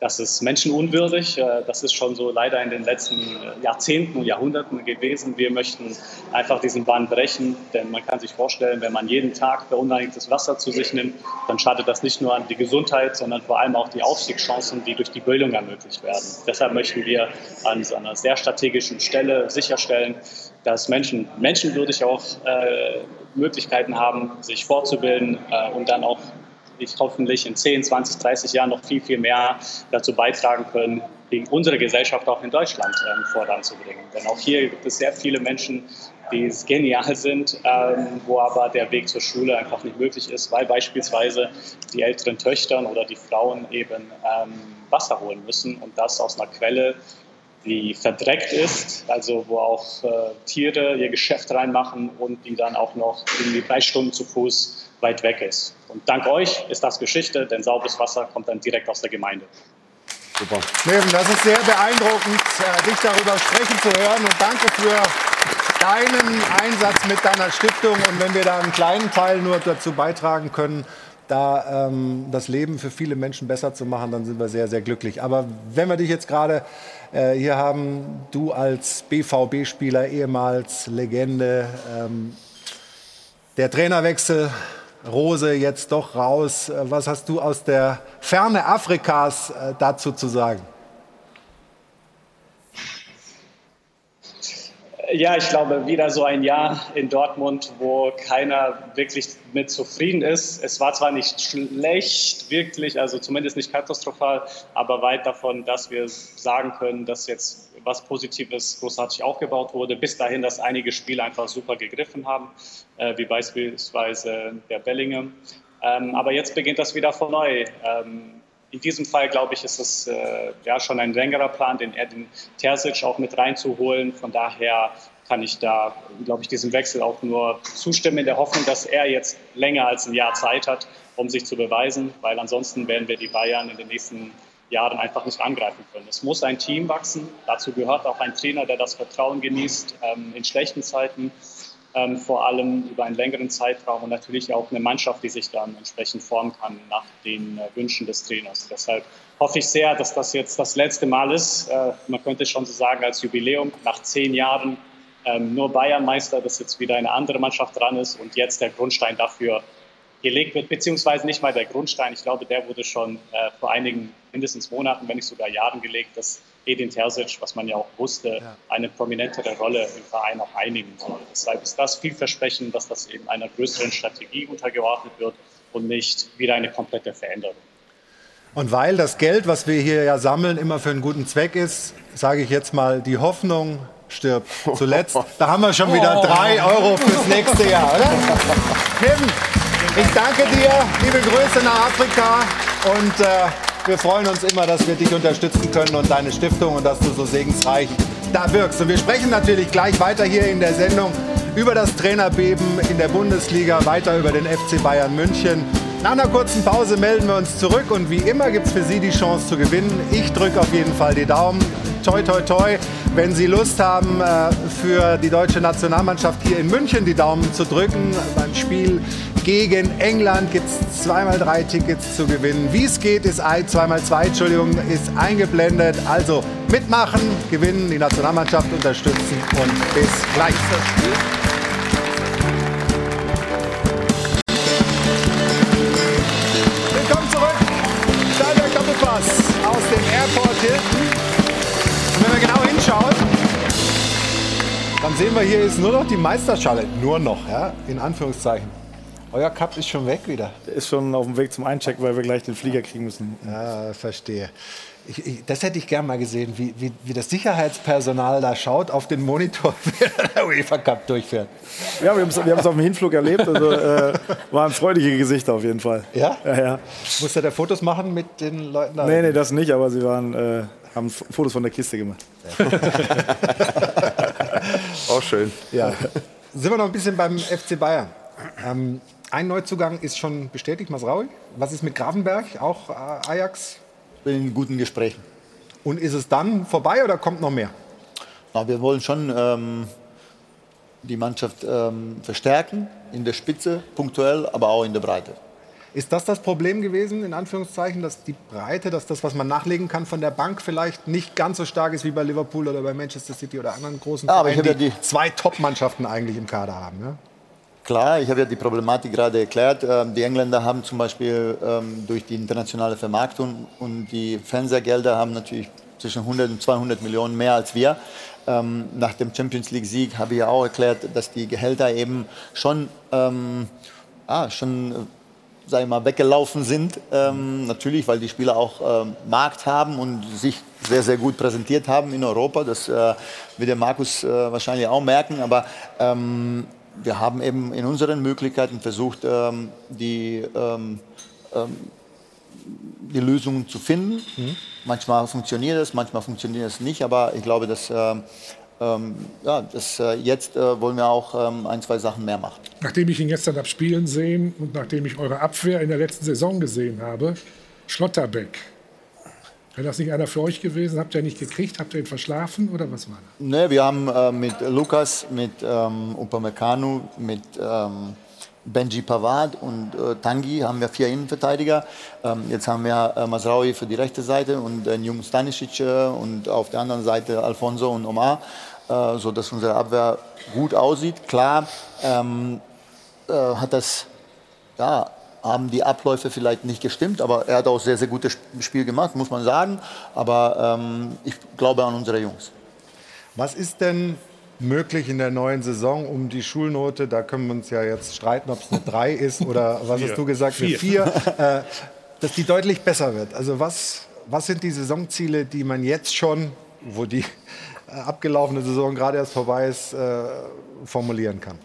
Das ist menschenunwürdig. Äh, das ist schon so leider in den letzten äh, Jahrzehnten und Jahrhunderten gewesen. Wir möchten einfach diesen Bann brechen, denn man kann sich vorstellen, wenn man jeden Tag verunreinigtes Wasser zu sich nimmt, dann schadet das nicht nur an die Gesundheit, sondern vor allem auch die Aufstiegschancen, die durch die Bildung ermöglicht werden. Deshalb möchten wir an einer sehr strategischen Stelle sicherstellen, dass Menschen menschenwürdig auch äh, Möglichkeiten haben, sich fortzubilden äh, und dann auch ich hoffentlich in 10, 20, 30 Jahren noch viel, viel mehr dazu beitragen können, unsere Gesellschaft auch in Deutschland ähm, voranzubringen. Denn auch hier gibt es sehr viele Menschen, die genial sind, ähm, wo aber der Weg zur Schule einfach nicht möglich ist, weil beispielsweise die älteren Töchter oder die Frauen eben ähm, Wasser holen müssen und das aus einer Quelle, die verdreckt ist, also wo auch äh, Tiere ihr Geschäft reinmachen und die dann auch noch irgendwie drei Stunden zu Fuß weit weg ist. Und dank euch ist das Geschichte, denn sauberes Wasser kommt dann direkt aus der Gemeinde. Super. Neven, das ist sehr beeindruckend, äh, dich darüber sprechen zu hören. Und danke für deinen Einsatz mit deiner Stiftung. Und wenn wir da einen kleinen Teil nur dazu beitragen können, da ähm, das Leben für viele Menschen besser zu machen, dann sind wir sehr, sehr glücklich. Aber wenn wir dich jetzt gerade äh, hier haben, du als BVB-Spieler, ehemals Legende, ähm, der Trainerwechsel Rose jetzt doch raus. Äh, Was hast du aus der Ferne Afrikas äh, dazu zu sagen? Ja, ich glaube, wieder so ein Jahr in Dortmund, wo keiner wirklich mit zufrieden ist. Es war zwar nicht schlecht, wirklich, also zumindest nicht katastrophal, aber weit davon, dass wir sagen können, dass jetzt was Positives großartig aufgebaut wurde. Bis dahin, dass einige Spiele einfach super gegriffen haben, äh, wie beispielsweise der Bellingham. Ähm, aber jetzt beginnt das wieder von neu. In diesem Fall, glaube ich, ist es äh, ja schon ein längerer Plan, den Edin Terzic auch mit reinzuholen. Von daher kann ich da, glaube ich, diesem Wechsel auch nur zustimmen, in der Hoffnung, dass er jetzt länger als ein Jahr Zeit hat, um sich zu beweisen, weil ansonsten werden wir die Bayern in den nächsten Jahren einfach nicht angreifen können. Es muss ein Team wachsen. Dazu gehört auch ein Trainer, der das Vertrauen genießt ähm, in schlechten Zeiten ähm, vor allem über einen längeren Zeitraum und natürlich auch eine Mannschaft, die sich dann entsprechend formen kann nach den äh, Wünschen des Trainers. Deshalb hoffe ich sehr, dass das jetzt das letzte Mal ist. Äh, man könnte schon so sagen als Jubiläum nach zehn Jahren ähm, nur Bayernmeister, dass jetzt wieder eine andere Mannschaft dran ist und jetzt der Grundstein dafür gelegt wird, beziehungsweise nicht mal der Grundstein. Ich glaube, der wurde schon äh, vor einigen mindestens Monaten, wenn nicht sogar Jahren gelegt, dass Edin Terzic, was man ja auch wusste, ja. eine prominentere Rolle im Verein auch einnehmen soll. Deshalb ist das vielversprechend, dass das eben einer größeren Strategie untergeordnet wird und nicht wieder eine komplette Veränderung. Und weil das Geld, was wir hier ja sammeln, immer für einen guten Zweck ist, sage ich jetzt mal, die Hoffnung stirbt zuletzt. Da haben wir schon wieder drei Euro fürs nächste Jahr, oder? Kim, ich danke dir. Liebe Grüße nach Afrika und äh, wir freuen uns immer, dass wir dich unterstützen können und deine Stiftung und dass du so segensreich da wirkst. Und wir sprechen natürlich gleich weiter hier in der Sendung über das Trainerbeben in der Bundesliga, weiter über den FC Bayern München. Nach einer kurzen Pause melden wir uns zurück und wie immer gibt es für Sie die Chance zu gewinnen. Ich drücke auf jeden Fall die Daumen. Toi, toi, toi. Wenn Sie Lust haben, äh, für die deutsche Nationalmannschaft hier in München die Daumen zu drücken, beim Spiel gegen England gibt es zweimal drei Tickets zu gewinnen. Wie es geht, ist ein, zweimal zwei, Entschuldigung, ist eingeblendet. Also mitmachen, gewinnen, die Nationalmannschaft unterstützen und bis gleich. Willkommen zurück. Stahlberg Doppelpass aus dem Airport Hilton. Und wenn wir genau hinschauen, dann sehen wir hier ist nur noch die Meisterschale. Nur noch, ja, in Anführungszeichen. Euer Cup ist schon weg wieder. Der ist schon auf dem Weg zum Einchecken, weil wir gleich den Flieger kriegen müssen. Ja, verstehe. Ich, ich, das hätte ich gern mal gesehen, wie, wie, wie, das Sicherheitspersonal da schaut auf den Monitor, wer der UEFA Cup durchfährt. Ja, wir haben es auf dem Hinflug erlebt. Also äh, waren freudige Gesichter auf jeden Fall. Ja? Ja, ja. Musste der Fotos machen mit den Leuten da? Nee, nee, das nicht, aber sie waren, äh, haben Fotos von der Kiste gemacht. Auch schön. Ja. Sind wir noch ein bisschen beim FC Bayern? Ähm, ein Neuzugang ist schon bestätigt, Masraui. Was ist mit Grafenberg? Auch äh, Ajax? In guten Gesprächen. Und ist es dann vorbei oder kommt noch mehr? Na, wir wollen schon ähm, die Mannschaft ähm, verstärken, in der Spitze, punktuell, aber auch in der Breite. Ist das das Problem gewesen, in Anführungszeichen, dass die Breite, dass das, was man nachlegen kann von der Bank, vielleicht nicht ganz so stark ist wie bei Liverpool oder bei Manchester City oder anderen großen ja, aber Vereinen, ich die, ja die zwei Top-Mannschaften eigentlich im Kader haben? Ja? Klar, ich habe ja die Problematik gerade erklärt. Ähm, Die Engländer haben zum Beispiel ähm, durch die internationale Vermarktung und die Fernsehgelder haben natürlich zwischen 100 und 200 Millionen mehr als wir. Ähm, Nach dem Champions League-Sieg habe ich ja auch erklärt, dass die Gehälter eben schon, ähm, ah, schon äh, sag ich mal, weggelaufen sind. Ähm, natürlich, weil die Spieler auch ähm, Markt haben und sich sehr, sehr gut präsentiert haben in Europa. Das äh, wird der Markus äh, wahrscheinlich auch merken. Aber ähm, wir haben eben in unseren Möglichkeiten versucht, ähm, die, ähm, ähm, die Lösungen zu finden. Manchmal funktioniert es, manchmal funktioniert es nicht. Aber ich glaube, dass, ähm, ähm, ja, dass äh, jetzt äh, wollen wir auch ähm, ein, zwei Sachen mehr machen. Nachdem ich ihn gestern habe spielen sehen und nachdem ich eure Abwehr in der letzten Saison gesehen habe, Schlotterbeck. Wäre das nicht einer für euch gewesen? Habt ihr ihn nicht gekriegt? Habt ihr ihn verschlafen oder was war das? Ne, wir haben äh, mit Lukas, mit ähm, Upamecano, mit ähm, Benji Pavard und äh, Tangi haben wir vier Innenverteidiger. Ähm, jetzt haben wir äh, Masraoui für die rechte Seite und äh, Jung Stanisic und auf der anderen Seite Alfonso und Omar, äh, sodass unsere Abwehr gut aussieht. Klar ähm, äh, hat das ja, haben die Abläufe vielleicht nicht gestimmt, aber er hat auch sehr, sehr gutes Spiel gemacht, muss man sagen. Aber ähm, ich glaube an unsere Jungs. Was ist denn möglich in der neuen Saison um die Schulnote? Da können wir uns ja jetzt streiten, ob es eine 3 ist oder was Vier. hast du gesagt, Vier. eine 4. Äh, dass die deutlich besser wird. Also was, was sind die Saisonziele, die man jetzt schon, wo die äh, abgelaufene Saison gerade erst vorbei ist, äh, formulieren kann?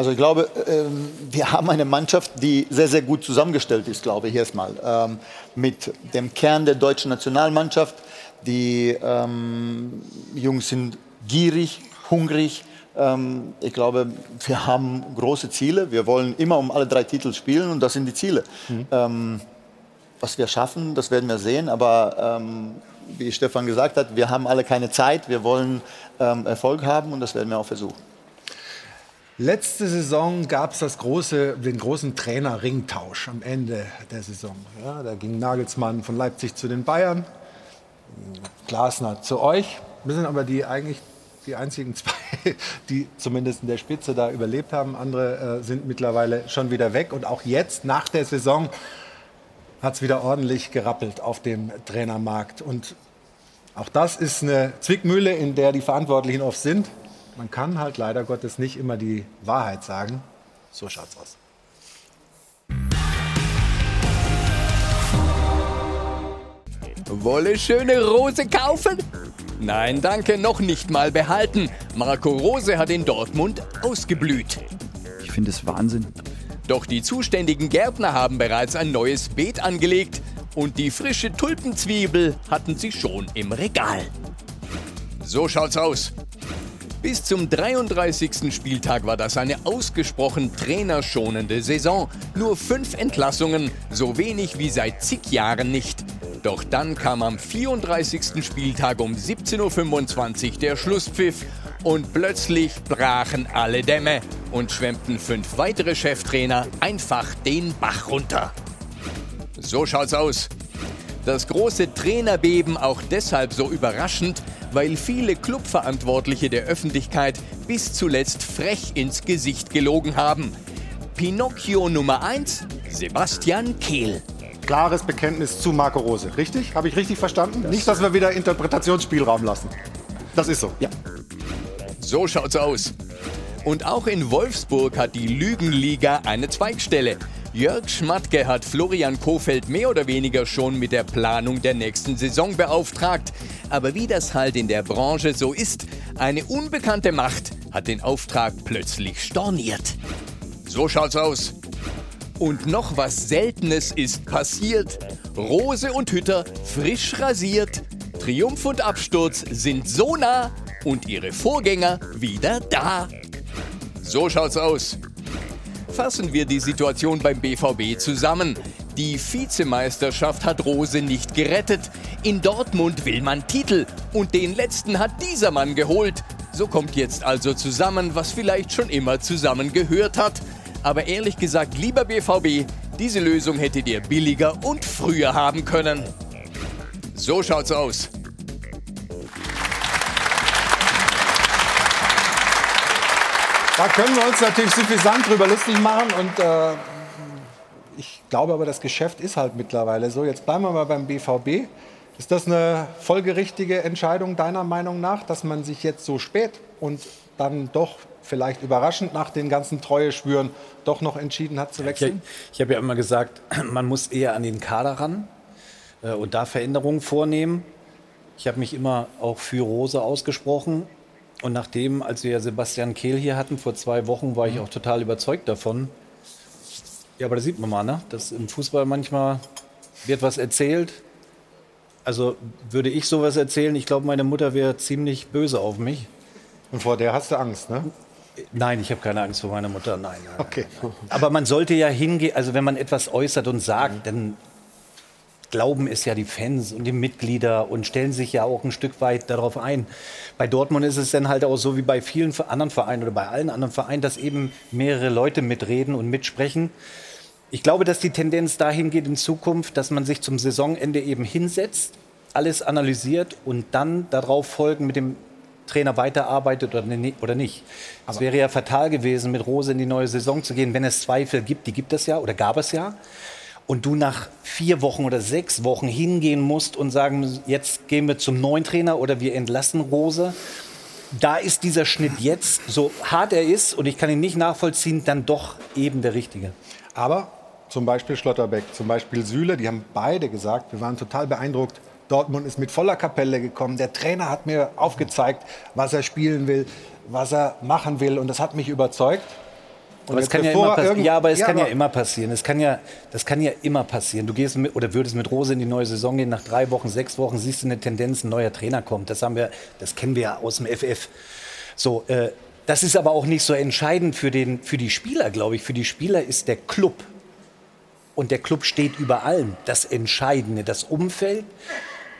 Also ich glaube, ähm, wir haben eine Mannschaft, die sehr, sehr gut zusammengestellt ist, glaube ich erstmal. Ähm, mit dem Kern der deutschen Nationalmannschaft. Die ähm, Jungs sind gierig, hungrig. Ich glaube, wir haben große Ziele. Wir wollen immer um alle drei Titel spielen und das sind die Ziele. Ähm, was wir schaffen, das werden wir sehen. Aber wie Stefan gesagt hat, wir haben alle keine Zeit. Wir wollen Erfolg haben und das werden wir auch versuchen. Letzte Saison gab es große, den großen Trainer-Ringtausch am Ende der Saison. Ja, da ging Nagelsmann von Leipzig zu den Bayern, Glasner zu euch. Wir sind aber die eigentlich die einzigen zwei, die zumindest in der Spitze da überlebt haben. Andere äh, sind mittlerweile schon wieder weg. Und auch jetzt, nach der Saison, hat es wieder ordentlich gerappelt auf dem Trainermarkt. Und auch das ist eine Zwickmühle, in der die Verantwortlichen oft sind. Man kann halt leider Gottes nicht immer die Wahrheit sagen. So schaut's aus. Wolle schöne Rose kaufen? Nein, danke, noch nicht mal behalten. Marco Rose hat in Dortmund ausgeblüht. Ich finde es Wahnsinn. Doch die zuständigen Gärtner haben bereits ein neues Beet angelegt und die frische Tulpenzwiebel hatten sie schon im Regal. So schaut's aus. Bis zum 33. Spieltag war das eine ausgesprochen trainerschonende Saison. Nur fünf Entlassungen, so wenig wie seit zig Jahren nicht. Doch dann kam am 34. Spieltag um 17.25 Uhr der Schlusspfiff und plötzlich brachen alle Dämme und schwemmten fünf weitere Cheftrainer einfach den Bach runter. So schaut's aus. Das große Trainerbeben auch deshalb so überraschend, weil viele Clubverantwortliche der Öffentlichkeit bis zuletzt frech ins Gesicht gelogen haben. Pinocchio Nummer 1, Sebastian Kehl. Klares Bekenntnis zu Marco Rose, richtig? Habe ich richtig verstanden? Nicht, dass wir wieder Interpretationsspielraum lassen. Das ist so, ja. So schaut's aus. Und auch in Wolfsburg hat die Lügenliga eine Zweigstelle. Jörg Schmatke hat Florian Kofeld mehr oder weniger schon mit der Planung der nächsten Saison beauftragt. Aber wie das halt in der Branche so ist, eine unbekannte Macht hat den Auftrag plötzlich storniert. So schaut's aus. Und noch was Seltenes ist passiert. Rose und Hütter frisch rasiert. Triumph und Absturz sind so nah und ihre Vorgänger wieder da. So schaut's aus. Fassen wir die Situation beim BVB zusammen. Die Vizemeisterschaft hat Rose nicht gerettet. In Dortmund will man Titel und den letzten hat dieser Mann geholt. So kommt jetzt also zusammen, was vielleicht schon immer zusammengehört hat. Aber ehrlich gesagt, lieber BVB, diese Lösung hättet ihr billiger und früher haben können. So schaut's aus. Da können wir uns natürlich suffisant drüber lustig machen und äh, ich glaube aber, das Geschäft ist halt mittlerweile so. Jetzt bleiben wir mal beim BVB. Ist das eine folgerichtige Entscheidung deiner Meinung nach, dass man sich jetzt so spät und dann doch vielleicht überraschend nach den ganzen Treueschwüren doch noch entschieden hat zu Ich, wechseln? ich habe ja immer gesagt, man muss eher an den Kader ran äh, und da Veränderungen vornehmen. Ich habe mich immer auch für Rose ausgesprochen. Und nachdem, als wir Sebastian Kehl hier hatten vor zwei Wochen, war ich auch total überzeugt davon. Ja, aber da sieht man mal, ne? dass im Fußball manchmal wird was erzählt. Also würde ich sowas erzählen, ich glaube, meine Mutter wäre ziemlich böse auf mich. Und vor der hast du Angst, ne? Nein, ich habe keine Angst vor meiner Mutter, nein. nein. Okay. Aber man sollte ja hingehen, also wenn man etwas äußert und sagt, dann glauben es ja die Fans und die Mitglieder und stellen sich ja auch ein Stück weit darauf ein. Bei Dortmund ist es dann halt auch so wie bei vielen anderen Vereinen oder bei allen anderen Vereinen, dass eben mehrere Leute mitreden und mitsprechen. Ich glaube, dass die Tendenz dahin geht in Zukunft, dass man sich zum Saisonende eben hinsetzt, alles analysiert und dann darauf folgen mit dem Trainer weiterarbeitet oder ni- oder nicht. Es wäre ja fatal gewesen, mit Rose in die neue Saison zu gehen, wenn es Zweifel gibt. Die gibt es ja oder gab es ja. Und du nach vier Wochen oder sechs Wochen hingehen musst und sagen, jetzt gehen wir zum neuen Trainer oder wir entlassen Rose. Da ist dieser Schnitt jetzt, so hart er ist, und ich kann ihn nicht nachvollziehen, dann doch eben der richtige. Aber zum Beispiel Schlotterbeck, zum Beispiel Süle, die haben beide gesagt, wir waren total beeindruckt. Dortmund ist mit voller Kapelle gekommen. Der Trainer hat mir aufgezeigt, was er spielen will, was er machen will. Und das hat mich überzeugt. Und Aber es kann ja, immer passi- irgend- ja, aber es kann ja aber- immer passieren. Es kann ja, das kann ja immer passieren. Du gehst mit, oder würdest mit Rose in die neue Saison gehen, nach drei Wochen, sechs Wochen siehst du eine Tendenz, ein neuer Trainer kommt. Das haben wir, das kennen wir ja aus dem FF. So, äh, das ist aber auch nicht so entscheidend für, den, für die Spieler, glaube ich. Für die Spieler ist der Club. Und der Club steht über allem. Das Entscheidende, das Umfeld,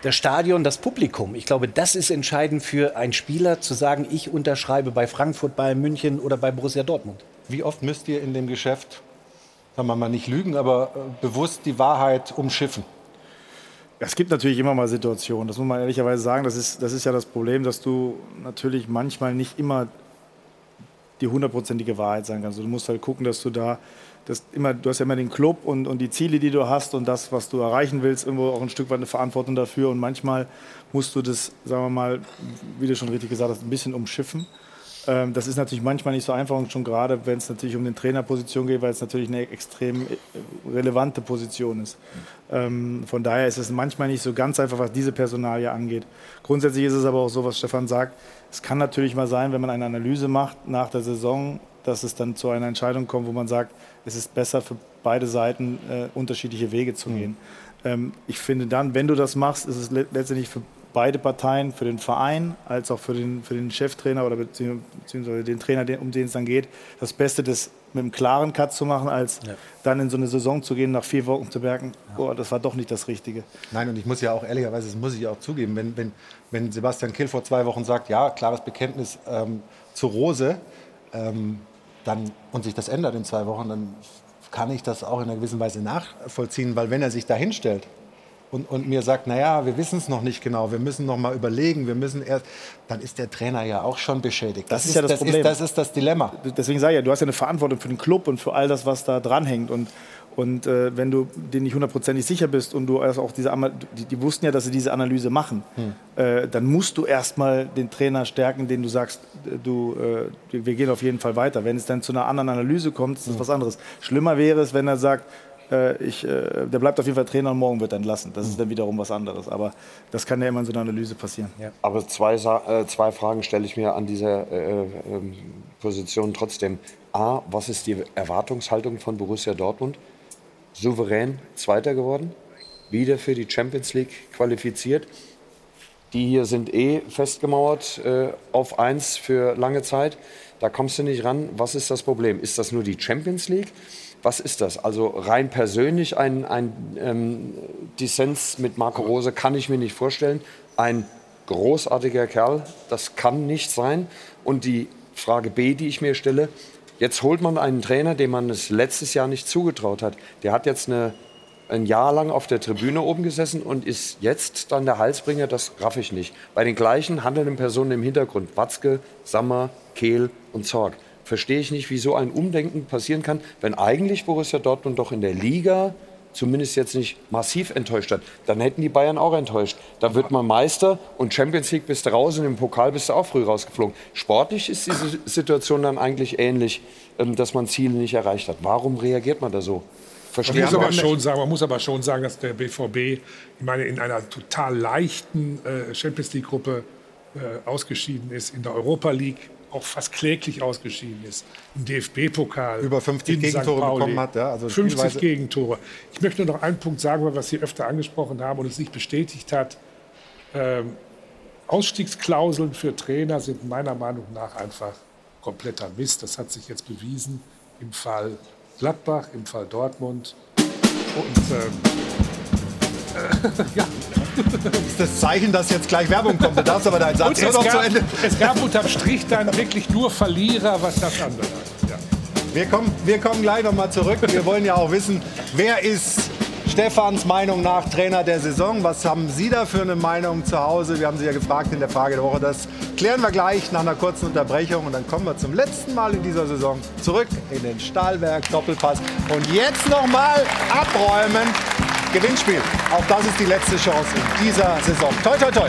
das Stadion, das Publikum. Ich glaube, das ist entscheidend für einen Spieler zu sagen, ich unterschreibe bei Frankfurt, bei München oder bei Borussia Dortmund. Wie oft müsst ihr in dem Geschäft, sagen wir mal nicht lügen, aber äh, bewusst die Wahrheit umschiffen? Es gibt natürlich immer mal Situationen, das muss man ehrlicherweise sagen. Das ist, das ist ja das Problem, dass du natürlich manchmal nicht immer die hundertprozentige Wahrheit sagen kannst. Du musst halt gucken, dass du da, das immer, du hast ja immer den Club und, und die Ziele, die du hast und das, was du erreichen willst, irgendwo auch ein Stück weit eine Verantwortung dafür. Und manchmal musst du das, sagen wir mal, wie du schon richtig gesagt hast, ein bisschen umschiffen. Ähm, Das ist natürlich manchmal nicht so einfach und schon gerade, wenn es natürlich um den Trainerposition geht, weil es natürlich eine extrem äh, relevante Position ist. Ähm, Von daher ist es manchmal nicht so ganz einfach, was diese Personalie angeht. Grundsätzlich ist es aber auch so, was Stefan sagt, es kann natürlich mal sein, wenn man eine Analyse macht nach der Saison, dass es dann zu einer Entscheidung kommt, wo man sagt, es ist besser für beide Seiten äh, unterschiedliche Wege zu gehen. Ähm, ich finde dann, wenn du das machst, ist es le letztendlich für beide Parteien, für den Verein als auch für den, für den Cheftrainer oder bezieh- beziehungsweise den Trainer, um den es dann geht, das Beste, das mit einem klaren Cut zu machen, als dann in so eine Saison zu gehen, nach vier Wochen zu merken, boah, das war doch nicht das Richtige. Nein, und ich muss ja auch ehrlicherweise, das muss ich auch zugeben, wenn, wenn, wenn Sebastian Kill vor zwei Wochen sagt, ja, klares Bekenntnis ähm, zu Rose, ähm, dann, und sich das ändert in zwei Wochen, dann kann ich das auch in einer gewissen Weise nachvollziehen, weil wenn er sich da hinstellt und, und mir sagt, naja, wir wissen es noch nicht genau, wir müssen noch mal überlegen, wir müssen erst, dann ist der Trainer ja auch schon beschädigt. Das, ist ja das, Problem. Ist, das ist das Dilemma. Deswegen sage ich ja, du hast ja eine Verantwortung für den Club und für all das, was da dranhängt. Und, und äh, wenn du dir nicht hundertprozentig sicher bist und du also auch diese, die, die wussten ja, dass sie diese Analyse machen, Hm. äh, dann musst du erstmal den Trainer stärken, den du sagst, äh, du, äh, wir gehen auf jeden Fall weiter. Wenn es dann zu einer anderen Analyse kommt, ist das was anderes. Schlimmer wäre es, wenn er sagt, äh, ich, äh, der bleibt auf jeden Fall Trainer und morgen wird er entlassen. Das ist dann wiederum was anderes. Aber das kann ja immer in so einer Analyse passieren. Aber zwei, äh, zwei Fragen stelle ich mir an dieser äh, ähm, Position trotzdem. A, was ist die Erwartungshaltung von Borussia Dortmund? Souverän Zweiter geworden, wieder für die Champions League qualifiziert. Die hier sind eh festgemauert äh, auf eins für lange Zeit. Da kommst du nicht ran. Was ist das Problem? Ist das nur die Champions League? Was ist das? Also rein persönlich ein, ein ähm, Dissens mit Marco Rose kann ich mir nicht vorstellen. Ein großartiger Kerl, das kann nicht sein. Und die Frage B, die ich mir stelle, jetzt holt man einen Trainer, dem man es letztes Jahr nicht zugetraut hat. Der hat jetzt eine, ein Jahr lang auf der Tribüne oben gesessen und ist jetzt dann der Halsbringer, das raff ich nicht. Bei den gleichen handelnden Personen im Hintergrund, Watzke, Sammer, Kehl und Zorg, verstehe ich nicht, wie so ein Umdenken passieren kann, wenn eigentlich Borussia Dortmund doch in der Liga zumindest jetzt nicht massiv enttäuscht hat. Dann hätten die Bayern auch enttäuscht. Da wird man Meister und Champions League bist du raus und im Pokal bist du auch früh rausgeflogen. Sportlich ist diese Situation dann eigentlich ähnlich, ähm, dass man Ziele nicht erreicht hat. Warum reagiert man da so? Man Verstehe muss, ich aber schon sagen, man muss aber schon sagen, dass der BVB, ich meine, in einer total leichten äh, Champions League-Gruppe äh, ausgeschieden ist, in der Europa League auch fast kläglich ausgeschieden ist, im DFB-Pokal. Über 50 in Gegentore. Pauli. bekommen hat, ja, also 50 Spielweise- Gegentore. Ich möchte nur noch einen Punkt sagen, weil wir es hier öfter angesprochen haben und es nicht bestätigt hat. Ähm, Ausstiegsklauseln für Trainer sind meiner Meinung nach einfach kompletter Mist. Das hat sich jetzt bewiesen im Fall Gladbach, im Fall Dortmund. Und ähm, äh, ja. Das ist das Zeichen, dass jetzt gleich Werbung kommt. Du darfst aber deinen Satz noch zu gab, Ende. es gab unterm Strich dann wirklich nur Verlierer, was das anbelangt. Ja. Wir kommen, wir kommen gleich noch mal zurück. Wir wollen ja auch wissen, wer ist Stefans Meinung nach Trainer der Saison. Was haben Sie da für eine Meinung zu Hause? Wir haben Sie ja gefragt in der Frage der Woche. Das klären wir gleich nach einer kurzen Unterbrechung. Und dann kommen wir zum letzten Mal in dieser Saison zurück in den Stahlwerk Doppelpass. Und jetzt nochmal abräumen. Gewinnspiel. Auch das ist die letzte Chance in dieser Saison. Toi, toi, toi.